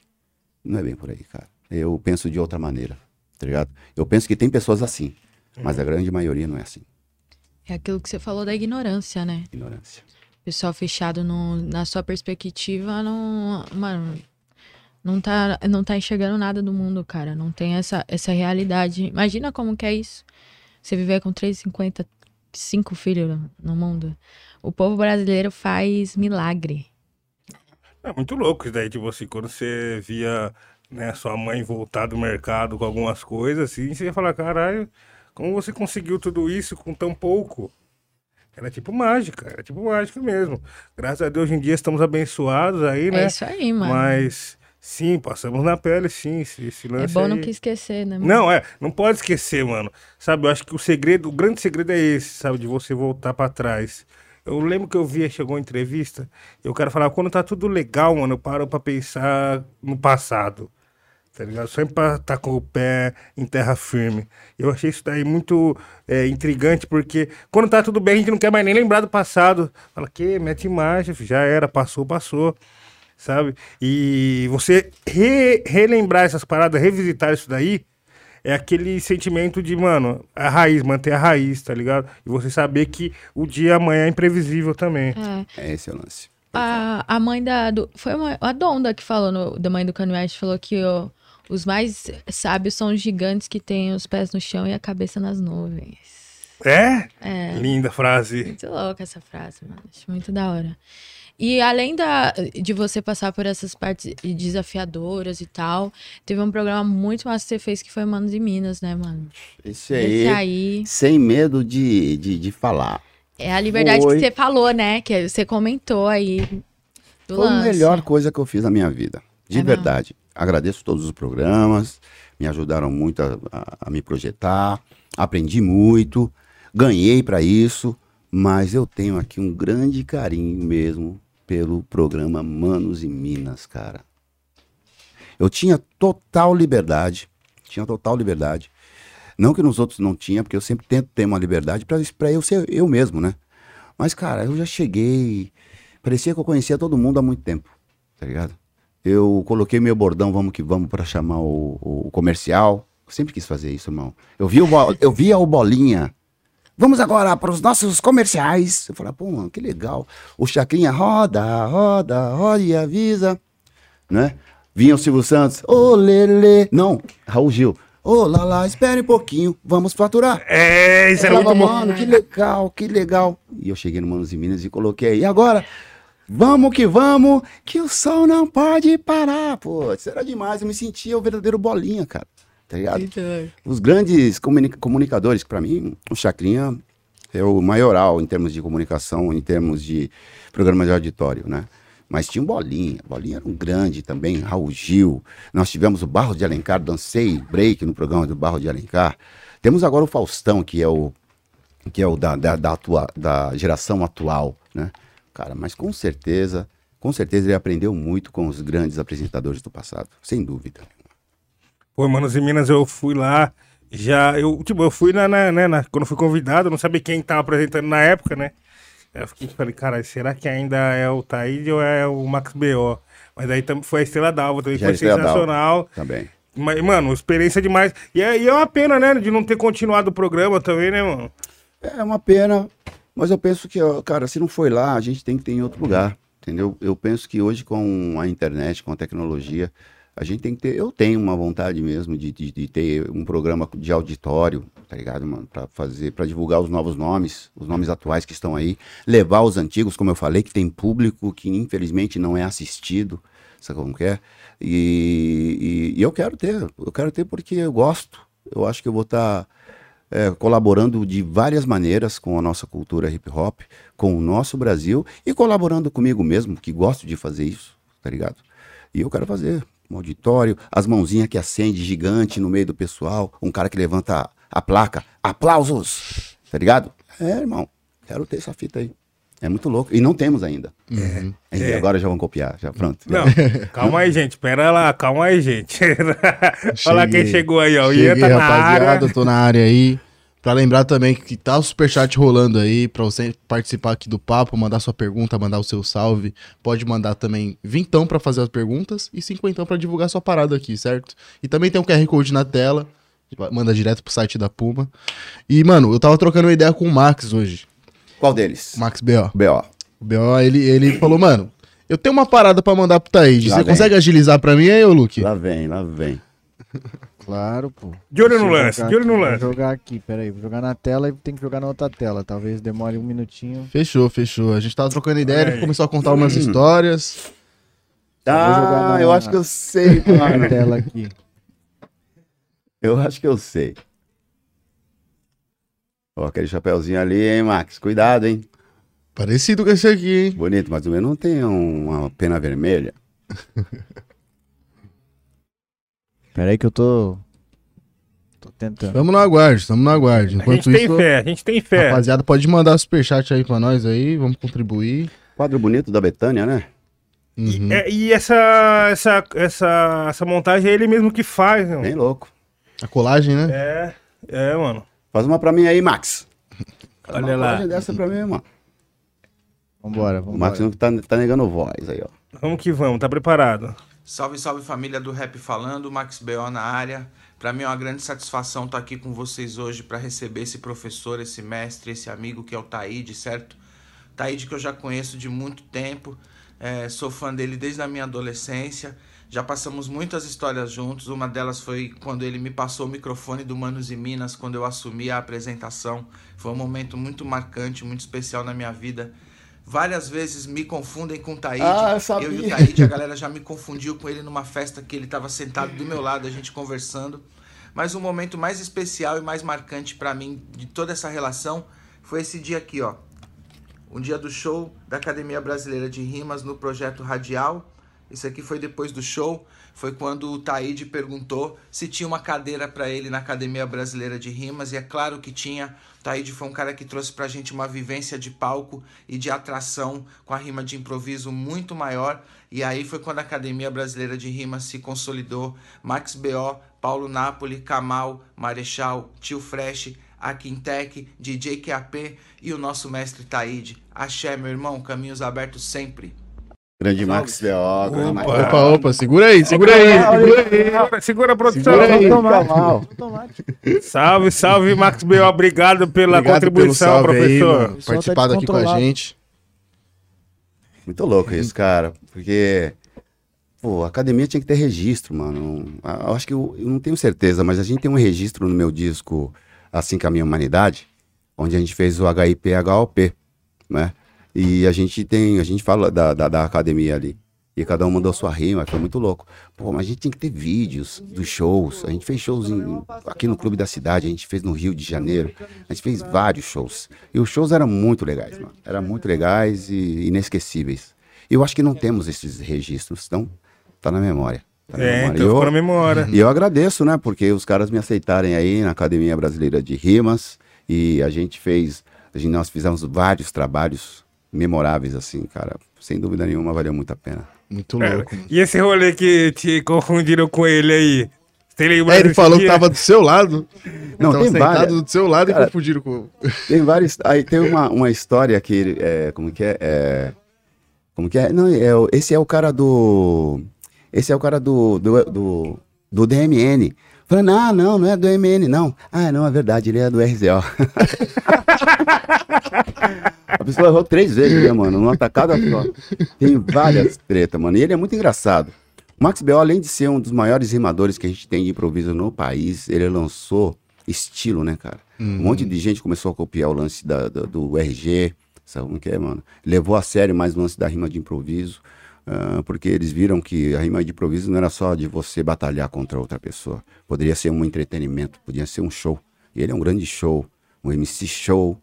Não é bem por aí, cara. Eu penso de outra maneira, tá ligado? Eu penso que tem pessoas assim, mas a grande maioria não é assim. É aquilo que você falou da ignorância, né? Ignorância. Pessoal fechado no, na sua perspectiva, não. Mano, não tá, não tá enxergando nada do mundo, cara. Não tem essa, essa realidade. Imagina como que é isso. Você viver com 3,50, cinco filhos no mundo. O povo brasileiro faz milagre. É muito louco isso daí, tipo assim, quando você via né, sua mãe voltar do mercado com algumas coisas, assim, você ia falar, caralho, como você conseguiu tudo isso com tão pouco? Era tipo mágica, era tipo mágica mesmo. Graças a Deus, hoje em dia estamos abençoados aí, né? É isso aí, mano. Mas, sim, passamos na pele, sim, esse, esse é lance bom aí. não que esquecer, né? mano? Não, é, não pode esquecer, mano. Sabe, eu acho que o segredo, o grande segredo é esse, sabe, de você voltar pra trás. Eu lembro que eu via, chegou uma entrevista, e o cara falava, quando tá tudo legal, mano, eu paro pra pensar no passado. Tá ligado? Sempre pra estar com o pé em terra firme. Eu achei isso daí muito é, intrigante, porque quando tá tudo bem, a gente não quer mais nem lembrar do passado. Fala, que? Mete marcha, filho, já era, passou, passou. Sabe? E você re- relembrar essas paradas, revisitar isso daí, é aquele sentimento de, mano, a raiz, manter a raiz, tá ligado? E você saber que o dia amanhã é imprevisível também. É. É esse o lance. A, a mãe da. Do, foi uma- a Donda que falou, no- da mãe do Kanye West, falou que ó, os mais sábios são os gigantes que têm os pés no chão e a cabeça nas nuvens. É? É. Linda frase. Muito louca essa frase, mano. Acho muito da hora. E além da, de você passar por essas partes desafiadoras e tal, teve um programa muito massa que você fez que foi Manos e Minas, né, mano? Esse Esse aí, aí sem medo de, de, de falar. é a liberdade Foi. que você falou, né? Que você comentou aí do Foi a lance. melhor coisa que eu fiz na minha vida. De É mesmo? Agradeço todos os programas, me ajudaram muito a, a- a me projetar, aprendi muito, ganhei para isso, mas eu tenho aqui um grande carinho mesmo pelo programa Manos e Minas, cara. Eu tinha total liberdade, tinha total liberdade. Não que nos outros não tinha, porque eu sempre tento ter uma liberdade para eu ser eu mesmo, né? Mas, cara, eu já cheguei. Parecia que eu conhecia todo mundo há muito tempo, tá ligado? Eu coloquei meu bordão, vamos que vamos, para chamar o, o comercial. Eu sempre quis fazer isso, irmão. Eu vi o, Bo- eu via o Bolinha. Vamos agora para os nossos comerciais. Eu falei, pô, mano, que legal. O Chacrinha roda, roda, roda e avisa né? Vinha o Silvio Santos, ô Lele, não, Raul Gil, ô Lala, espere um pouquinho, vamos faturar. É, isso era muito falava, bom. mano, que legal, que legal. E eu cheguei no Manos e Minas e coloquei, e agora, vamos que vamos, que o sol não pode parar. Pô, isso era demais, eu me sentia o verdadeiro bolinha, cara, tá ligado? Os grandes comuni- comunicadores, para mim, o Chacrinha é o maioral em termos de comunicação, em termos de programa de auditório, né? Mas tinha o Bolinha, Bolinha era um grande também, Raul Gil. Nós tivemos o Barro de Alencar, dancei break no programa do Barro de Alencar. Temos agora o Faustão, que é o que é o da, da, da, atua- da geração atual, né? Cara, mas com certeza, com certeza ele aprendeu muito com os grandes apresentadores do passado, sem dúvida. Pô, Manos e Minas, eu fui lá, já, eu, tipo, eu fui na, na, né, na- quando fui convidado, eu não sabia quem tava apresentando na época, né? Eu fiquei, falei, cara, será que ainda é o Taíde ou é o Max B.O.? Mas aí tam- foi a Estrela d'Alva, também Já foi d'Alva. sensacional. Também. Mas, mano, experiência demais. E é, e é uma pena, né, de não ter continuado o programa também, né, mano? É uma pena, mas eu penso que, cara, se não foi lá, a gente tem que ter em outro lugar, entendeu? Eu penso que hoje com a internet, com a tecnologia, a gente tem que ter. Eu tenho uma vontade mesmo de, de, de ter um programa de auditório, tá ligado, mano? Pra fazer, para divulgar os novos nomes, os nomes atuais que estão aí, levar os antigos, como eu falei, que tem público que infelizmente não é assistido, sabe como que é? E, e- e eu quero ter, eu quero ter porque eu gosto. Eu acho que eu vou estar é, colaborando de várias maneiras com a nossa cultura hip hop, com o nosso Brasil e colaborando comigo mesmo, que gosto de fazer isso, tá ligado? E eu quero fazer. um auditório, as mãozinhas que acende gigante no meio do pessoal, um cara que levanta a, placa, aplausos, tá ligado? É, irmão, quero ter essa fita aí. É muito louco. E não temos ainda. Uhum. É. E agora já vão copiar, já pronto. Não, calma aí, gente. Pera lá, calma aí, gente. Olha lá quem chegou aí, ó. O Ian Cheguei, tá na rapaziada, área. tô na área aí. Pra lembrar também que tá o superchat rolando aí, pra você participar aqui do papo, mandar sua pergunta, mandar o seu salve. Pode mandar também vintão pra fazer as perguntas e cinquentão pra divulgar sua parada aqui, certo? E também tem um QR Code na tela, manda direto pro site da Puma. E, mano, eu tava trocando uma ideia com o Max hoje, Qual deles? o Max B.O. B.O. O B.O., ele, ele falou, mano, eu tenho uma parada pra mandar pro Taíde, Lá você vem. consegue agilizar pra mim aí, ô Luke? Lá vem, lá vem. Claro, pô. De olho no Deixa eu lance, jogar de olho no aqui, lance. Vou jogar aqui, peraí. Vou jogar na tela e tem que jogar na outra tela. Talvez demore um minutinho. Fechou, fechou. A gente tava trocando ideia, ele aí. começou a contar umas histórias. vou jogar Ah, na- eu acho que eu sei, Na mano. tela aqui. Eu acho que eu sei. Ó, aquele chapeuzinho ali, hein, Max? Cuidado, hein? Parecido com esse aqui, hein? Bonito, mas o meu não tem um- uma pena vermelha. Peraí que eu tô. Tô tentando. Tamo no aguarde, tamo no aguarde. A gente Enquanto tem isso, fé, a gente tem fé. rapaziada, pode mandar superchat aí pra nós aí, vamos contribuir. Quadro bonito da Betânia, né? Uhum. E, é- e essa, essa, essa, essa montagem é ele mesmo que faz, né? Bem louco. A colagem, né? É, é, mano. Faz uma pra mim aí, Max. Faz Olha uma lá. dessa pra mim, mano. Vambora, O vambora. Max não tá, tá negando voz aí, ó. Vamos que vamos, tá preparado. Salve, salve família do Rap Falando, Max B.O. na área. Para mim é uma grande satisfação estar aqui com vocês hoje para receber esse professor, esse mestre, esse amigo que é o Taíde, certo? Taíde que eu já conheço de muito tempo, é, sou fã dele desde a minha adolescência. Já passamos muitas histórias juntos. Uma delas foi quando ele me passou o microfone do Manos e Minas, quando eu assumi a apresentação. Foi um momento muito marcante, muito especial na minha vida. Várias vezes me confundem com o Taíde. Ah, eu sabia. eu e o Taíde, a galera já me confundiu com ele numa festa que ele estava sentado do meu lado, a gente conversando. Mas o momento mais especial e mais marcante para mim de toda essa relação foi esse dia aqui, ó. Um dia do show da Academia Brasileira de Rimas no projeto Radial. Isso aqui foi depois do show. Foi quando o Taíde perguntou se tinha uma cadeira para ele na Academia Brasileira de Rimas. E é claro que tinha. O Taíde foi um cara que trouxe pra gente uma vivência de palco e de atração com a rima de improviso muito maior. E aí foi quando a Academia Brasileira de Rimas se consolidou. Max B.O., Paulo Napoli, Kamal, Marechal, Tio Fresh, a Quintec, DJ QAP e o nosso mestre Taíde. Axé, meu irmão, caminhos abertos sempre. Grande Max B.O. grande Max Opa. Opa, opa, segura aí, segura aí. Segura aí. Segura, a produção. Segura aí. Salve, salve, Max B.O. Obrigado pela Obrigado contribuição, pelo salve aí, professor. Pessoal tá Participado aqui com a gente. Muito louco isso, cara. Porque, pô, a academia tinha que ter registro, mano. Ah, Eu acho que eu, eu não tenho certeza, mas a gente tem um registro no meu disco Assim que a Minha Humanidade, onde a gente fez o HIP HOP, né? E a gente tem, a gente fala da, da, da academia ali. E cada um mandou sua rima, foi muito louco. Pô, mas a gente tem que ter vídeos dos shows. A gente fez shows em- aqui no Clube da Cidade, a gente fez no Rio de Janeiro. A gente fez vários shows. E os shows eram muito legais, mano. Eram muito legais e inesquecíveis. Eu acho que não temos esses registros, então tá na memória. Tá na É, memória. então eu- ficou na memória. e eu agradeço, né? Porque os caras me aceitarem aí na Academia Brasileira de Rimas. E a gente fez. A gente, nós fizemos vários trabalhos memoráveis, assim, cara. Sem dúvida nenhuma, valeu muito a pena. Muito É, louco. mano. E esse rolê que te confundiram com ele aí? Você lembra É, ele falou que dia? tava do seu lado. Não, tava tem várias. do seu lado Cara, e confundiram com. Tem vários. Aí tem uma, uma história que. ele- É, como que é? É, Como que é? Não, é, esse é o cara do. Esse é o cara do. do, do, do DMN. Falando, ah, não, não é do DMN, não. Ah, não, é verdade, ele é do RZO. A pessoa errou três vezes, né, mano? Numa tacada só. Tem várias tretas, mano. E ele é muito engraçado. O Max B.O., além de ser um dos maiores rimadores que a gente tem de improviso no país, ele lançou estilo, né, cara? Um monte de gente começou a copiar o lance da, da- do RG, sabe como que é, mano? Levou a sério mais o lance da rima de improviso, ah, porque eles viram que a rima de improviso não era só de você batalhar contra outra pessoa. Poderia ser um entretenimento, podia ser um show. E ele é um grande show, um MC show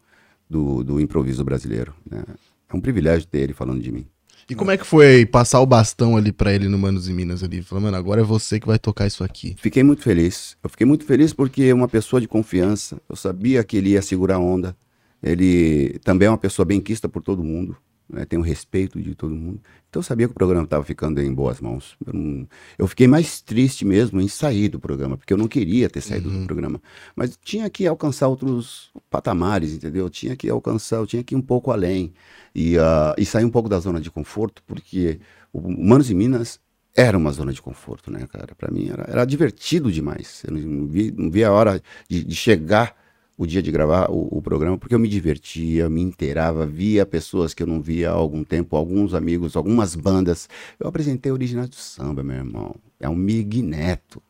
do, do improviso brasileiro. né? É um privilégio ter ele falando de mim. E como é que foi passar o bastão ali pra ele no Manos e Minas ali? Falando, mano, agora é você que vai tocar isso aqui. Fiquei muito feliz. Eu fiquei muito feliz porque é uma pessoa de confiança. Eu sabia que ele ia segurar a onda. Ele também é uma pessoa bem quista por todo mundo. Né? Tem o respeito de todo mundo. Então eu sabia que o programa estava ficando em boas mãos. Eu, não- eu fiquei mais triste mesmo em sair do programa, porque eu não queria ter saído do programa. Mas tinha que alcançar outros patamares, entendeu? Tinha que alcançar, eu tinha que ir um pouco além. E, ah, e sair um pouco da zona de conforto, porque o Manos e Minas era uma zona de conforto, né, cara? Pra mim era, era divertido demais. Eu não, não vi, não vi a hora de, de chegar o dia de gravar o, o programa, porque eu me divertia, me inteirava, via pessoas que eu não via há algum tempo, alguns amigos, algumas bandas. Eu apresentei Originais do Samba, meu irmão. É um Mig Neto,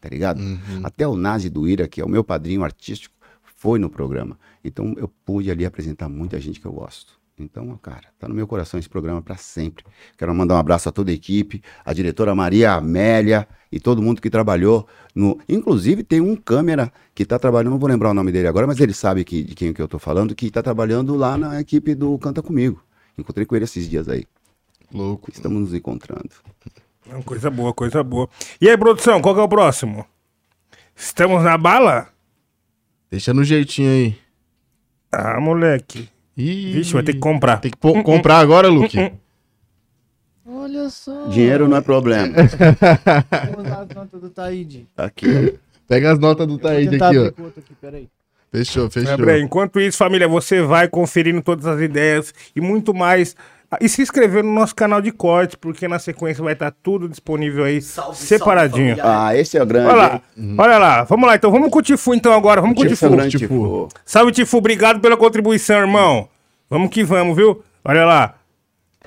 tá ligado? Até o Nazi do Ira, que é o meu padrinho artístico, foi no programa. Então eu pude ali apresentar muita gente que eu gosto. Então, cara, tá no meu coração esse programa para sempre. Quero mandar um abraço a toda a equipe, a diretora Maria Amélia e todo mundo que trabalhou no. Inclusive, tem um câmera que tá trabalhando, não vou lembrar o nome dele agora, mas ele sabe que, de quem que eu tô falando, que tá trabalhando lá na equipe do Canta Comigo. Encontrei com ele esses dias aí. Louco. Estamos nos encontrando. É uma Coisa boa, coisa boa. E aí, produção, qual que é o próximo? Estamos na bala? Deixa no jeitinho aí. Ah, moleque. Ih, Vixe, vai ter que comprar. Tem que pô- comprar agora, Luke? Olha só. Dinheiro não é problema. Vamos lá as notas do Taíde. Aqui. Pega as notas do Vou Taíde aqui, ó. aqui, peraí. Fechou, fechou. Gabriel, enquanto isso, família, você vai conferindo todas as ideias e muito mais. Ah, E se inscrever no nosso canal de cortes, porque na sequência vai estar tudo disponível aí, Salve, separadinho. salve, Ah, esse é o grande. Olha lá, olha lá. Vamos lá, então vamos com o Tifu então agora. Vamos com o é Tifu. Tifu. Salve, Tifu. Obrigado pela contribuição, irmão. Vamos que vamos, viu? Olha lá.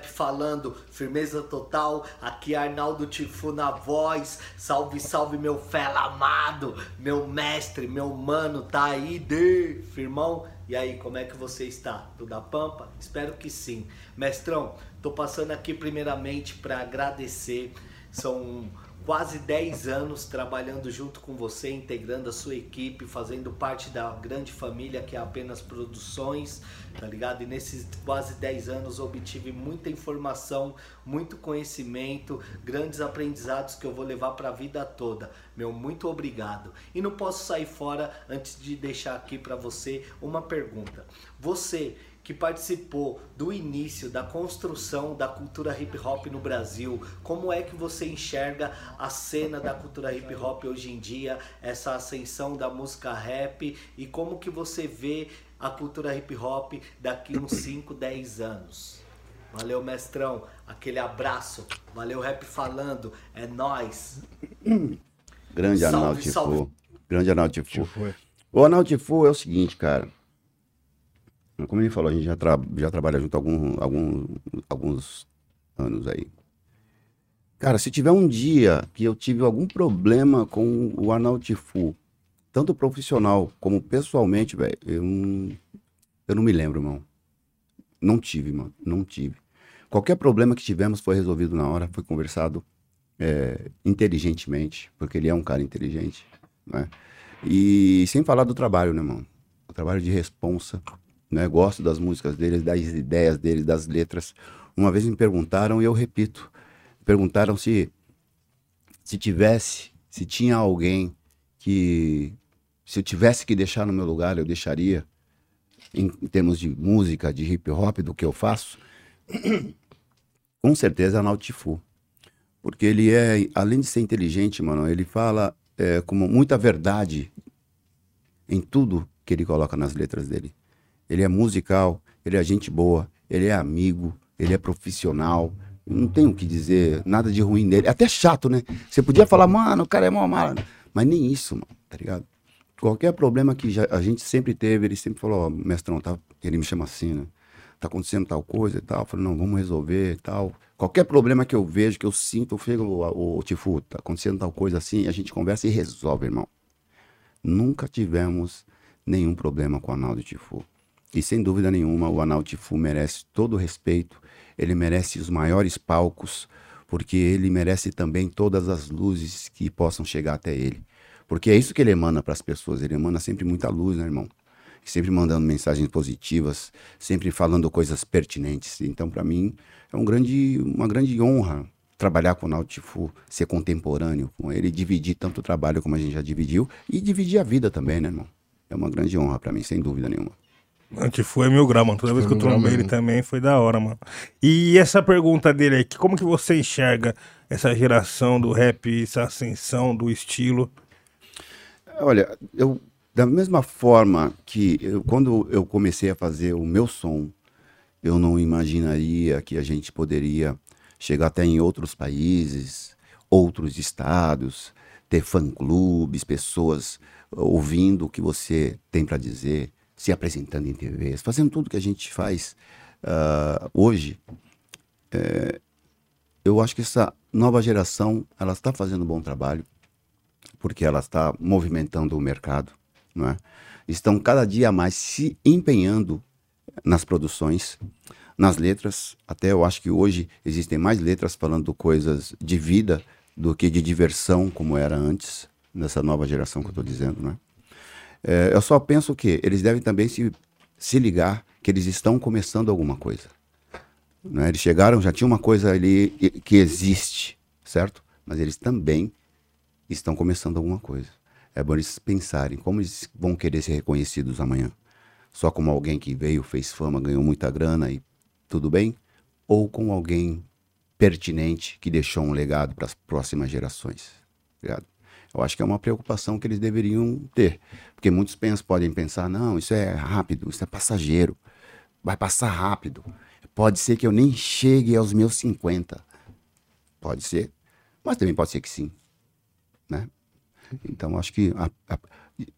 falando, firmeza total, aqui é Arnaldo Tifu na voz, salve, salve meu fela amado, meu mestre, meu mano, tá aí, de firmão, e aí, como é que você está? Tudo a pampa? Espero que sim. Mestrão, tô passando aqui primeiramente para agradecer, são quase 10 anos trabalhando junto com você, integrando a sua equipe, fazendo parte da grande família que é apenas produções, tá ligado? E nesses quase 10 anos obtive muita informação, muito conhecimento, grandes aprendizados que eu vou levar para a vida toda. Meu muito obrigado. E não posso sair fora antes de deixar aqui para você uma pergunta. Você que participou do início da construção da cultura hip hop no Brasil. Como é que você enxerga a cena da cultura hip hop hoje em dia, essa ascensão da música rap e como que você vê a cultura hip hop daqui uns 5, 10 anos? Valeu, mestrão. Aquele abraço. Valeu, rap falando. É nós. Grande Salve, Arnaldo. Grande Arnaldo Tifu. O Arnaldo Tifu é o seguinte, cara. Como ele falou, a gente já, tra- já trabalha junto há algum, algum, alguns anos aí. Cara, se tiver um dia que eu tive algum problema com o Arnaldo Tifu, tanto profissional como pessoalmente, velho, eu não, eu não me lembro, irmão. Não tive, mano. Não tive. Qualquer problema que tivemos foi resolvido na hora, foi conversado é, inteligentemente, porque ele é um cara inteligente, né? E sem falar do trabalho, né, irmão? O trabalho de responsa, né? Gosto das músicas dele, das ideias dele, das letras. Uma vez me perguntaram, e eu repito, perguntaram se se tivesse, se tinha alguém que se eu tivesse que deixar no meu lugar, eu deixaria em, em termos de música, de hip hop, do que eu faço. Com certeza é Arnaldo Tifu. Porque ele é, além de ser inteligente, mano, ele fala é, com muita verdade em tudo que ele coloca nas letras dele. Ele é musical, ele é gente boa, ele é amigo, ele é profissional. Não tenho o que dizer nada de ruim nele. Até chato, né? Você podia falar, mano, o cara é mó mala. Mas nem isso, mano, tá ligado? Qualquer problema que já- a gente sempre teve, ele sempre falou, ó, mestrão, tá? Ele me chama assim, né? Tá acontecendo tal coisa e tal. Eu falei, não, vamos resolver e tal. Qualquer problema que eu vejo, que eu sinto, eu chego, o, o Tifu, tá acontecendo tal coisa assim, a gente conversa e resolve, irmão. Nunca tivemos nenhum problema com o Arnaldo Tifu. E sem dúvida nenhuma, o Arnaldo Tifu merece todo o respeito, ele merece os maiores palcos, porque ele merece também todas as luzes que possam chegar até ele. Porque é isso que ele emana para as pessoas, ele emana sempre muita luz, né, irmão? sempre mandando mensagens positivas, sempre falando coisas pertinentes. Então, para mim, é um grande, uma grande honra trabalhar com o Nautifu, ser contemporâneo com ele, dividir tanto o trabalho como a gente já dividiu e dividir a vida também, né, irmão? É uma grande honra para mim, sem dúvida nenhuma. Antifu é mil graus, mano. Toda vez que eu grau trombei ele também foi da hora, mano. E essa pergunta dele aí, que como que você enxerga essa geração do rap, essa ascensão do estilo? Olha, eu da mesma forma que eu, quando eu comecei a fazer o meu som, eu não imaginaria que a gente poderia chegar até em outros países, outros estados, ter fã-clubes, pessoas ouvindo o que você tem para dizer, se apresentando em TVs, fazendo tudo que a gente faz ah, hoje. É, eu acho que essa nova geração ela está fazendo um bom trabalho porque ela está movimentando o mercado, não é? Estão cada dia mais se empenhando nas produções, nas letras. Até eu acho que hoje existem mais letras falando coisas de vida do que de diversão, como era antes, nessa nova geração que eu estou dizendo, é? É, eu só penso que eles devem também se, se ligar que eles estão começando alguma coisa. Né? Eles chegaram, já tinha uma coisa ali que existe, certo? Mas eles também estão começando alguma coisa. É bom eles pensarem como eles vão querer ser reconhecidos amanhã. Só como alguém que veio, fez fama, ganhou muita grana e tudo bem? Ou com alguém pertinente que deixou um legado para as próximas gerações. Ligado? Eu acho que é uma preocupação que eles deveriam ter. Porque muitos pens podem pensar, não, isso é rápido, isso é passageiro. Vai passar rápido. Pode ser que eu nem chegue aos meus 50. Pode ser. Mas também pode ser que sim. Então, acho que a- a-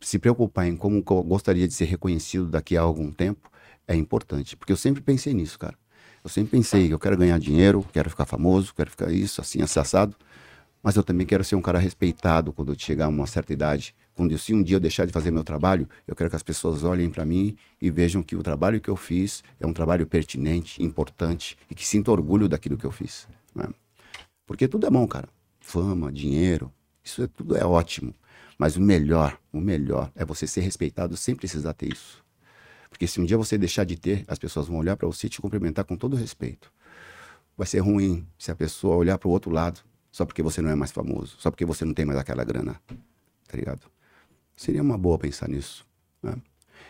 se preocupar em como eu gostaria de ser reconhecido daqui a algum tempo é importante. Porque eu sempre pensei nisso, cara. Eu sempre pensei que eu quero ganhar dinheiro, quero ficar famoso, quero ficar isso, assim, assado. Mas eu também quero ser um cara respeitado quando eu chegar a uma certa idade. Quando eu, se um dia eu deixar de fazer meu trabalho, eu quero que as pessoas olhem para mim e vejam que o trabalho que eu fiz é um trabalho pertinente, importante e que sinta orgulho daquilo que eu fiz. né? Porque tudo é bom, cara. Fama, dinheiro, isso é, tudo é ótimo. Mas o melhor, o melhor é você ser respeitado sem precisar ter isso. Porque se um dia você deixar de ter, as pessoas vão olhar para você e te cumprimentar com todo respeito. Vai ser ruim se a pessoa olhar para o outro lado só porque você não é mais famoso, só porque você não tem mais aquela grana. Tá ligado? Seria uma boa pensar nisso. né?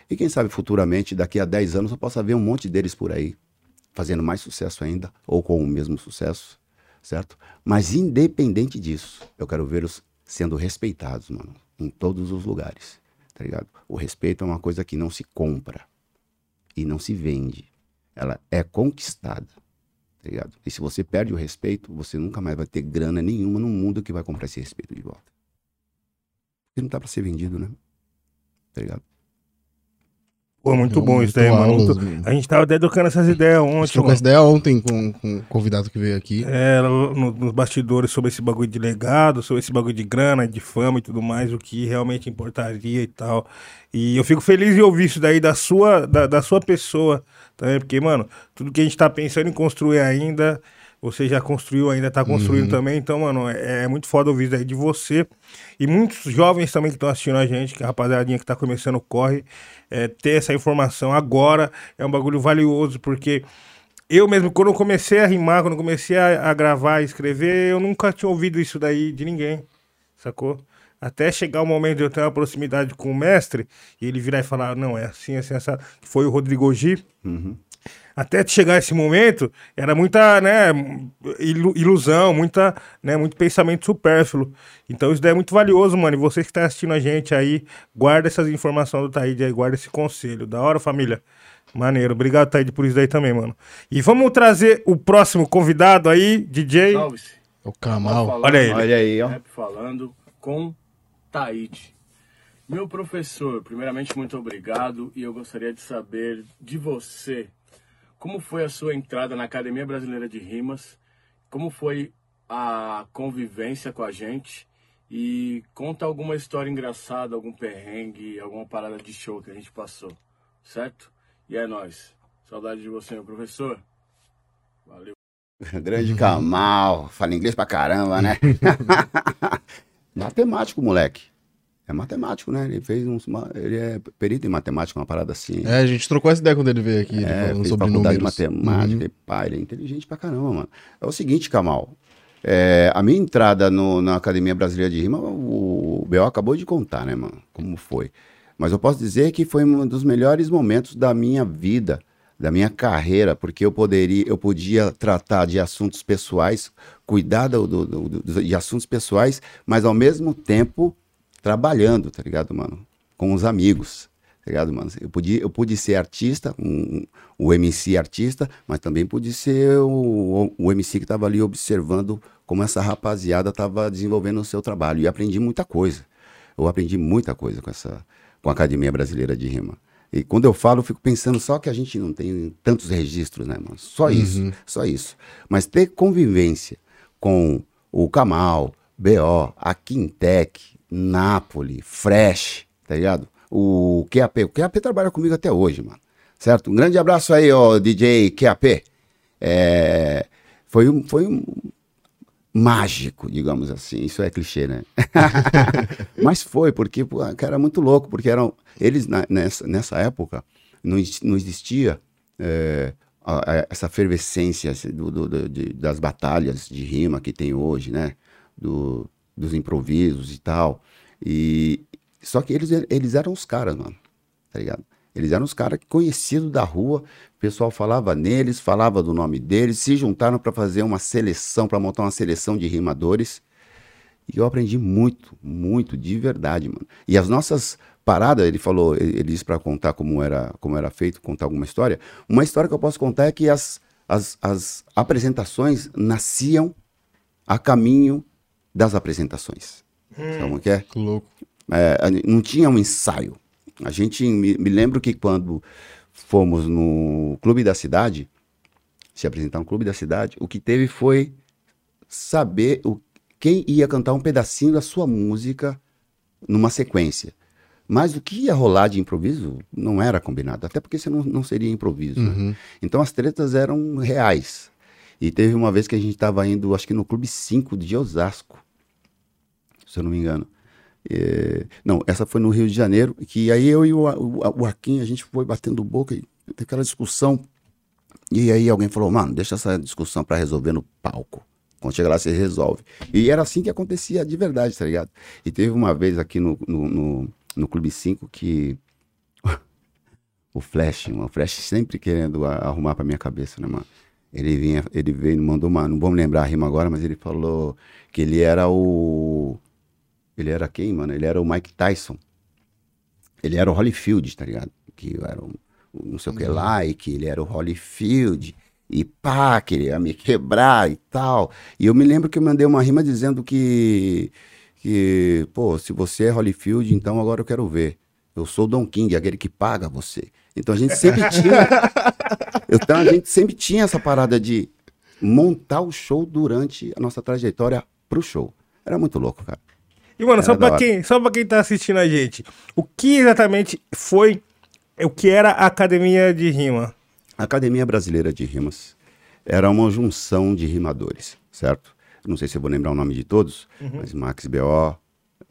E quem sabe futuramente, daqui a 10 anos, eu possa ver um monte deles por aí, fazendo mais sucesso ainda, ou com o mesmo sucesso, certo? Mas independente disso, eu quero vê-los sendo respeitados, mano, em todos os lugares, tá ligado? O respeito é uma coisa que não se compra e não se vende. Ela é conquistada, tá ligado? E se você perde o respeito, você nunca mais vai ter grana nenhuma no mundo que vai comprar esse respeito de volta. Porque não tá pra ser vendido, né? Tá ligado? Pô, muito Muito bom isso daí, mano. aulas, Muito- mano. A gente tava até trocando essas ideias A ontem, gente trocou essa ideia ontem com, com o convidado que veio aqui. É, no- nos bastidores sobre esse bagulho de legado, sobre esse bagulho de grana, de fama e tudo mais, o que realmente importaria e tal. E eu fico feliz em ouvir isso daí da sua, da, da sua pessoa, também, porque, mano, tudo que a gente tá pensando em construir ainda, você já construiu, ainda tá construindo também, então, mano, é, é muito foda ouvir isso daí de você. E muitos jovens também que estão assistindo a gente, que a rapaziadinha que tá começando corre, é, ter essa informação agora é um bagulho valioso, porque eu mesmo, quando eu comecei a rimar, quando eu comecei a, a gravar, a escrever, eu nunca tinha ouvido isso daí de ninguém, sacou? Até chegar o momento de eu ter uma proximidade com o mestre, e ele virar e falar, não, é assim, assim, essa que foi o Rodrigo G. Até chegar esse momento, era muita, né, ilu- ilusão, muita, né, muito pensamento supérfluo. Então isso daí é muito valioso, mano. E você que tá assistindo a gente aí, guarda essas informações do Taíde aí, guarda esse conselho. Da hora, família? Maneiro. Obrigado, Taíde, por isso daí também, mano. E vamos trazer o próximo convidado aí, DJ. Salve-se. O Kamal. Falando, Olha ele. Olha aí, ó. Rap falando com Taíde. Meu professor, primeiramente, muito obrigado. E eu gostaria de saber de você como foi a sua entrada na Academia Brasileira de Rimas, como foi a convivência com a gente e conta alguma história engraçada, algum perrengue, alguma parada de show que a gente passou, certo? E é nóis. Saudade de você, meu professor. Valeu. Grande Kamal, fala inglês pra caramba, né? Matemático, moleque. É matemático, né? Ele fez ma- Ele é perito em matemática, uma parada assim. É, a gente trocou essa ideia quando ele veio aqui, ele É, falando sobre números. de matemática, e pá, ele é inteligente pra caramba, mano. É o seguinte, Kamal. é, a minha entrada no- na Academia Brasileira de Rima, o, o B.O. acabou de contar, né, mano? Como foi. Mas eu posso dizer que foi um dos melhores momentos da minha vida, da minha carreira, porque eu poderia, eu podia tratar de assuntos pessoais, cuidar do- do- do- de assuntos pessoais, mas ao mesmo tempo trabalhando, tá ligado, mano? Com os amigos, tá ligado, mano? Eu, podia, eu pude ser artista, um, o MC artista, mas também pude ser o, o MC que tava ali observando como essa rapaziada tava desenvolvendo o seu trabalho. E aprendi muita coisa. Eu aprendi muita coisa com essa com a Academia Brasileira de Rima. E quando eu falo, eu fico pensando só que a gente não tem tantos registros, né, mano? Só isso, só isso. Mas ter convivência com o Kamal, BO, a Quintec, Napoli, Fresh, tá ligado? O QAP. O QAP trabalha comigo até hoje, mano. Certo? Um grande abraço aí, ó, DJ QAP. É, foi um, foi um mágico, digamos assim. Isso é clichê, né? Mas foi, porque pô, era muito louco, porque eram eles na- nessa, nessa época não, não existia é, a- a- essa efervescência assim, do- do- do- de- das batalhas de rima que tem hoje, né? Do- dos improvisos e tal. E só que eles, eles eram os caras, mano, tá ligado? Eles eram os caras conhecidos da rua, o pessoal falava neles, falava do nome deles, se juntaram para fazer uma seleção, para montar uma seleção de rimadores. E eu aprendi muito, muito, de verdade, mano. E as nossas paradas, ele falou, ele, ele disse para contar como era, como era feito, contar alguma história. Uma história que eu posso contar é que as, as, as apresentações nasciam a caminho das apresentações. Sabe como que é? Que louco. É, não tinha um ensaio. A gente me, me lembro que quando fomos no Clube da Cidade, se apresentar no Clube da Cidade, o que teve foi saber o, quem ia cantar um pedacinho da sua música numa sequência. Mas o que ia rolar de improviso não era combinado, até porque você não, não seria improviso. né? Então as tretas eram reais. E teve uma vez que a gente estava indo, acho que no Clube 5 de Osasco, se eu não me engano. É, não, essa foi no Rio de Janeiro, que aí eu e o, o, Arquim, a gente foi batendo boca e teve aquela discussão. E aí alguém falou, mano, deixa essa discussão pra resolver no palco. Quando chega lá, você resolve. E era assim que acontecia de verdade, tá ligado? E teve uma vez aqui no, no, no, no Clube 5 que o Flash, o Flash sempre querendo arrumar pra minha cabeça, né, mano? Ele vinha, ele veio, mandou uma, não vou me lembrar a rima agora, mas ele falou que ele era o ele era quem, mano? Ele era o Mike Tyson. Ele era o Holyfield, tá ligado? Que era um, um não sei o que lá, e que ele era o Holyfield. E pá, que ele ia me quebrar e tal. E eu me lembro que eu mandei uma rima dizendo que, que pô, se você é Holyfield, então agora eu quero ver. Eu sou o Don King, aquele que paga você. Então a gente sempre tinha. então a gente sempre tinha essa parada de montar o show durante a nossa trajetória pro show. Era muito louco, cara. E, mano, só Era pra, quem, só pra quem tá assistindo a gente, o que exatamente foi o que era a academia de rima? A Academia Brasileira de Rimas era uma junção de rimadores, certo? Não sei se eu vou lembrar o nome de todos, mas Max B.O.,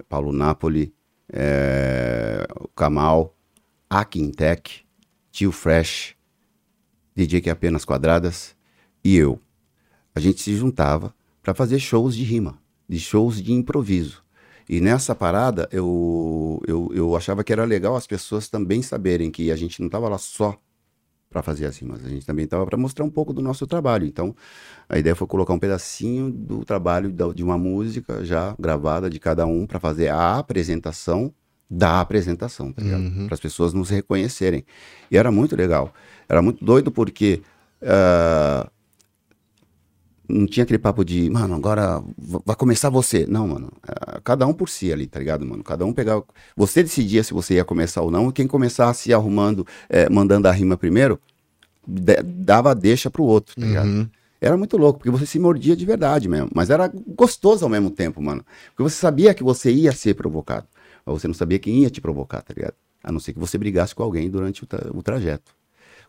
Paulo Napoli, eh, o Kamal, a Quintec, Tio Fresh, DJ que é apenas quadradas e eu. A gente se juntava para fazer shows de rima, de shows de improviso. E nessa parada eu, eu, eu achava que era legal as pessoas também saberem que a gente não estava lá só para fazer as rimas, a gente também estava para mostrar um pouco do nosso trabalho. Então a ideia foi colocar um pedacinho do trabalho de uma música já gravada de cada um para fazer a apresentação da apresentação, tá ligado? Para as pessoas nos reconhecerem. E era muito legal. Era muito doido porque ah, não tinha aquele papo de, mano, agora vai começar você. Não, mano. Ah, Cada um por si ali, tá ligado, mano? Cada um pegava. Você decidia se você ia começar ou não. E quem começasse arrumando, eh, mandando a rima primeiro, dava a deixa pro outro, tá ligado? Era muito louco, porque você se mordia de verdade mesmo. Mas era gostoso ao mesmo tempo, mano. Porque você sabia que você ia ser provocado. Você não sabia quem ia te provocar, tá ligado? A não ser que você brigasse com alguém durante o, tra- o trajeto.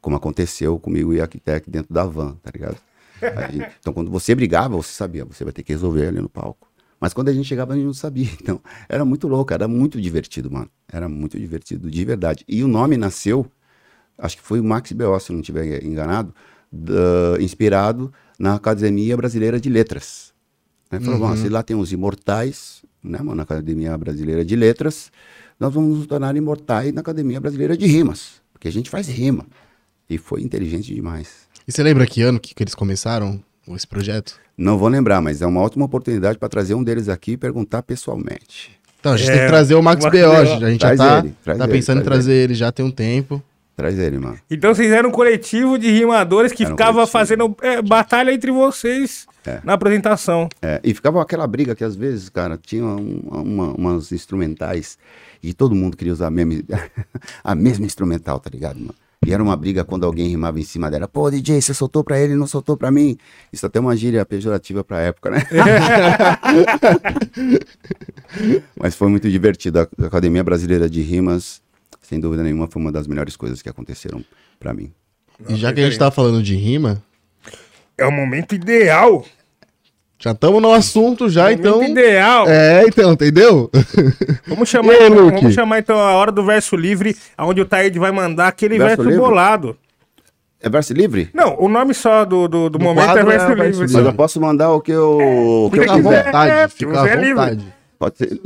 Como aconteceu comigo e a Arquitec dentro da van, tá ligado? Então, quando você brigava, você sabia, você vai ter que resolver ali no palco. Mas quando a gente chegava, a gente não sabia. Então, era muito louco, era muito divertido, mano. Era muito divertido, de verdade. E o nome nasceu, acho que foi o Max B.O., se eu não estiver enganado, da- inspirado na Academia Brasileira de Letras. Né? Falou, bom, se lá tem os imortais, né, mano, na Academia Brasileira de Letras, nós vamos nos tornar imortais na Academia Brasileira de Rimas, porque a gente faz rima. E foi inteligente demais. E você lembra que ano que, que eles começaram esse projeto? Não vou lembrar, mas é uma ótima oportunidade para trazer um deles aqui e perguntar pessoalmente. Então, a gente É, tem que trazer o Max Max B.O. A gente já Traz tá, ele, tá ele, pensando em traz trazer ele já tem um tempo. Traz ele, mano. Então vocês eram um coletivo de rimadores que Era um ficava coletivo. fazendo é, batalha entre vocês É. na apresentação. É, e ficava aquela briga que às vezes, cara, tinha um- uma- umas instrumentais e todo mundo queria usar a mesma, a mesma instrumental, tá ligado, mano? E era uma briga quando alguém rimava em cima dela. Pô, DJ, você soltou pra ele, não soltou pra mim. Isso até é uma gíria pejorativa pra época, né? Mas foi muito divertido. A Academia Brasileira de Rimas, sem dúvida nenhuma, foi uma das melhores coisas que aconteceram pra mim. e já que a gente tá falando de rima, É o momento ideal. já estamos no assunto já, momento então. ideal. É, então, entendeu? Vamos chamar, aí, então, vamos chamar então a hora do verso livre, onde o Taíde vai mandar aquele Verso verso, livre? bolado. É verso livre? Não, o nome só do, do, do Do momento é verso é livre. verso Mas eu posso mandar o que eu, o que eu quiser. vontade, É, fica você à é livre. vontade. Pode ser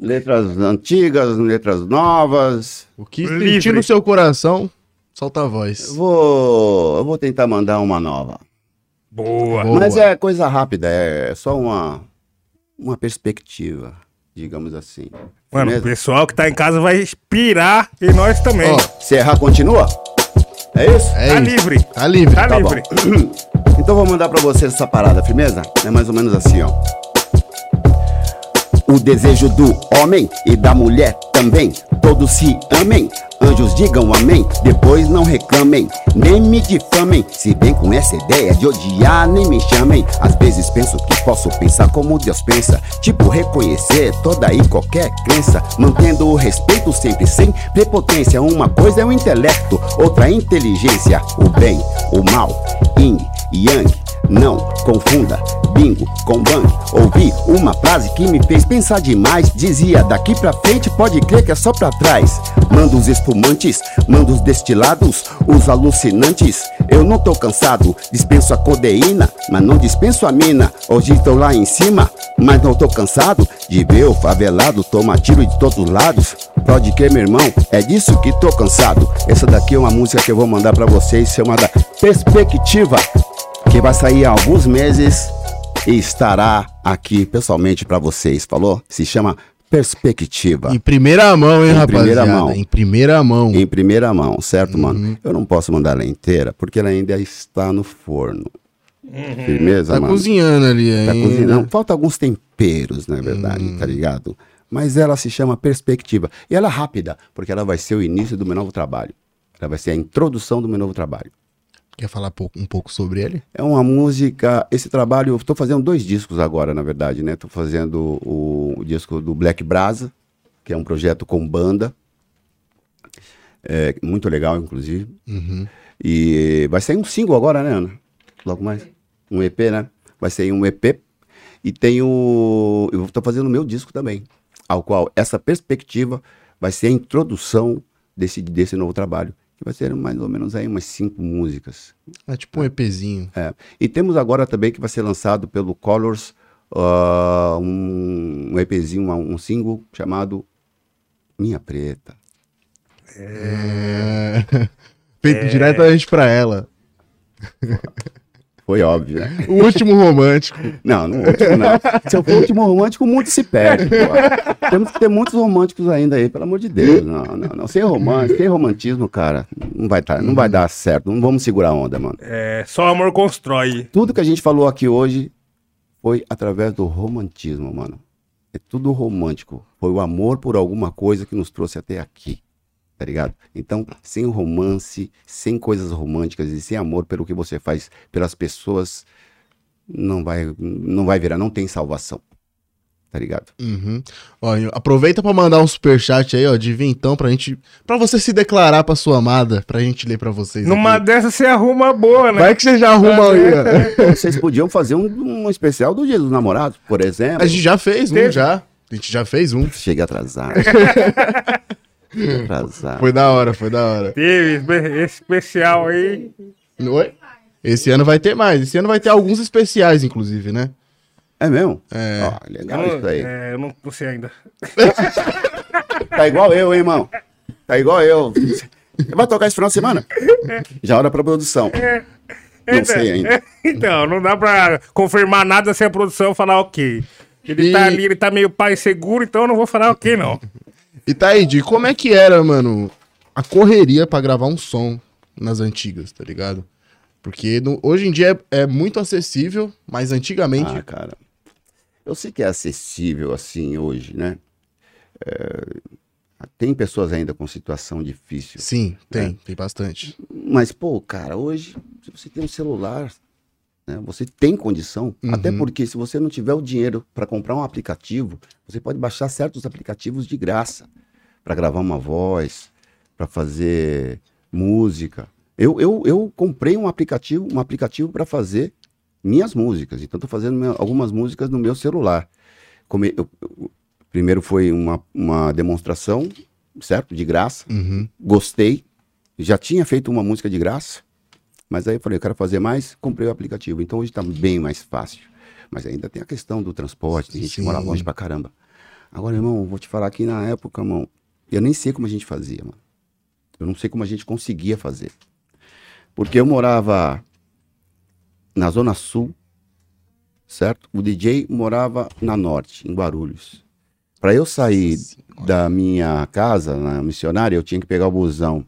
letras antigas, letras novas. O que Livre. sentir no seu coração, solta a Eu voz. vou, eu vou tentar mandar uma nova. Boa. Boa. Mas é coisa rápida, é só uma, uma perspectiva, digamos assim. Mano, o Firmeza? pessoal que tá em casa vai inspirar e nós também. Ó, Se errar, continua? É isso? é tá isso. livre. Tá livre. Tá, Tá bom. livre. Então vou mandar pra vocês essa parada, firmeza? É mais ou menos assim, ó. O desejo do homem e da mulher também, todos se amem. Anjos digam amém, depois não reclamem, nem me difamem. Se vem com essa ideia de odiar, nem me chamem. Às vezes penso que posso pensar como Deus pensa, tipo reconhecer toda e qualquer crença, mantendo o respeito sempre sem prepotência. Uma coisa é o intelecto, outra a inteligência, o bem, o mal, yin, yang. Não confunda bingo com bang. Ouvi uma frase que me fez pensar demais. Dizia: daqui pra frente pode crer que é só pra trás. Manda os espumantes, manda os destilados, os alucinantes. Eu não tô cansado, dispenso a codeína, mas não dispenso a mina. Hoje estou lá em cima, mas não tô cansado de ver o favelado tomar tiro de todos os lados. Pode crer, meu irmão, é disso que tô cansado. Essa daqui é uma música que eu vou mandar pra vocês, chamada Perspectiva que vai sair há alguns meses estará aqui pessoalmente pra vocês, falou? Se chama Perspectiva. Em primeira mão, hein, Em rapaziada? primeira mão. Em primeira mão. Em primeira mão, certo, Uhum. mano? Eu não posso mandar ela inteira, porque ela ainda está no forno. Firmeza, Tá mano? cozinhando ali Tá ainda. cozinhando. Falta alguns temperos, na verdade, Hum. tá ligado? Mas ela se chama Perspectiva. E ela é rápida, porque ela vai ser o início do meu novo trabalho. Ela vai ser a introdução do meu novo trabalho. Quer falar um pouco sobre ele? É uma música. Esse trabalho, eu estou fazendo dois discos agora, na verdade, né? Estou fazendo o, o disco do Black Brasa, que é um projeto com banda. É, muito legal, inclusive. E vai sair um single agora, né, Ana? Logo mais. Um EP, né? Vai sair um EP. E tem o. Eu estou fazendo o meu disco também, ao qual essa perspectiva vai ser a introdução desse, desse novo trabalho. Que vai ser mais ou menos aí umas cinco músicas. É tipo um EPzinho. É. E temos agora também que vai ser lançado pelo Colors ah, um, um EPzinho, um single chamado Minha Preta. É... Feito diretamente pra ela. Foi óbvio, né? O último romântico. Não, no último não. Se eu for o último romântico, muito se perde. pô. Temos que ter muitos românticos ainda aí, pelo amor de Deus. Não, não, não. Sem romance, sem romantismo, cara, não vai, tá, não vai dar certo. Não vamos segurar a onda, mano. É, só amor constrói. Tudo que a gente falou aqui hoje foi através do romantismo, mano. É tudo romântico. Foi o amor por alguma coisa que nos trouxe até aqui. Tá ligado? Então, sem romance, sem coisas românticas e sem amor pelo que você faz pelas pessoas, não vai, não vai virar, não tem salvação. tá ligado? Uhum. Ó, aproveita pra mandar um superchat aí, ó, de vintão pra gente. Pra você se declarar pra sua amada, pra gente ler pra vocês. Numa aqui. dessas você arruma boa, né? Vai que você já arruma aí, ó. Vocês podiam fazer um, um especial do Dia dos Namorados, por exemplo. A gente já fez um, Teve. já. A gente já fez um. Chega atrasado. Atrasado. Foi da hora, foi da hora. Teve esse especial aí. Oi? Esse ano vai ter mais. Esse ano vai ter alguns especiais, inclusive, né? É mesmo? É. Ó, legal Eu isso aí. é, eu não não sei ainda. Tá igual eu, hein, irmão? Tá igual eu. Você vai tocar esse final de semana? Já hora pra produção. Não sei ainda. Então, não dá pra confirmar nada sem a produção falar ok. Ele E- tá ali, ele tá meio pai seguro, então eu não vou falar ok, não. E Taíde, como é que era, mano, a correria pra gravar um som nas antigas, tá ligado? Porque no- hoje em dia é, é muito acessível, mas antigamente. Ah, cara. Eu sei que é acessível assim hoje, né? É, tem pessoas ainda com situação difícil. Sim, tem, tem bastante. Mas, pô, cara, hoje, se você tem um celular, né, você tem condição. Uhum. Até porque se você não tiver o dinheiro para comprar um aplicativo, você pode baixar certos aplicativos de graça para gravar uma voz, para fazer música. Eu, eu, eu comprei um aplicativo, um aplicativo para fazer minhas músicas. Então, estou fazendo minha- algumas músicas no meu celular. Come- eu- eu- primeiro foi uma, uma demonstração, certo? De graça Uhum. gostei, já tinha feito uma música de graça, mas aí eu falei, eu quero fazer mais, comprei o aplicativo. Então hoje tá bem mais fácil. Mas ainda tem a questão do transporte, tem gente que mora longe pra caramba. Agora, irmão, vou te falar que na época, irmão, eu nem sei como a gente fazia, mano. Eu não sei como a gente conseguia fazer. Porque eu morava na Zona Sul, certo? O DJ morava na Norte, em Guarulhos. Para eu sair da minha casa na missionária, eu tinha que pegar o busão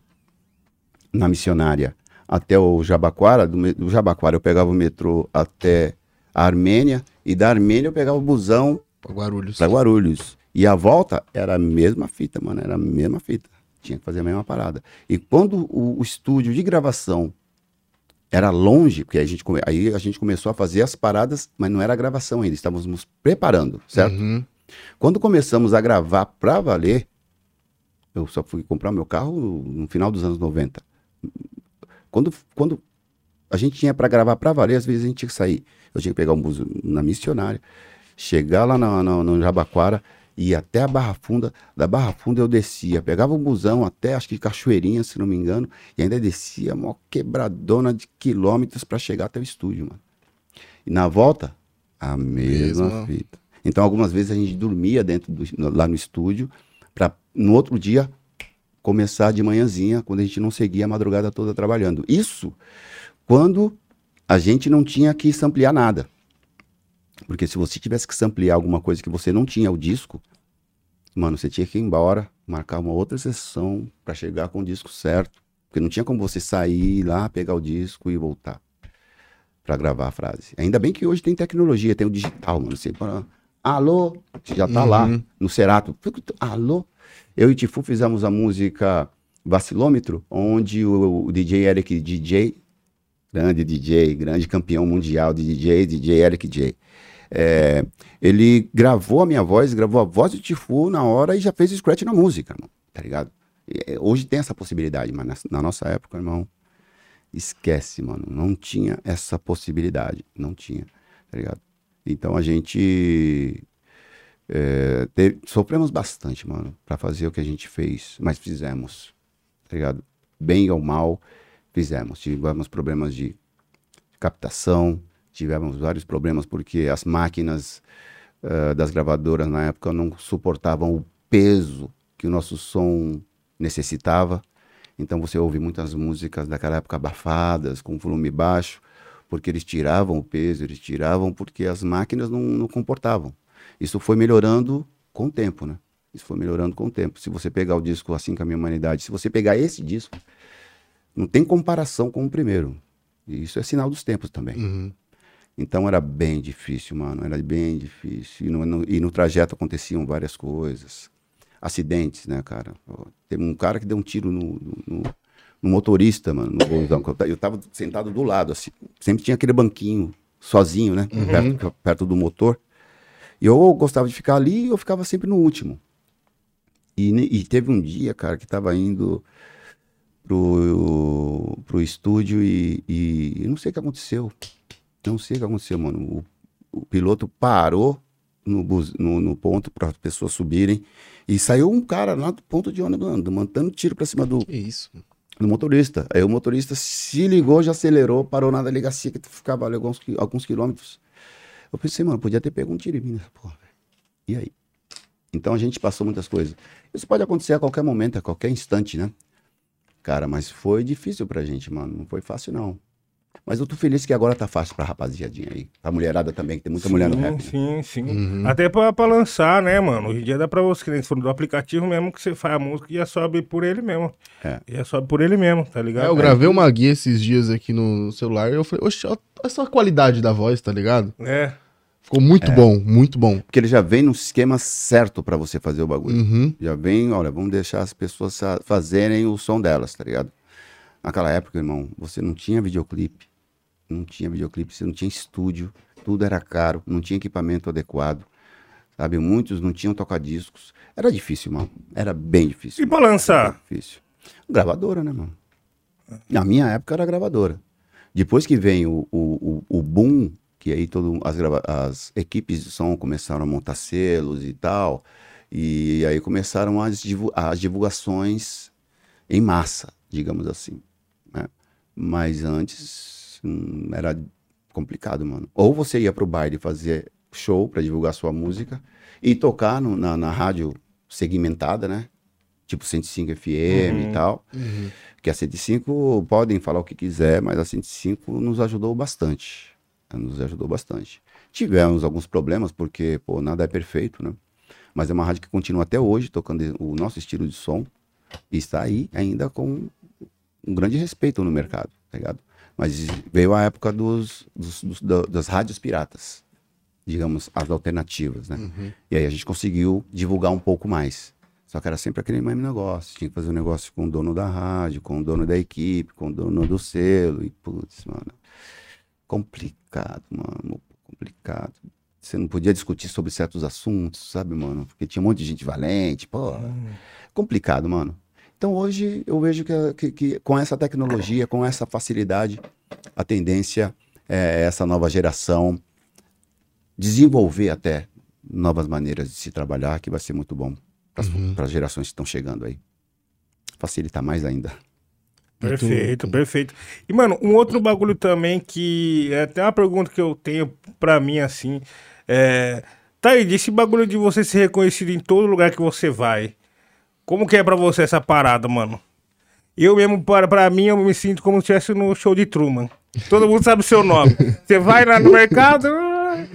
na missionária até o Jabaquara. Do, do Jabaquara eu pegava o metrô até a Armênia. E da Armênia eu pegava o busão Pra Guarulhos. para Guarulhos. E a volta era a mesma fita, mano. Era a mesma fita. Tinha que fazer a mesma parada. E quando o, o estúdio de gravação era longe, porque a gente, aí a gente começou a fazer as paradas, mas não era gravação ainda. Estávamos nos preparando, certo? Uhum. Quando começamos a gravar pra valer, eu só fui comprar meu carro no, no final dos anos 90. Quando, quando a gente tinha pra gravar pra valer, às vezes a gente tinha que sair. Eu tinha que pegar um bus na missionária, chegar lá na- na- no Jabaquara, ir até a Barra Funda. Da Barra Funda eu descia, pegava o busão até, acho que Cachoeirinha, se não me engano, e ainda descia uma quebradona de quilômetros pra chegar até o estúdio, mano. E na volta, a mesma Mesma. fita. Então, algumas vezes a gente dormia dentro do, no- lá no estúdio, para no outro dia começar de manhãzinha, quando a gente não seguia a madrugada toda trabalhando. Isso quando a gente não tinha que samplear nada. Porque se você tivesse que samplear alguma coisa que você não tinha o disco, mano, você tinha que ir embora, marcar uma outra sessão para chegar com o disco certo. Porque não tinha como você sair lá, pegar o disco e voltar para gravar a frase. Ainda bem que hoje tem tecnologia, tem o digital, mano. Você fala, alô, você já tá lá Uhum. no Cerato. Alô? Eu e o Tifu fizemos a música Vacilômetro, onde o, o DJ Eric DJ, grande DJ, grande campeão mundial de DJ, DJ Eric J. é, ele gravou a minha voz, gravou a voz do Tifu na hora e já fez o scratch na música, tá ligado? E, é, hoje tem essa possibilidade, mas na, na nossa época, irmão, esquece, mano. Não tinha essa possibilidade. Não tinha, tá ligado? Então a gente é, sofremos bastante, mano, pra fazer o que a gente fez, mas fizemos, tá ligado? Bem ou mal, fizemos. Tivemos problemas de captação, tivemos vários problemas porque as máquinas eh, das gravadoras na época não suportavam o peso que o nosso som necessitava. Então você ouve muitas músicas daquela época abafadas, com volume baixo, porque eles tiravam o peso, eles tiravam porque as máquinas não, não comportavam. Isso foi melhorando com o tempo, né? Isso foi melhorando com o tempo. Se você pegar o disco Assim com a Minha Humanidade, se você pegar esse disco, não tem comparação com o primeiro. E isso é sinal dos tempos também. Uhum. Então era bem difícil, mano. Era bem difícil. E no, no- e no trajeto aconteciam várias coisas. Acidentes, né, cara? Teve um cara que deu um tiro no, no- no- motorista, mano, no Eu, ta- eu tava sentado do lado, assim. Sempre tinha aquele banquinho sozinho, né? Perto, perto do motor. E eu gostava de ficar ali, eu ficava sempre no último. E, e teve um dia, cara, que tava indo pro, pro estúdio e, e não sei o que aconteceu. Não sei o que aconteceu, mano. O, o piloto parou no, bus- no, no ponto para as pessoas subirem e saiu um cara lá do ponto de ônibus, mano, mandando tiro pra cima do, Que isso? do motorista. Aí o motorista se ligou, já acelerou, parou na delegacia que ficava ali alguns, alguns quilômetros. Eu pensei, mano, podia ter pego um tiro em mim nessa porra, velho. E aí? Então a gente passou muitas coisas. Isso pode acontecer a qualquer momento, a qualquer instante, né? Cara, mas foi difícil pra gente, mano. Não foi fácil, não. Mas eu tô feliz que agora tá fácil pra rapaziadinha aí. Pra mulherada também, que tem muita mulher no sim, rap. né? Sim, sim. Uhum. Até pra, pra lançar, né, mano? Hoje em dia dá pra você, que nem se for do aplicativo mesmo, que você faz a música e já sobe por ele mesmo. É. Já sobe por ele mesmo, tá ligado? É, eu gravei uma guia esses dias aqui no celular e eu falei, oxe, olha essa qualidade da voz, tá ligado? É. Ficou muito bom, muito bom. Porque ele já vem no esquema certo pra você fazer o bagulho. Uhum. Já vem, olha, vamos deixar as pessoas fazerem o som delas, tá ligado? Naquela época, irmão, você não tinha videoclipe. Não tinha videoclipe, você não tinha estúdio, tudo era caro, não tinha equipamento adequado. Sabe, muitos não tinham tocadiscos. Era difícil, mano. Era bem difícil. E mano. Era difícil. Gravadora, né, mano? Na minha época era gravadora. Depois que vem o, o, o, o boom, que aí todo, as, as equipes de som começaram a montar selos e tal, e aí começaram as, divu- as divulgações em massa, digamos assim. né? Mas antes hum, era complicado, mano. Ou você ia pro baile fazer show para divulgar sua música e tocar no- na, na rádio segmentada, né? Tipo 105 FM e tal. Que a 105 podem falar o que quiser, mas a 105 nos ajudou bastante. Nos ajudou bastante. Tivemos alguns problemas, porque, pô, nada é perfeito, né? Mas é uma rádio que continua até hoje tocando o nosso estilo de som e está aí ainda com um grande respeito no mercado, tá ligado? Mas veio a época dos, dos- dos- da- das rádios piratas, digamos, as alternativas, né? E aí a gente conseguiu divulgar um pouco mais. Só que era sempre aquele mesmo negócio. Tinha que fazer um negócio com o dono da rádio, com o dono da equipe, com o dono do selo. E, putz, mano. Complicado, mano. Complicado. Você não podia discutir sobre certos assuntos, sabe, mano? Porque tinha um monte de gente valente, pô. Complicado, mano. Então hoje eu vejo que, que- que com essa tecnologia, com essa facilidade, a tendência é essa nova geração desenvolver até novas maneiras de se trabalhar, que vai ser muito bom para as gerações que estão chegando aí. Facilitar mais ainda. Perfeito, perfeito. E, mano, um outro bagulho também que é até uma pergunta que eu tenho pra mim, assim, é... Tá aí, esse bagulho de você ser reconhecido em todo lugar que você vai, como que é pra você essa parada, mano? Eu mesmo, para, pra mim, eu me sinto como se estivesse no show de Truman. Todo mundo sabe o seu nome. Você vai lá no mercado...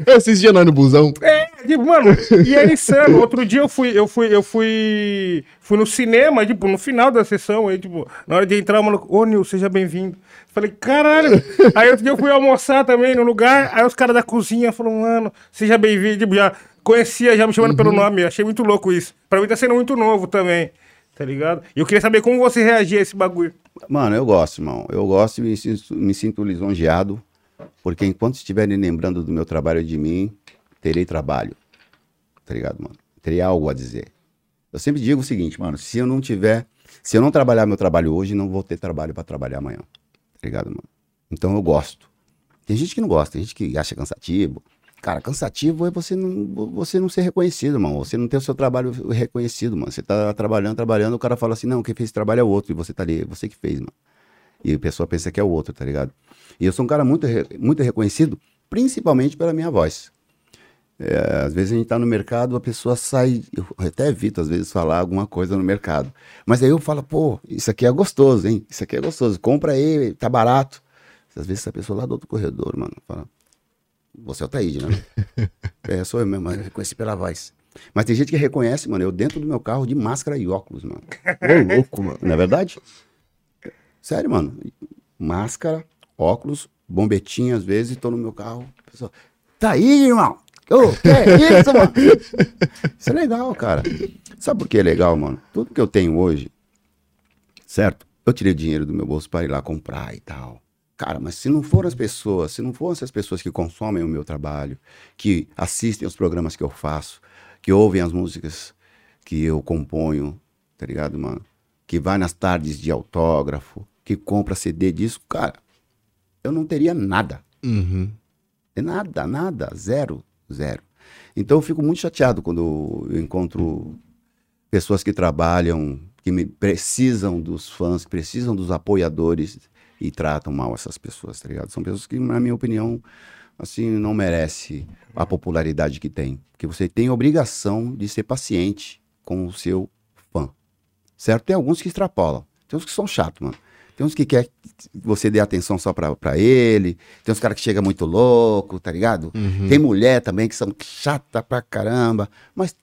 Esses dias nós no busão. é, tipo, mano, e é insano. Outro dia eu fui, eu fui, eu fui, fui no cinema, tipo, no final da sessão, aí, tipo, na hora de entrar, o maluco, ô Nil, seja bem-vindo. Falei, caralho. Aí outro dia eu fui almoçar também no lugar, aí os caras da cozinha falaram, mano, seja bem-vindo. Tipo, já conhecia, já me chamando pelo nome. Achei muito louco isso. Pra mim tá sendo muito novo também, tá ligado? E eu queria saber como você reagia a esse bagulho. Mano, eu gosto, irmão. Eu gosto e me sinto, me sinto lisonjeado, porque enquanto estiverem lembrando do meu trabalho de mim, terei trabalho. Tá ligado, mano? Terei algo a dizer. Eu sempre digo o seguinte, mano, se eu não tiver, se eu não trabalhar meu trabalho hoje, não vou ter trabalho pra trabalhar amanhã. Tá ligado, mano? Então eu gosto. Tem gente que não gosta, tem gente que acha cansativo. Cara, cansativo é você não, você não ser reconhecido, mano. Você não ter o seu trabalho reconhecido, mano. Você tá trabalhando, trabalhando, o cara fala assim, não, quem fez esse trabalho é o outro, e você tá ali, é você que fez, mano. E a pessoa pensa que é o outro, tá ligado? E eu sou um cara muito, muito reconhecido, principalmente pela minha voz. É, às vezes a gente tá no mercado, a pessoa sai, eu até evito às vezes falar alguma coisa no mercado. Mas aí eu falo, pô, isso aqui é gostoso, hein? Isso aqui é gostoso, compra aí, tá barato. Às vezes essa pessoa lá do outro corredor, mano, fala, você é o Taíde, né? é, sou eu mesmo, reconheci pela voz. Mas tem gente que reconhece, mano, eu dentro do meu carro de máscara e óculos, mano. Ô, louco, mano. Não é verdade? Sério, mano. Máscara, óculos, bombetinha às vezes, tô no meu carro. a Pessoa, tá aí, irmão? Ô, que é isso, mano? Isso é legal, cara. Sabe por que é legal, mano? Tudo que eu tenho hoje, certo? Eu tirei dinheiro do meu bolso para ir lá comprar e tal. Cara, mas se não foram as pessoas, se não foram essas pessoas que consomem o meu trabalho, que assistem os programas que eu faço, que ouvem as músicas que eu componho, tá ligado, mano? Que vai nas tardes de autógrafo, que compra CD disco, cara, eu não teria nada. Uhum. Nada, nada, zero, zero. Então eu fico muito chateado quando eu encontro pessoas que trabalham, que me precisam dos fãs, que precisam dos apoiadores e tratam mal essas pessoas, tá ligado? São pessoas que, na minha opinião, assim, não merece a popularidade que tem. Porque você tem obrigação de ser paciente com o seu fã. Certo? Tem alguns que extrapolam. Tem uns que são chatos, mano. Tem uns que quer que você dê atenção só pra, pra ele. Tem uns caras que chegam muito louco, tá ligado? Uhum. Tem mulher também que são chata pra caramba. Mas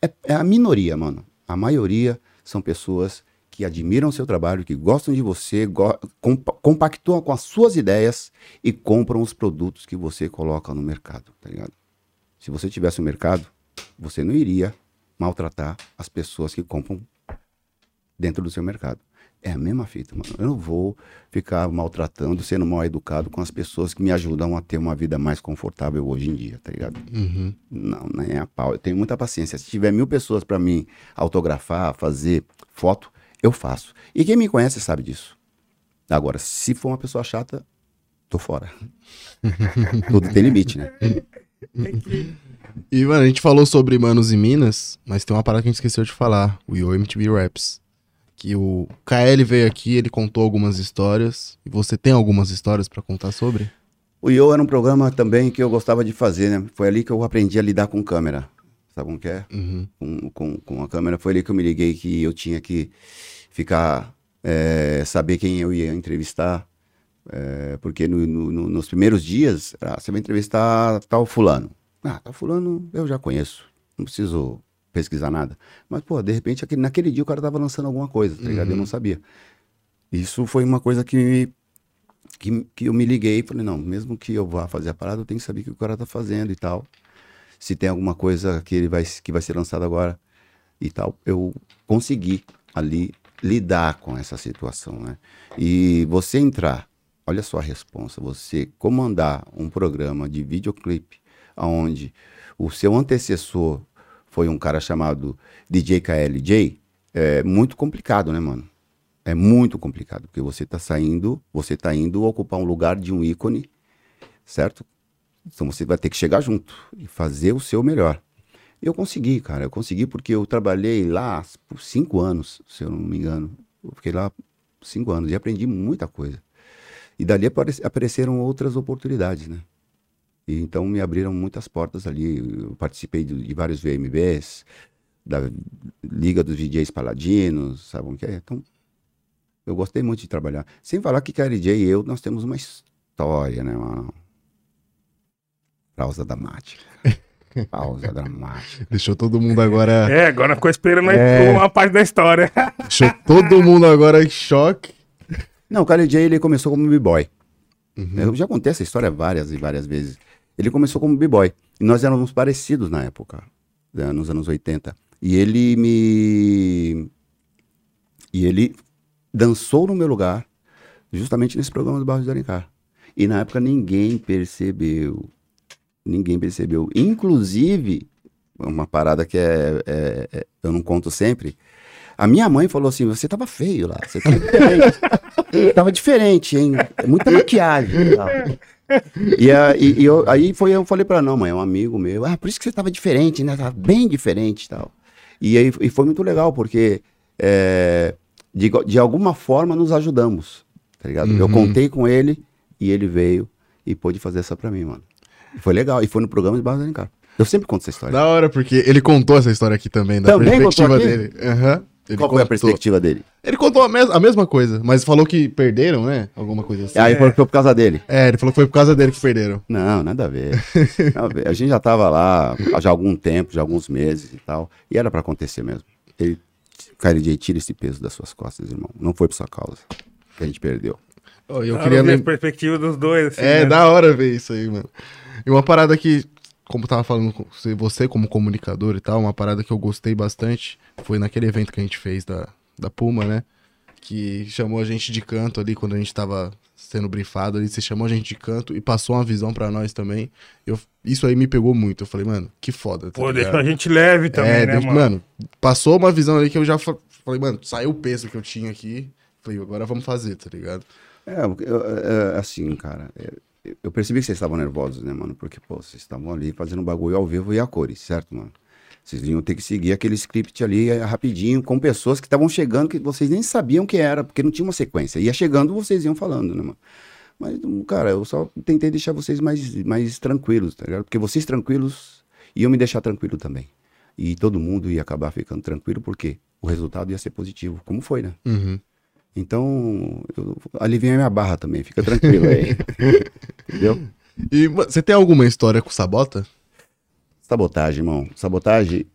é, é a minoria, mano. A maioria são pessoas que admiram o seu trabalho, que gostam de você, go compa compactuam com as suas ideias e compram os produtos que você coloca no mercado, tá ligado? Se você tivesse um mercado, você não iria maltratar as pessoas que compram dentro do seu mercado. É a mesma fita, mano. Eu não vou ficar maltratando, sendo mal educado com as pessoas que me ajudam a ter uma vida mais confortável hoje em dia, tá ligado? Uhum. Não, nem a pau. Eu tenho muita paciência. Se tiver mil pessoas para mim autografar, fazer foto, eu faço. E quem me conhece sabe disso. Agora, se for uma pessoa chata, tô fora. Tudo tem limite, né? E, mano, a gente falou sobre Manos e Minas, mas tem uma parada que a gente esqueceu de falar, o Yo MTV Raps. Que o KL veio aqui, ele contou algumas histórias. E você tem algumas histórias pra contar sobre? O Yo era um programa também que eu gostava de fazer, né? Foi ali que eu aprendi a lidar com câmera. Sabe como que é? Uhum. Com, com, com a câmera. Foi ali que eu me liguei que eu tinha que ficar, é, saber quem eu ia entrevistar. É, porque no- no- no- nos primeiros dias, ah, você vai entrevistar tal fulano. Ah, tal fulano eu já conheço. Não preciso pesquisar nada. Mas, pô, de repente, aquele, naquele dia o cara tava lançando alguma coisa, tá ligado? Eu não sabia. Isso foi uma coisa que me que, que eu me liguei e falei, não, mesmo que eu vá fazer a parada, eu tenho que saber o que o cara tá fazendo e tal. Se tem alguma coisa que ele vai, que vai ser lançada agora e tal. Eu consegui ali lidar com essa situação, né? E você entrar, olha só a responsa, você comandar um programa de videoclipe onde o seu antecessor foi um cara chamado DJ KLJ, é muito complicado, né, mano? É muito complicado, porque você tá saindo, você tá indo ocupar um lugar de um ícone, certo? Então você vai ter que chegar junto e fazer o seu melhor. Eu consegui, cara, eu consegui porque eu trabalhei lá por cinco anos, se eu não me engano. Eu fiquei lá cinco anos e aprendi muita coisa. E dali apare- apareceram outras oportunidades, né? E então me abriram muitas portas ali. Eu participei de, de vários VMBs, da Liga dos DJs Paladinos, sabe o que é? Então, eu gostei muito de trabalhar. Sem falar que KLJ e eu, nós temos uma história, né, mano? Pausa dramática. Pausa dramática. Deixou todo mundo agora. É, agora ficou esperando É. uma parte da história. Deixou todo mundo agora em choque. Não, o KLJ ele começou como b-boy. Eu já contei essa história várias e várias vezes. Ele começou como b-boy. E nós éramos parecidos na época, né, nos anos 80. E ele me. E ele dançou no meu lugar, justamente nesse programa do Barros de Alencar. E na época ninguém percebeu. Ninguém percebeu. Inclusive, uma parada que é, é- é- eu não conto sempre. A minha mãe falou assim: você tava feio lá, você tava diferente. tava diferente, hein? Muita maquiagem e tal. E, a- e- e eu- aí foi, eu falei pra ela, não, mãe, é um amigo meu. Ah, por isso que você tava diferente, né? Tava bem diferente e tal. E aí e foi muito legal, porque é, de, de alguma forma nos ajudamos, tá ligado? Eu Uhum. contei com ele e ele veio e pôde fazer essa pra mim, mano. Foi legal. E foi no programa de Barra do Alencar. Eu sempre conto essa história. Da hora, porque ele contou essa história aqui também, da Também perspectiva aqui? dele. Aham. Ele Qual foi a perspectiva dele? Ele contou a, mes- a mesma coisa, mas falou que perderam, né? Alguma coisa assim. Aí foi, foi por causa dele. É, ele falou que foi por causa dele que perderam. Não, nada a ver. Nada a ver. A gente já tava lá há já algum tempo, já alguns meses e tal. E era pra acontecer mesmo. Ele, KLJ, tira esse peso das suas costas, irmão. Não foi por sua causa que a gente perdeu. Ó, eu Eu queria ver a perspectiva dos dois. assim, É, né? da hora ver isso aí, mano. E uma parada que, como eu tava falando com você, como comunicador e tal, uma parada que eu gostei bastante foi naquele evento que a gente fez da, da Puma, né? que chamou a gente de canto ali quando a gente tava sendo brifado ali. Você chamou a gente de canto e passou uma visão pra nós também. Eu, isso aí me pegou muito. Eu falei, mano, que foda. tá Pô, ligado? deixa a gente leve também, é, né, deixa- mano? mano, passou uma visão ali que eu já fa- falei, mano, saiu o peso que eu tinha aqui. Falei, agora vamos fazer, tá ligado? É, eu- eu- é, assim, cara, é, eu percebi que vocês estavam nervosos, né, mano? Porque, pô, vocês estavam ali fazendo um bagulho ao vivo e a cores, certo, mano? Vocês iam ter que seguir aquele script ali é, rapidinho, com pessoas que estavam chegando que vocês nem sabiam que era, porque não tinha uma sequência. Ia chegando, vocês iam falando, né, mano? Mas, hum, cara, eu só tentei deixar vocês mais, mais tranquilos, tá ligado? Porque vocês tranquilos iam me deixar tranquilo também. E todo mundo ia acabar ficando tranquilo, porque o resultado ia ser positivo, como foi, né? Uhum. Então, eu aliviei a minha barra também, fica tranquilo aí. Entendeu? E você tem alguma história com o Sabota? Sabotagem, irmão. Sabotagem,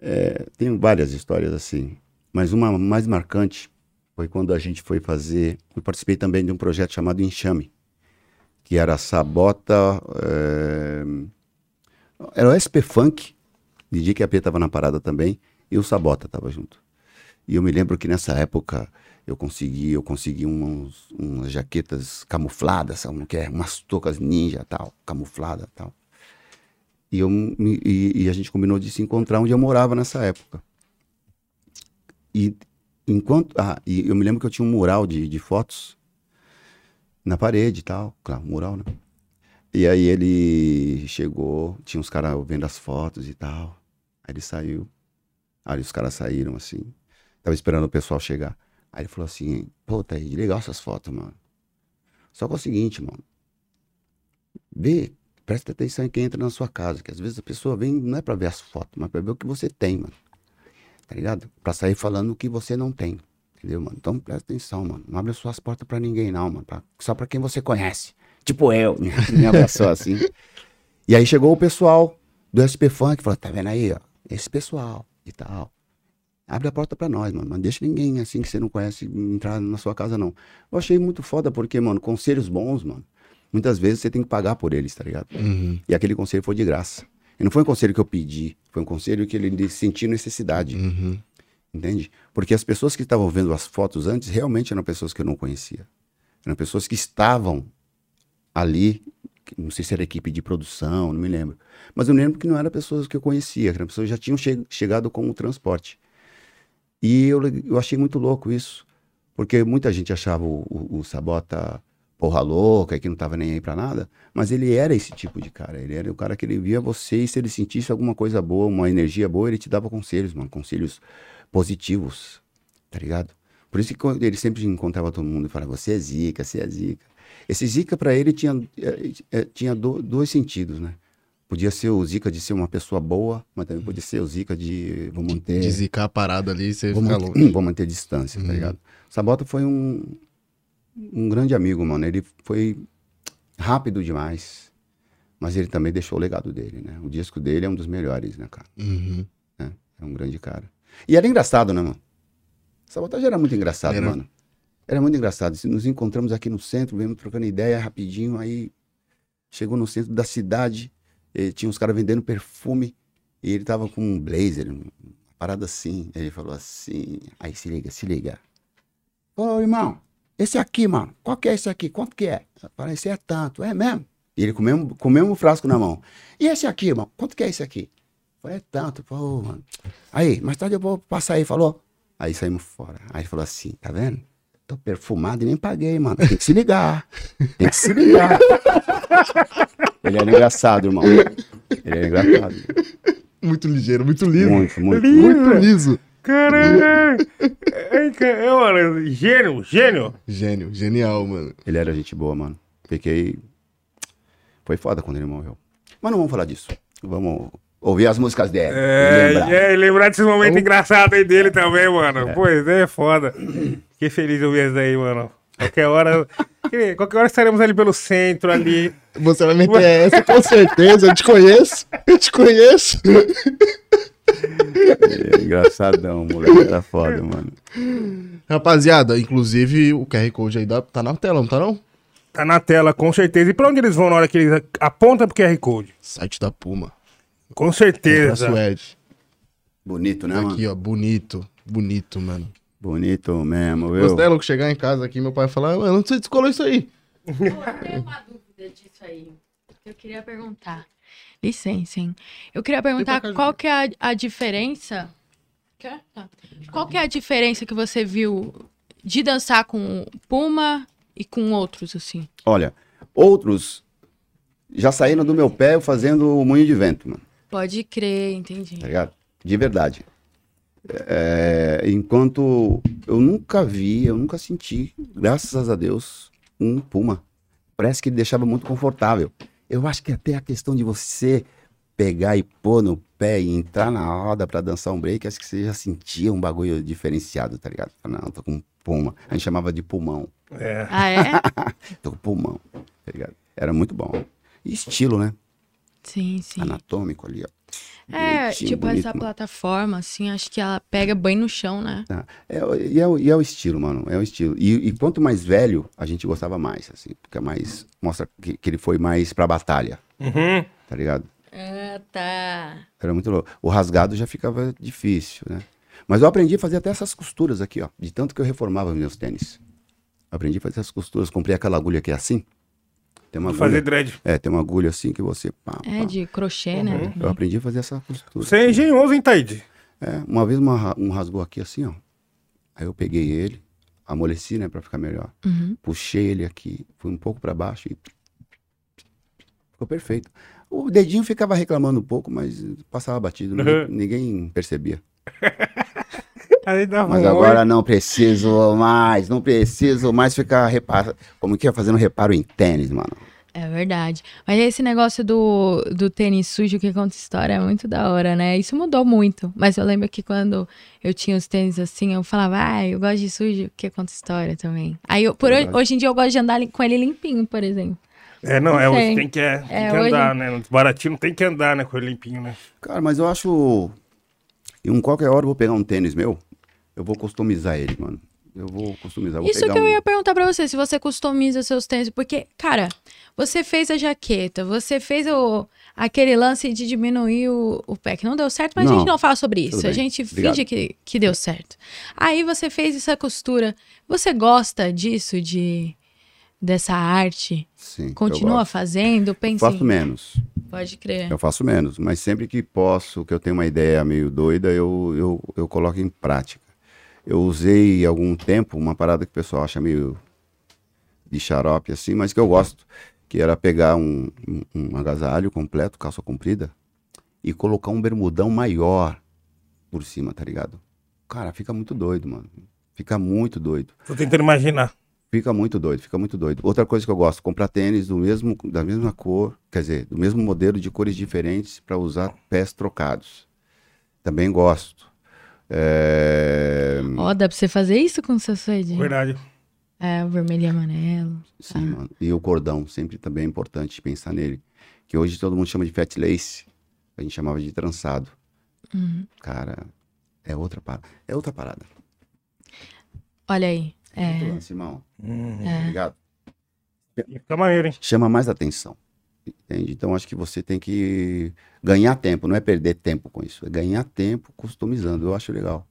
é, tem várias histórias assim, mas uma mais marcante foi quando a gente foi fazer. Eu participei também de um projeto chamado Enxame, que era Sabota. é, era o SP Funk, DJ que a P estava na parada também, e o Sabota estava junto. E eu me lembro que nessa época eu consegui, eu consegui uns, umas jaquetas camufladas, sabe que é? Umas toucas ninja tal, camuflada tal. E, eu, e, e a gente combinou de se encontrar onde eu morava nessa época. E enquanto. Ah, e eu me lembro que eu tinha um mural de, de fotos na parede tal. Claro, mural, né? E aí ele chegou, tinha uns caras vendo as fotos e tal. Aí ele saiu. Aí os caras saíram assim. Tava esperando o pessoal chegar. Aí ele falou assim: Pô, tá aí, legal essas fotos, mano. Só que é o seguinte, mano. Vê, presta atenção em quem entra na sua casa. Que às vezes a pessoa vem, não é pra ver as fotos, mas pra ver o que você tem, mano. Tá ligado? Pra sair falando o que você não tem. Entendeu, mano? Então presta atenção, mano. Não abre as suas portas pra ninguém, não, mano. Pra- só pra quem você conhece. Tipo eu. Me abraçou assim. E aí chegou o pessoal do SP Funk, falou, tá vendo aí, ó, esse pessoal e tal. Abre a porta pra nós, mano. Não deixa ninguém assim que você não conhece entrar na sua casa, não. Eu achei muito foda porque, mano, conselhos bons, mano, muitas vezes você tem que pagar por eles, tá ligado? Uhum. E aquele conselho foi de graça. E não foi um conselho que eu pedi, foi um conselho que ele sentiu necessidade, Uhum. entende? Porque as pessoas que estavam vendo as fotos antes realmente eram pessoas que eu não conhecia. Eram pessoas que estavam ali, não sei se era equipe de produção, não me lembro. Mas eu lembro que não eram pessoas que eu conhecia, eram pessoas que já tinham che- chegado com o transporte. E eu, eu achei muito louco isso, porque muita gente achava o, o- o Sabota porra louca, que não tava nem aí pra nada, mas ele era esse tipo de cara, ele era o cara que ele via você e se ele sentisse alguma coisa boa, uma energia boa, ele te dava conselhos, mano, conselhos positivos, tá ligado? Por isso que ele sempre encontrava todo mundo e falava, você é zica, você é zica. Esse zica pra ele tinha, eh, eh, tinha do- dois sentidos, né? Podia ser o zica de ser uma pessoa boa, mas também podia ser o zica de vou manter, De zicar a parada ali, você vou fica manter, longe. vou manter distância, Uhum. tá ligado? Sabota foi um, um grande amigo, mano. Ele foi rápido demais, mas ele também deixou o legado dele, né? O disco dele é um dos melhores, né, cara? Uhum. É, é um grande cara. E era engraçado, né, mano? Sabotagem era muito engraçado, Era. mano. Era muito engraçado. Se Nos encontramos aqui no centro, viemos trocando ideia rapidinho, aí chegou no centro da cidade, tinha uns caras vendendo perfume, e ele tava com um blazer, uma parada assim. Ele falou assim, aí se liga, se liga. Ô, irmão, esse aqui, mano, qual que é esse aqui? Quanto que é? Esse é tanto, é mesmo? E ele com o mesmo, frasco na mão. E esse aqui, irmão, quanto que é esse aqui? Falei, é tanto, pô, mano. Aí, mais tarde eu vou passar aí, falou. Aí saímos fora. Aí ele falou assim, tá vendo? Tô perfumado e nem paguei, mano. Tem que se ligar. Tem que se ligar. Ele era engraçado, irmão. Ele era engraçado. Muito ligeiro, muito liso. Muito, muito. Liso. Muito liso. Caralho! É, é, mano, gênio, gênio. Gênio, genial, mano. Ele era gente boa, mano. Fiquei. Foi foda quando ele morreu. Mas não vamos falar disso. Vamos ouvir as músicas dele. É, lembrar. é, e lembrar desses momentos engraçados aí dele também, mano. Pois é, foda. Fiquei feliz de ouvir isso daí, mano. Qualquer hora. que- Qualquer hora estaremos ali pelo centro, ali. Você vai meter essa com certeza, eu te conheço. Eu te conheço. É engraçadão, moleque era foda, mano. Rapaziada, inclusive o QR Code aí dá- tá na tela, não tá não? Tá na tela, com certeza. E pra onde eles vão na hora que eles apontam pro QR Code? Site da Puma. Com certeza. Suede. Bonito, né, mano? Aqui, ó, bonito. Bonito, mano. Bonito mesmo, viu? Gostei, louco, chegar em casa aqui, meu pai falar, mano, você descolou isso aí? Eu tenho uma dúvida disso aí. Eu queria perguntar. Licença, hein? Eu queria perguntar qual que é a, a diferença. Quer? Tá. Qual que é a diferença que você viu de dançar com Puma e com outros, assim? Olha, outros já saíram do meu pé fazendo o moinho de vento, mano. Pode crer, entendi. tá ligado? De verdade. É, enquanto eu nunca vi, eu nunca senti, graças a Deus, um Puma. Parece que ele deixava muito confortável. Eu acho que até a questão de você pegar e pôr no pé e entrar na roda pra dançar um break, acho que você já sentia um bagulho diferenciado, tá ligado? Não, tô com um Puma. A gente chamava de pulmão. É. Ah, é? Tô com pulmão, tá ligado? Era muito bom. E estilo, né? sim, sim. Anatômico ali, ó. É, Bonitinho, tipo, bonito, essa mano. plataforma, assim, acho que ela pega bem no chão, né? Tá. É, e, é, o- e é o estilo, mano. É o estilo. E, e quanto mais velho, a gente gostava mais, assim. Porque é mais. Mostra que, que ele foi mais pra batalha, Uhum. tá ligado? Ah, tá. Era muito louco. O rasgado já ficava difícil, né? Mas eu aprendi a fazer até essas costuras aqui, ó. De tanto que eu reformava meus tênis. Aprendi a fazer essas costuras. Comprei aquela agulha aqui assim. Tem uma Fazer agulha. dread. É, tem uma agulha assim que você. Pá, É, pá. de crochê, né? Eu aprendi a fazer essa costura. Você é engenhoso, hein, Taíde? É, uma vez uma um rasgou aqui assim, ó. Aí eu peguei ele, amoleci, né, pra ficar melhor. Uhum. Puxei ele aqui, fui um pouco pra baixo e ficou perfeito. O dedinho ficava reclamando um pouco, mas passava batido, ninguém, Uhum. ninguém percebia. Mas ruim. agora não preciso mais, não preciso mais ficar reparo, como que é fazendo reparo em tênis, mano. É verdade. Mas esse negócio do, do tênis sujo que conta história é muito da hora, né? Isso mudou muito. Mas eu lembro que quando eu tinha os tênis assim, eu falava, ah, eu gosto de sujo que conta história também. Aí, eu, por hoje, Verdade. hoje em dia, eu gosto de andar com ele limpinho, por exemplo. É, não, é Não hoje sei. tem que, é, tem É, que hoje- andar, né? Nos baratinhos tem que andar, né? Com ele limpinho, né? Cara, mas eu acho. Em um qualquer hora eu vou pegar um tênis meu, eu vou customizar ele, mano. Eu vou customizar. Vou Isso que eu um- ia perguntar pra você, se você customiza seus tênis. Porque, cara, você fez a jaqueta, você fez o, aquele lance de diminuir o, o pé, que não deu certo, mas a Não. gente não fala sobre isso. Tudo A bem. gente Obrigado. finge que, que deu certo. Aí você fez essa costura. Você gosta disso, de dessa arte? Sim, eu Continua fazendo? Eu Pensa faço em- menos. Pode crer. Eu faço menos, mas sempre que posso, que eu tenho uma ideia meio doida, eu, eu, eu coloco em prática. Eu usei algum tempo uma parada que o pessoal acha meio de xarope assim, mas que eu gosto, que era pegar um, um, um agasalho completo, calça comprida, e colocar um bermudão maior por cima, tá ligado? Cara, fica muito doido, mano. Fica muito doido. Tô tentando imaginar. Fica muito doido, fica muito doido. Outra coisa que eu gosto, comprar tênis do mesmo, da mesma cor, quer dizer, do mesmo modelo de cores diferentes para usar pés trocados. Também gosto. É... Ó, dá pra você fazer isso com o seu suede? Verdade. É, o vermelho e amarelo. Sim, mano. E o cordão, sempre também é importante pensar nele. Que hoje todo mundo chama de fat lace, a gente chamava de trançado. Cara, é outra parada. É outra parada. Olha aí. É, Muito lance, irmão. Hum, Obrigado. Fica maneiro, hein? chama mais atenção. Entende? Então acho que você tem que ganhar tempo, não é perder tempo com isso, é ganhar tempo customizando. Eu acho legal.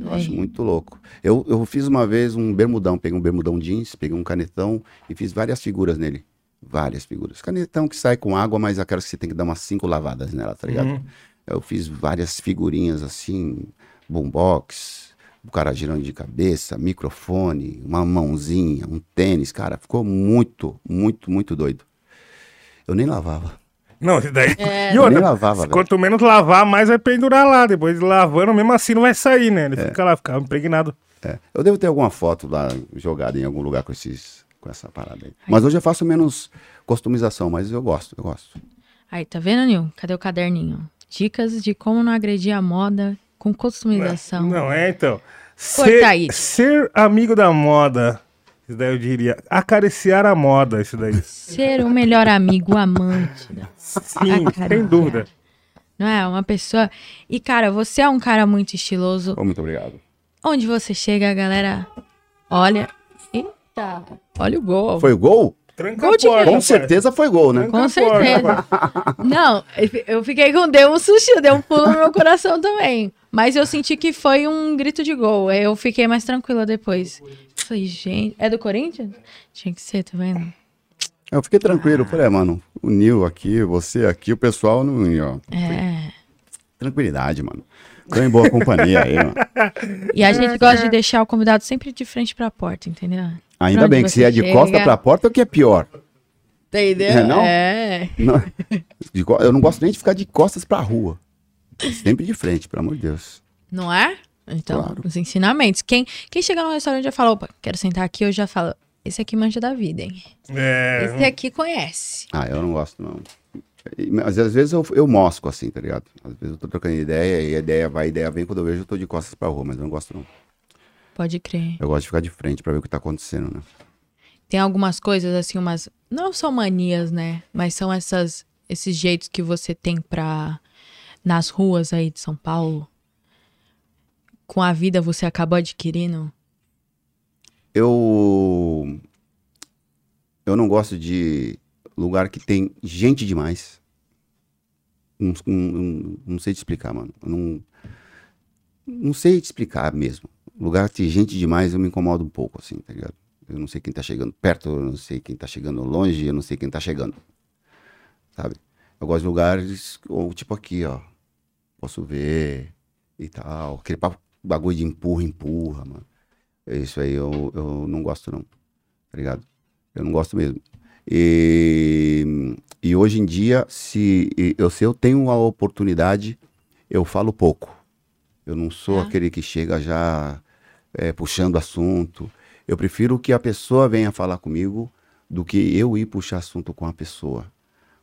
Eu acho Aí. muito louco. Eu, eu fiz uma vez um bermudão, peguei um bermudão jeans, peguei um canetão e fiz várias figuras nele. Várias figuras. Canetão que sai com água, mas aquelas que você tem que dar umas cinco lavadas nela, tá ligado? Uhum. Eu fiz várias figurinhas assim, boombox, o cara girando de cabeça, microfone, uma mãozinha, um tênis, cara, ficou muito, muito, muito doido. Eu nem lavava. Não, daí. É. E Eu nem outra, lavava, velho. quanto menos lavar, mais vai pendurar lá. Depois lavando, mesmo assim não vai sair, né? Ele É. fica lá, fica impregnado. É. Eu devo ter alguma foto lá jogada em algum lugar com esses com essa parada aí. Mas hoje eu faço menos customização, mas eu gosto, eu gosto. Aí, tá vendo, Nil? Cadê o caderninho? Dicas de como não agredir a moda com customização. Não, é então. Corta aí. Ser, ser amigo da moda. Isso daí eu diria. Acariciar a moda, isso daí. Ser o melhor amigo, o amante. da- Sim, Acariciar. sem dúvida. Não é? Uma pessoa. E, cara, você é um cara muito estiloso. Oh, muito obrigado. Onde você chega, a galera olha. Eita! Olha o gol. Foi o gol? Tranca Gol a de porta, Com certeza foi gol, né? Tranca Com porta, certeza. Não, eu fiquei com. Deu um susto, deu um pulo no meu coração também. Mas eu senti que foi um grito de gol. Eu fiquei mais tranquila depois. Falei, gente, é do Corinthians? Tinha que ser, tá vendo? Eu fiquei tranquilo. Falei, é, mano, o Nil aqui, você aqui, o pessoal não. Ó, É. tranquilidade, mano. Tô em boa companhia aí, mano. E a gente gosta de deixar o convidado sempre de frente pra porta, entendeu? Ainda Pra bem que se é de chega. costa pra porta, o que é pior? Entendeu? É, não? É. Não- eu não gosto nem de ficar de costas pra rua. Sempre de frente, pelo amor de Deus. Não é? Então, Claro. os ensinamentos. Quem, quem chega no restaurante já fala, opa, quero sentar aqui, eu já falo, esse aqui manja da vida, hein? É, Esse aqui conhece. Ah, eu não gosto, não. Mas às vezes eu, eu mosco assim, tá ligado? Às vezes eu tô trocando ideia e a ideia vai, a ideia vem. Quando eu vejo, eu tô de costas pra rua, mas eu não gosto, não. Pode crer. Eu gosto de ficar de frente pra ver o que tá acontecendo, né? Tem algumas coisas, assim, umas. Não são manias, né? Mas são essas, esses jeitos que você tem pra. Nas ruas aí de São Paulo. Com a vida você acabou adquirindo. Eu. Eu não gosto de lugar que tem gente demais. Não, não- sei te explicar, mano. Não, não sei te explicar mesmo. Lugar que tem gente demais eu me incomodo um pouco, assim, tá ligado? Eu não sei quem tá chegando perto, eu não sei quem tá chegando longe, eu não sei quem tá chegando. Sabe? Eu gosto de lugares, ou tipo aqui, ó. Posso ver e tal. Aquele papo- bagulho de empurra, empurra, mano. Isso aí eu, eu não gosto, não. Tá ligado? Eu não gosto mesmo. E, e hoje em dia, se eu, se eu tenho a oportunidade, eu falo pouco. Eu não sou É? aquele que chega já é, puxando assunto. Eu prefiro que a pessoa venha falar comigo do que eu ir puxar assunto com a pessoa.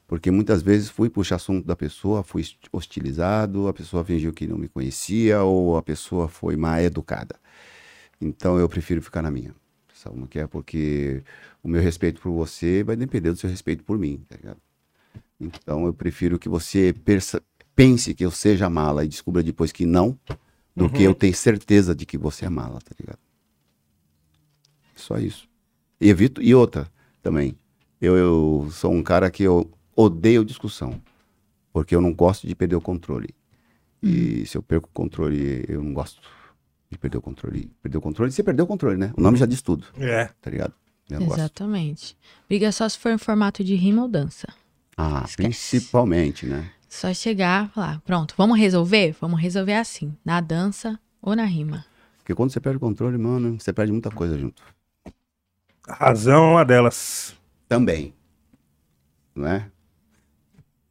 Porque muitas vezes fui puxar assunto da pessoa, fui hostilizado, a pessoa fingiu que não me conhecia ou a pessoa foi mal educada. Então eu prefiro ficar na minha. Sabe como que é? Porque o meu respeito por você vai depender do seu respeito por mim, tá ligado? Então eu prefiro que você pense que eu seja mala e descubra depois que não, do que eu ter certeza de que você é mala, tá ligado? Só isso. E evito. E outra também. Eu, eu sou um cara que eu odeio discussão. Porque eu não gosto de perder o controle. E se eu perco o controle, eu não gosto de perder o controle. Perder o controle, você perdeu o controle, né? O nome já diz tudo, é. tá ligado? Eu não gosto. Exatamente. Briga só se for em formato de rima ou dança. Ah, Esquece. principalmente, né? Só chegar e falar, pronto, vamos resolver? Vamos resolver assim, na dança ou na rima. Porque quando você perde o controle, mano, você perde muita coisa junto. A razão é uma delas. Também. Não é?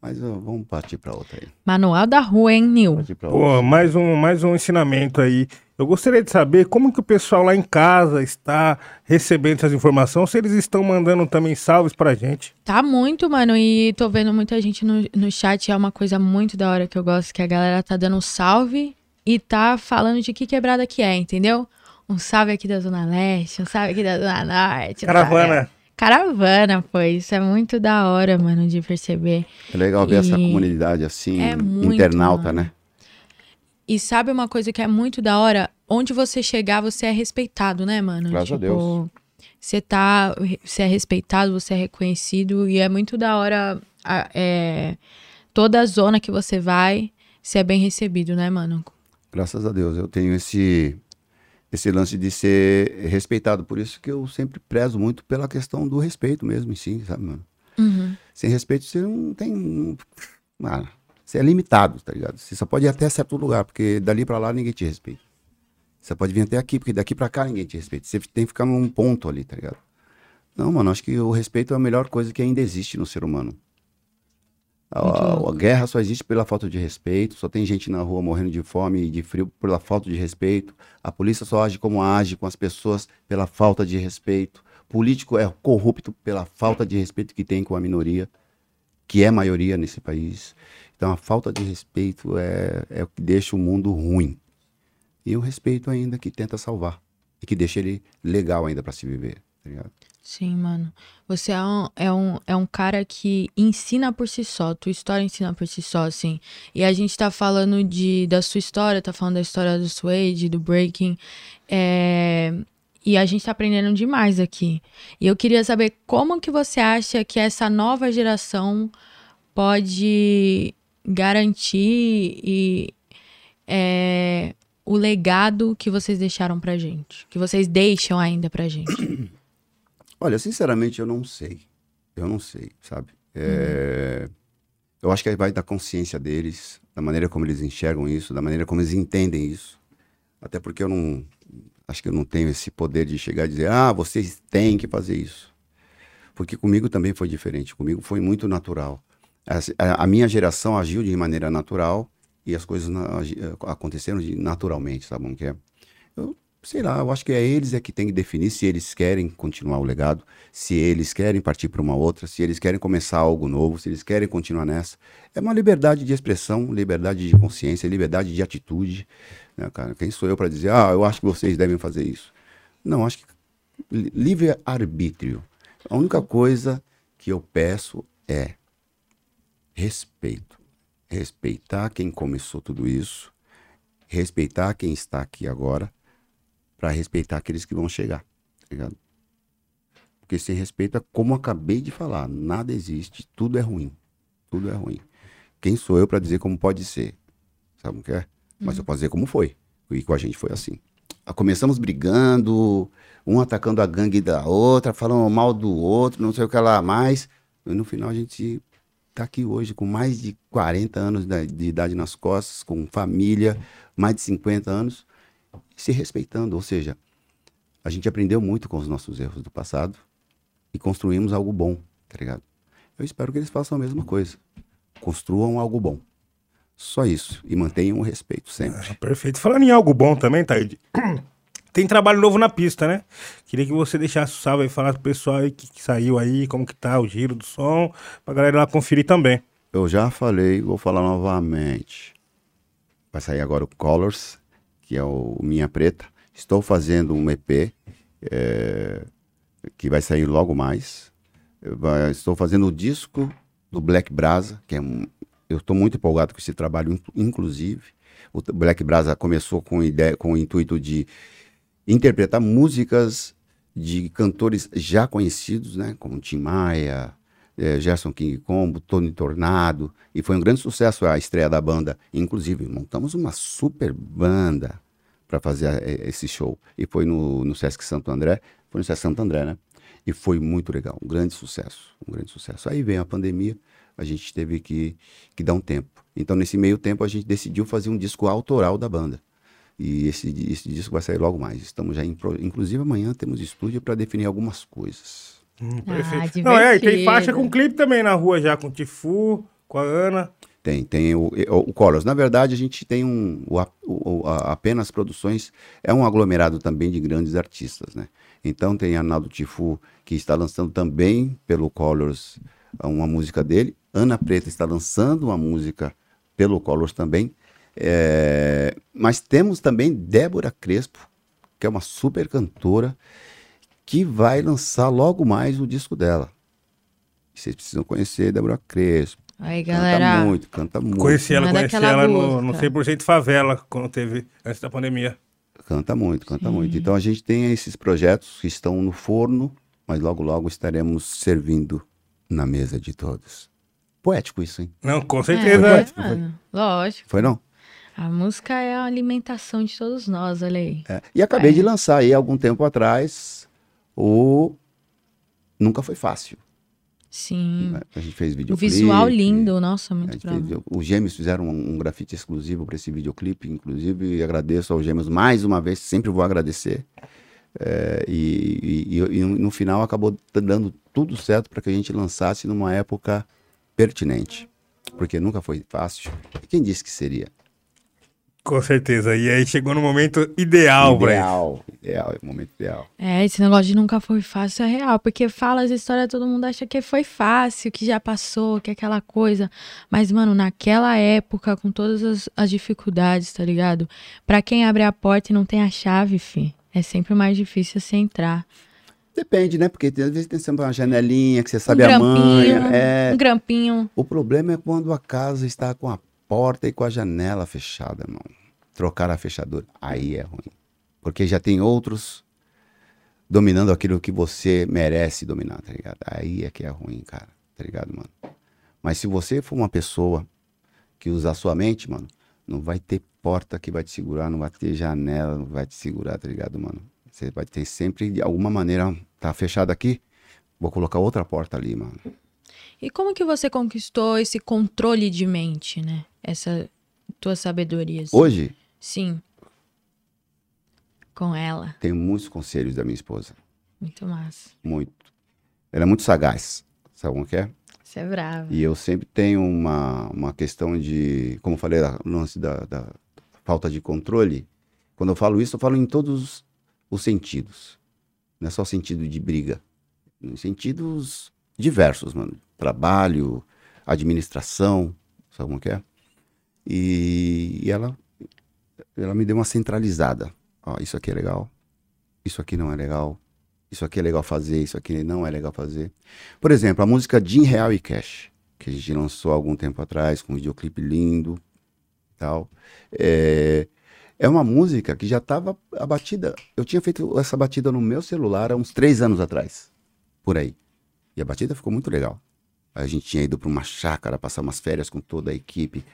Mas ó, vamos partir pra outra aí. Manual da rua, hein, Nil? Pô, mais um, mais um ensinamento aí. Eu gostaria de saber como que o pessoal lá em casa está recebendo essas informações, se eles estão mandando também salves pra gente. Tá muito, mano, e tô vendo muita gente no, no chat, é uma coisa muito da hora que eu gosto, que a galera tá dando um salve e tá falando de que quebrada que é, entendeu? Um salve aqui da Zona Leste, um salve aqui da Zona Norte. um Caravana. salve- Caravana, pô, isso é muito da hora, mano, de perceber. É legal ver essa E- comunidade assim, É muito, internauta, mano. né? E sabe uma coisa que é muito da hora? Onde você chegar, você é respeitado, né, mano? Graças a Deus. Você tá. Você é respeitado, você é reconhecido. E é muito da hora. é, toda a zona que você vai, você é bem recebido, né, mano? Graças a Deus. Eu tenho esse, esse lance de ser respeitado. Por isso que eu sempre prezo muito pela questão do respeito mesmo em si, sabe, mano? Uhum. Sem respeito, você não tem. Mano, você é limitado, tá ligado? Você só pode ir até certo lugar, porque dali pra lá ninguém te respeita. Você pode vir até aqui, porque daqui pra cá ninguém te respeita. Você tem que ficar num ponto ali, tá ligado? Não, mano, acho que o respeito é a melhor coisa que ainda existe no ser humano. A, a- guerra só existe pela falta de respeito, só tem gente na rua morrendo de fome e de frio pela falta de respeito. A polícia só age como age com as pessoas pela falta de respeito. Político é corrupto pela falta de respeito que tem com a minoria, que é maioria nesse país. Então a falta de respeito é, é o que deixa o mundo ruim. E o respeito ainda que tenta salvar. E que deixa ele legal ainda pra se viver, tá ligado? Sim, mano. Você é um, é, um, é um cara que ensina por si só. Tua história ensina por si só, assim. E a gente tá falando de, da sua história, tá falando da história do Suede, do Breaking. É, e a gente tá aprendendo demais aqui. E eu queria saber como que você acha que essa nova geração pode garantir e, é o legado que vocês deixaram pra gente? Que vocês deixam ainda pra gente? Olha, sinceramente, eu não sei. Eu não sei, sabe? É, Eu acho que vai da consciência deles, da maneira como eles enxergam isso, da maneira como eles entendem isso. Até porque eu não. Acho que eu não tenho esse poder de chegar e dizer, ah, vocês têm que fazer isso. Porque comigo também foi diferente. Comigo foi muito natural. A, a minha geração agiu de maneira natural e as coisas na- aconteceram de- naturalmente, sabe que é? Eu sei lá, eu acho que é eles é que tem que definir se eles querem continuar o legado, se eles querem partir para uma outra, se eles querem começar algo novo, se eles querem continuar nessa. É uma liberdade de expressão, liberdade de consciência, liberdade de atitude, né, cara? Quem sou eu para dizer, ah, eu acho que vocês devem fazer isso? Não, acho que li- livre arbítrio. A única coisa que eu peço é respeito. Respeitar quem começou tudo isso, respeitar quem está aqui agora, para respeitar aqueles que vão chegar, tá ligado? Porque sem respeito é como acabei de falar, nada existe, tudo é ruim. Tudo é ruim. Quem sou eu para dizer como pode ser? Sabe o que é? Mas eu posso dizer como foi. E com a gente foi assim. Ah, Começamos brigando, um atacando a gangue da outra, falando mal do outro, não sei o que lá mais. E no final a gente tá aqui hoje com mais de 40 anos de idade nas costas, com família, mais de 50 anos, se respeitando. Ou seja, a gente aprendeu muito com os nossos erros do passado e construímos algo bom, tá ligado? Eu espero que eles façam a mesma coisa. Construam algo bom. Só isso. E mantenham o respeito sempre. Perfeito. Falando em algo bom também, Taíde. Tem trabalho novo na pista, né? Queria que você deixasse o salve aí, falasse pro pessoal aí que, que saiu aí, como que tá o giro do som, pra galera lá conferir também. Eu já falei, vou falar novamente. Vai sair agora o Colors, que é o Minha Preta. Estou fazendo um EP é, que vai sair logo mais. Estou fazendo o disco do Black Brasa, que é um. Eu estou muito empolgado com esse trabalho, in- inclusive. O Black Brasa começou com, ideia, com o intuito de interpretar músicas de cantores já conhecidos, né? Como Tim Maia, eh, Gerson King Combo, Tony Tornado, e foi um grande sucesso a estreia da banda. Inclusive, montamos uma super banda para fazer eh, esse show. E foi no, no Sesc Santo André, foi no Sesc Santo André, né? E foi muito legal, um grande sucesso, um grande sucesso. Aí veio a pandemia, a gente teve que, que dar um tempo. Então, nesse meio tempo, a gente decidiu fazer um disco autoral da banda. E esse, esse disco vai sair logo mais. Estamos já, em, pro- inclusive amanhã temos estúdio para definir algumas coisas. Hum, Ah, perfeito. Não, é, e tem faixa com clipe também na rua já, com o Tifu, com a Ana. Tem, tem o, o, Colors. Na verdade, a gente tem um. O, o- a- apenas produções. É um aglomerado também de grandes artistas, né? Então tem Arnaldo Tifu, que está lançando também pelo Colors uma música dele. Ana Preta está lançando uma música pelo Colors também. É, mas temos também Débora Crespo, que é uma super cantora, que vai lançar logo mais o disco dela. Vocês precisam conhecer Débora Crespo. Aí, Canta galera. muito, canta muito. Conheci ela, Manda conheci ela no, no busca. 100% Favela, quando teve, antes da pandemia. Canta muito, canta muito. Então a gente tem esses projetos que estão no forno, mas logo logo estaremos servindo na mesa de todos. Poético isso, hein? Não, com É, certeza. mano, lógico. Foi não? A música é a alimentação de todos nós, olha aí. É. E acabei de lançar aí algum tempo atrás o Nunca Foi Fácil. Sim. né? A gente fez O videoclipe. visual lindo, nossa, muito bravo. fez- os Gêmeos fizeram um, um grafite exclusivo para esse videoclipe, inclusive, e agradeço aos Gêmeos mais uma vez, sempre vou agradecer. É, e, e- e- e no final acabou dando tudo certo para que a gente lançasse numa época pertinente, porque nunca foi fácil. E quem disse que seria? Com certeza. E aí chegou no momento ideal, pra isso. ideal, ideal, é o momento ideal. É, esse negócio de nunca foi fácil é real, porque fala as histórias, todo mundo acha que foi fácil, que já passou, que é aquela coisa. Mas, mano, naquela época, com todas as, as dificuldades, tá ligado? Pra quem abre a porta e não tem a chave, fi, é sempre mais difícil você entrar. Depende, né? Porque às vezes tem sempre uma janelinha que você sabe um a grampinho, manha. É, um grampinho. O problema é quando a casa está com a porta e com a janela fechada, irmão. Trocar a fechadura. Aí é ruim. Porque já tem outros dominando aquilo que você merece dominar, tá ligado? Aí é que é ruim, cara. Tá ligado, mano? Mas se você for uma pessoa que usar sua mente, mano, não vai ter porta que vai te segurar, não vai ter janela, não vai te segurar, tá ligado, mano? Você vai ter sempre, de alguma maneira, tá fechado aqui, vou colocar outra porta ali, mano. E como que você conquistou esse controle de mente, né? Essa tua sabedoria. assim? Hoje, Sim. Com ela. tenho muitos conselhos da minha esposa. Muito massa. Muito. Ela é muito sagaz. Sabe como que é? Você é bravo. E eu sempre tenho uma, uma questão de, como eu falei, o lance da, da falta de controle. Quando eu falo isso, eu falo em todos os sentidos. Não é só sentido de briga. Em sentidos diversos, mano. Trabalho, administração, sabe como que é? E, e ela, ela me deu uma centralizada. Ó, isso aqui é legal, isso aqui não é legal, isso aqui é legal fazer, isso aqui não é legal fazer. Por exemplo, a música Jim Real e Cash, que a gente lançou há algum tempo atrás, com um videoclipe lindo e tal. É, é uma música que já estava a batida. Eu tinha feito essa batida no meu celular há uns três anos atrás, por aí. E a batida ficou muito legal. A gente tinha ido para uma chácara, passar umas férias com toda a equipe.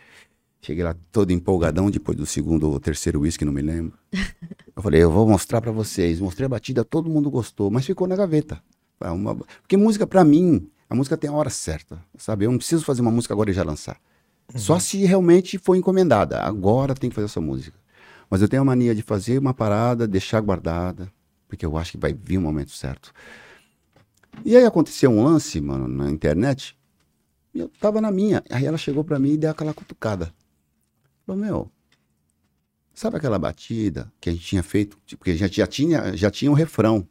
Cheguei lá todo empolgadão depois do segundo ou terceiro whisky, não me lembro. Eu falei, eu vou mostrar pra vocês. Mostrei a batida, todo mundo gostou, mas ficou na gaveta. Uma- Porque música, pra mim, a música tem a hora certa, sabe? Eu não preciso fazer uma música agora e já lançar. Só se realmente for encomendada. Agora tem que fazer essa música. Mas eu tenho a mania de fazer uma parada, deixar guardada, porque eu acho que vai vir o momento certo. E aí aconteceu um lance, mano, na internet, e eu tava na minha. Aí ela chegou pra mim e deu aquela cutucada. Falou, meu, sabe aquela batida que a gente tinha feito? Tipo, Porque já, já, tinha, já tinha um refrão.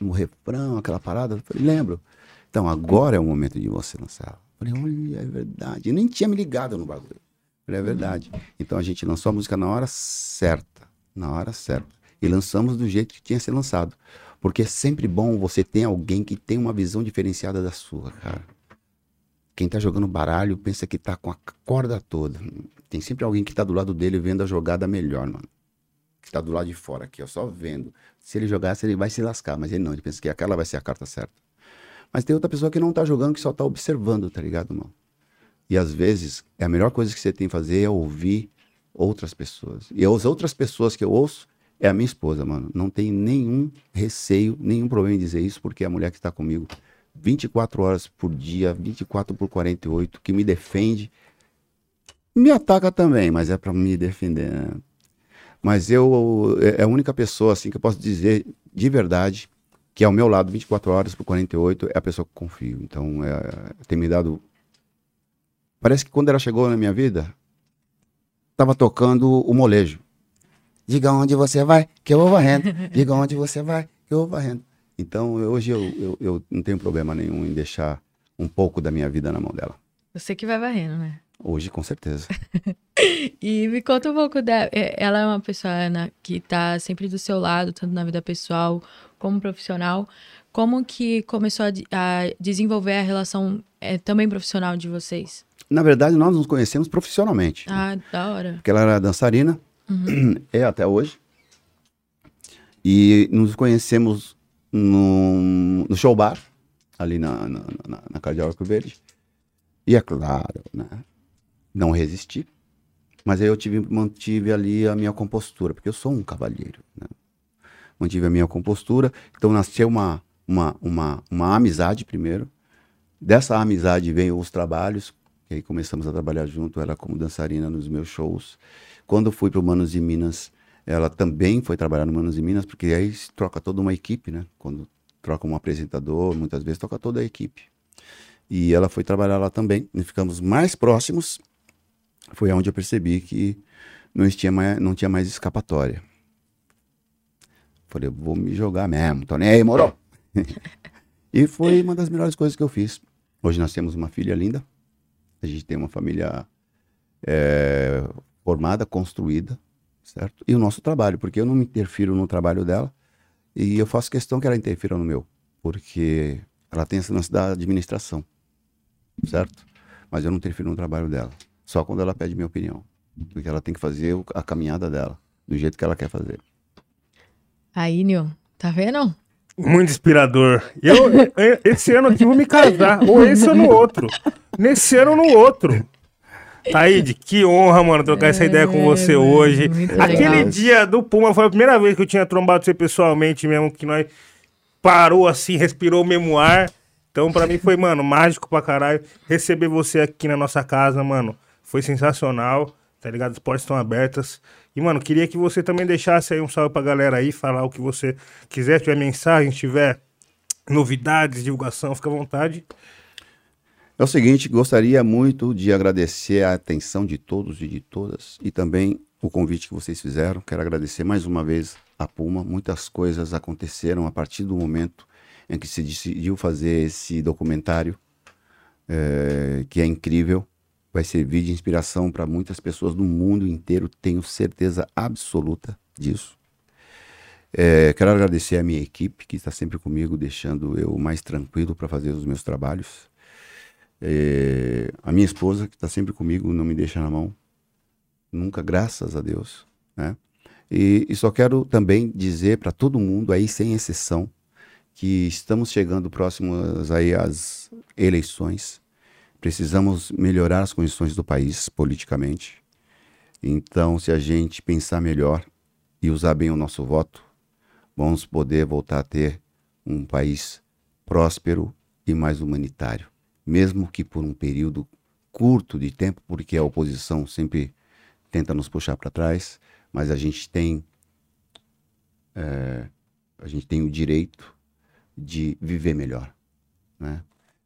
Um refrão, aquela parada. Eu falei, lembro. Então, agora é o momento de você lançar. Eu falei, olha, é verdade. Eu nem tinha me ligado no bagulho. Eu falei, é verdade. Então a gente lançou a música na hora certa. Na hora certa. E lançamos do jeito que tinha ser lançado. Porque é sempre bom você ter alguém que tem uma visão diferenciada da sua, cara. Quem tá jogando baralho pensa que tá com a corda toda. Tem sempre alguém que tá do lado dele vendo a jogada melhor, mano. Que tá do lado de fora aqui, ó, só vendo. Se ele jogasse, ele vai se lascar, mas ele não, ele pensa que aquela vai ser a carta certa. Mas tem outra pessoa que não tá jogando, que só tá observando, tá ligado, mano? E às vezes, é a melhor coisa que você tem que fazer é ouvir outras pessoas. E as outras pessoas que eu ouço é a minha esposa, mano. Não tenho nenhum receio, nenhum problema em dizer isso, porque é a mulher que está comigo 24 horas por dia, 24 por 48, que me defende. Me ataca também, mas é para me defender. né? Mas eu é a única pessoa assim que eu posso dizer de verdade que é ao meu lado 24 horas por 48 é a pessoa que eu confio. Então, é, tem me dado Parece que quando ela chegou na minha vida, tava tocando o molejo. Diga onde você vai, que eu vou varrendo. Diga onde você vai, que eu vou varrendo. Então, hoje eu, eu, eu não tenho problema nenhum em deixar um pouco da minha vida na mão dela. Você que vai varrendo, né? Hoje, com certeza. E me conta um pouco dela. Ela é uma pessoa Ana, que tá sempre do seu lado, tanto na vida pessoal como profissional. Como que começou a, a desenvolver a relação é, também profissional de vocês? Na verdade, nós nos conhecemos profissionalmente. Ah, da hora. Porque ela era dançarina, é até hoje. E nos conhecemos no, no show bar, ali na, na, na, na Verde. E é claro, né? Não resisti. Mas aí eu tive, mantive ali a minha compostura, porque eu sou um cavalheiro, né? Mantive a minha compostura. Então nasceu uma, uma, uma, uma amizade primeiro. Dessa amizade veio os trabalhos, e aí começamos a trabalhar junto, ela como dançarina nos meus shows. Quando fui para o Manos e Minas, ela também foi trabalhar no Manos e Minas, porque aí troca toda uma equipe, né? Quando troca um apresentador, muitas vezes toca toda a equipe. E ela foi trabalhar lá também, e ficamos mais próximos. Foi onde eu percebi que não tinha mais, não tinha mais escapatória. Falei, vou me jogar mesmo, tô nem aí, moro? e foi uma das melhores coisas que eu fiz. Hoje nós temos uma filha linda, a gente tem uma família é, formada, construída, certo? E o nosso trabalho, porque eu não me interfiro no trabalho dela e eu faço questão que ela interfira no meu, porque ela tem essa lance da administração, certo? Mas eu não interfiro no trabalho dela, só quando ela pede minha opinião, porque ela tem que fazer a caminhada dela, do jeito que ela quer fazer. Aí, Nil, tá vendo? Muito inspirador. Eu, eu- esse ano aqui vou me casar. Ou esse ou no outro. Nesse ano ou no outro. Taíde, que honra, mano, trocar essa ideia com você É, mano, hoje. Aquele legal. dia do Puma foi a primeira vez que eu tinha trombado você pessoalmente mesmo, que nós parou assim, respirou o mesmo ar. Então, pra mim foi, mano, mágico pra caralho. Receber você aqui na nossa casa, mano, foi sensacional, tá ligado? As portas estão abertas. E, mano, queria que você também deixasse aí um salve pra galera aí, falar o que você quiser, tiver mensagem, tiver novidades, divulgação, fica à vontade. É o seguinte, gostaria muito de agradecer a atenção de todos e de todas e também o convite que vocês fizeram. Quero agradecer mais uma vez a Puma. Muitas coisas aconteceram a partir do momento em que se decidiu fazer esse documentário, eh, que é incrível. Vai servir de inspiração para muitas pessoas do mundo inteiro, tenho certeza absoluta disso. Eh, quero agradecer a minha equipe, que está sempre comigo, deixando eu mais tranquilo para fazer os meus trabalhos. É, a minha esposa, que está sempre comigo, não me deixa na mão. Nunca, graças a Deus. Né? E, e só quero também dizer para todo mundo aí, sem exceção, que estamos chegando próximos aí às eleições. Precisamos melhorar as condições do país politicamente. Então, se a gente pensar melhor e usar bem o nosso voto, vamos poder voltar a ter um país próspero e mais humanitário mesmo que por um período curto de tempo, porque a oposição sempre tenta nos puxar para trás, mas a gente tem é, a gente tem o direito de viver melhor, né?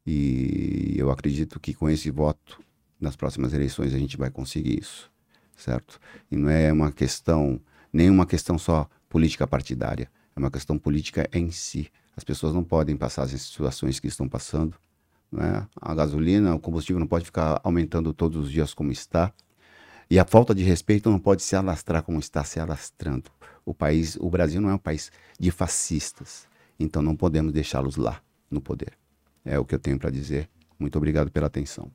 E eu acredito que com esse voto nas próximas eleições a gente vai conseguir isso, certo? E não é uma questão nem uma questão só política partidária, é uma questão política em si. As pessoas não podem passar as situações que estão passando né? A gasolina, o combustível não pode ficar aumentando todos os dias como está. E a falta de respeito não pode se alastrar como está se alastrando. O país, o Brasil não é um país de fascistas. Então não podemos deixá-los lá no poder. É o que eu tenho para dizer. Muito obrigado pela atenção.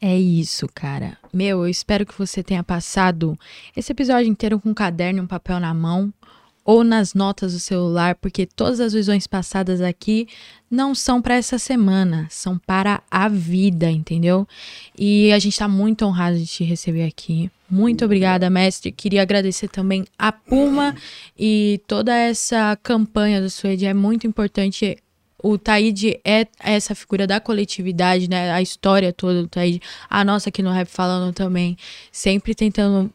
É isso, cara. Meu, eu espero que você tenha passado esse episódio inteiro com um caderno e um papel na mão ou nas notas do celular, porque todas as visões passadas aqui não são para essa semana, são para a vida, entendeu? E a gente tá muito honrado de te receber aqui. Muito obrigada, mestre. Queria agradecer também a Puma e toda essa campanha do Suede é muito importante o Taíde é essa figura da coletividade, né? A história toda do Taíde. A nossa aqui no Rap falando também. Sempre tentando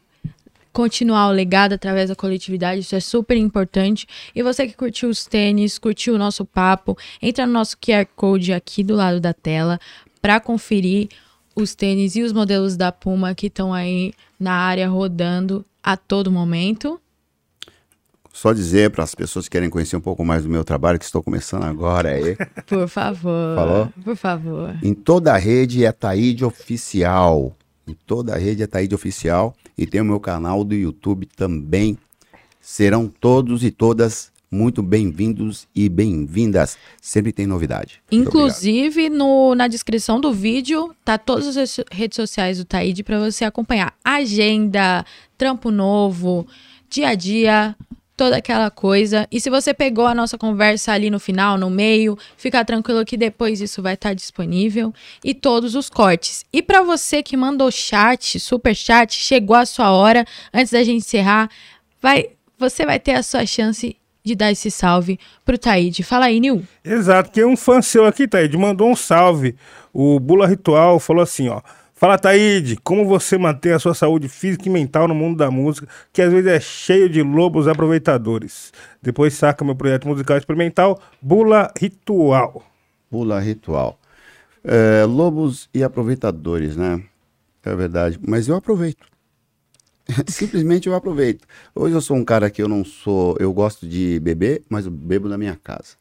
continuar o legado através da coletividade, isso é super importante. E você que curtiu os tênis, curtiu o nosso papo, entra no nosso QR Code aqui do lado da tela para conferir os tênis e os modelos da Puma que estão aí na área rodando a todo momento. Só dizer para as pessoas que querem conhecer um pouco mais do meu trabalho, que estou começando agora aí. Por favor. Falou? Por favor. Em toda a rede é Taíde Oficial. Toda a rede é Taíde Oficial. E tem o meu canal do YouTube também. Serão todos e todas muito bem-vindos e bem-vindas. Sempre tem novidade. Inclusive, no, na descrição do vídeo, tá todas as redes sociais do Taíde para você acompanhar agenda, trampo novo, dia a dia, toda aquela coisa. E se você pegou a nossa conversa ali no final, no meio, fica tranquilo que depois isso vai estar disponível e todos os cortes. E para você que mandou chat, super chat, chegou a sua hora, antes da gente encerrar, vai, você vai ter a sua chance de dar esse salve pro Taíde. Fala aí, Nil. Exato, que um fã seu aqui, Taíde, mandou um salve. O Bula Ritual falou assim, ó. Fala, Taíde, como você mantém a sua saúde física e mental no mundo da música, que às vezes é cheio de lobos aproveitadores. Depois saca meu projeto musical experimental, Bula Ritual. Pula ritual. É, lobos e aproveitadores, né? É verdade. Mas eu aproveito. Simplesmente eu aproveito. Hoje eu sou um cara que eu não sou. Eu gosto de beber, mas eu bebo na minha casa.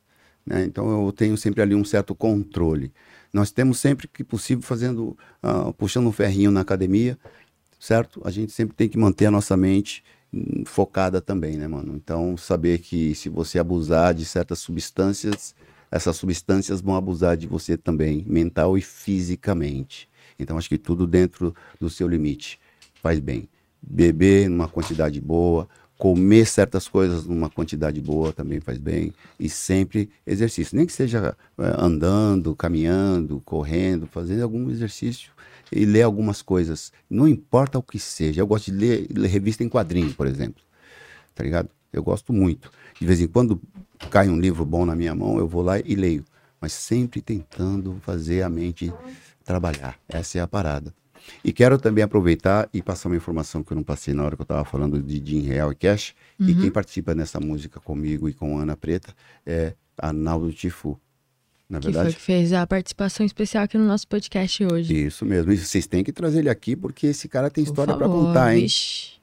Né? Então eu tenho sempre ali um certo controle. Nós temos sempre que possível fazendo, ah, puxando um ferrinho na academia, certo? A gente sempre tem que manter a nossa mente hum, focada também, né, mano? Então saber que se você abusar de certas substâncias, essas substâncias vão abusar de você também, mental e fisicamente. Então acho que tudo dentro do seu limite faz bem. Beber numa quantidade boa, comer certas coisas numa quantidade boa também faz bem e sempre exercício, nem que seja eh, andando, caminhando, correndo, fazendo algum exercício e ler algumas coisas. Não importa o que seja. Eu gosto de ler, ler revista em quadrinhos, por exemplo. Tá ligado? Eu gosto muito. De vez em quando cai um livro bom na minha mão, eu vou lá e leio. Mas sempre tentando fazer a mente trabalhar. Essa é a parada. E quero também aproveitar e passar uma informação que eu não passei na hora que eu estava falando de Jim Real e Cash. E quem participa nessa música comigo e com Ana Preta é Arnaldo Tifu. Na Que foi verdade? que fez a participação especial aqui no nosso podcast hoje. Isso mesmo. E vocês têm que trazer ele aqui porque esse cara tem Por história para contar, hein? vixe.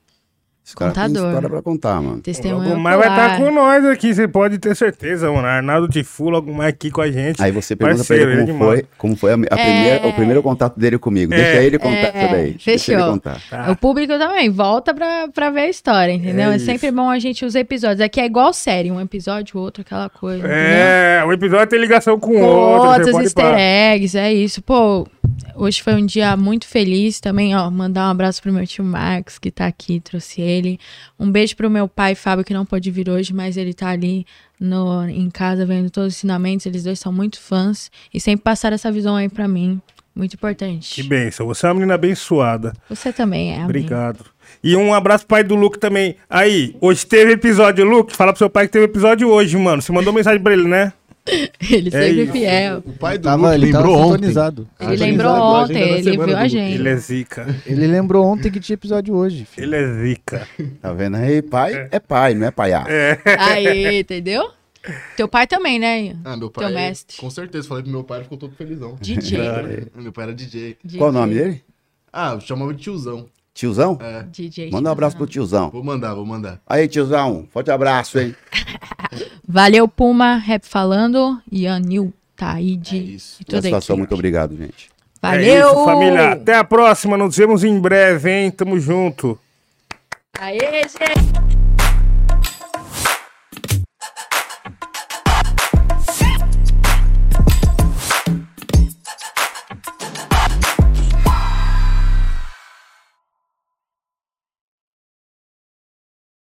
Esse cara tem contador. história para contar, mano. Testemunho Logo mais vai estar ocular. com nós aqui, você pode ter certeza, mano. Arnaldo Tifu, mais aqui com a gente. Aí você pergunta Parceiro, pra ele como é demais. foi, como foi a, a primeira- o primeiro contato dele comigo. Deixa ele contar É, isso daí. Deixa ele fechou. contar. Tá. O público também volta pra, pra ver a história, entendeu? É É, sempre bom a gente usar episódios. Aqui é igual série, um episódio, outro, aquela coisa. entendeu? É, o episódio tem ligação com o Com outro. outros easter eggs, é isso. Pô, hoje foi um dia muito feliz também, ó. Mandar um abraço pro meu tio Marcos, que tá aqui, trouxe ele. Um beijo pro meu pai, Fábio, que não pôde vir hoje, mas ele tá ali no, em casa vendo todos os ensinamentos. Eles dois são muito fãs e sempre passaram essa visão aí pra mim. Muito importante. Que bênção, você é uma menina abençoada. Você também é. Obrigado. E um abraço pro pai do Luke também. Aí, hoje teve episódio, Luke. Fala pro seu pai que teve episódio hoje, mano. Você mandou mensagem pra ele, né? Ele sempre isso. fiel. O pai do Tava, Luke ele tava lembrou ontem. sintonizado. Ele lembrou a ontem, ele viu a gente. Ele é zica. Ele lembrou ontem que tinha episódio hoje, filho. Ele é zica. Tá vendo aí? Pai é, pai, não é paiá. Aí, entendeu? Teu pai também, né? Ah, meu Teu pai. mestre. Com certeza, falei pro meu pai, ele ficou todo felizão. DJ. Meu pai era DJ. Qual o nome dele? Ah, eu chamava de tiozão. Tiozão? É. DJ. Manda um abraço pro tiozão. Vou mandar, vou mandar. Aí, tiozão, forte abraço, hein? Valeu, Puma, Rap Falando, Ian Nil, Taíde É isso. e toda a Satisfação, equipe. muito obrigado, gente. Valeu! É isso, família. Até a próxima. Nos vemos em breve, hein? Tamo junto. Aê, gente!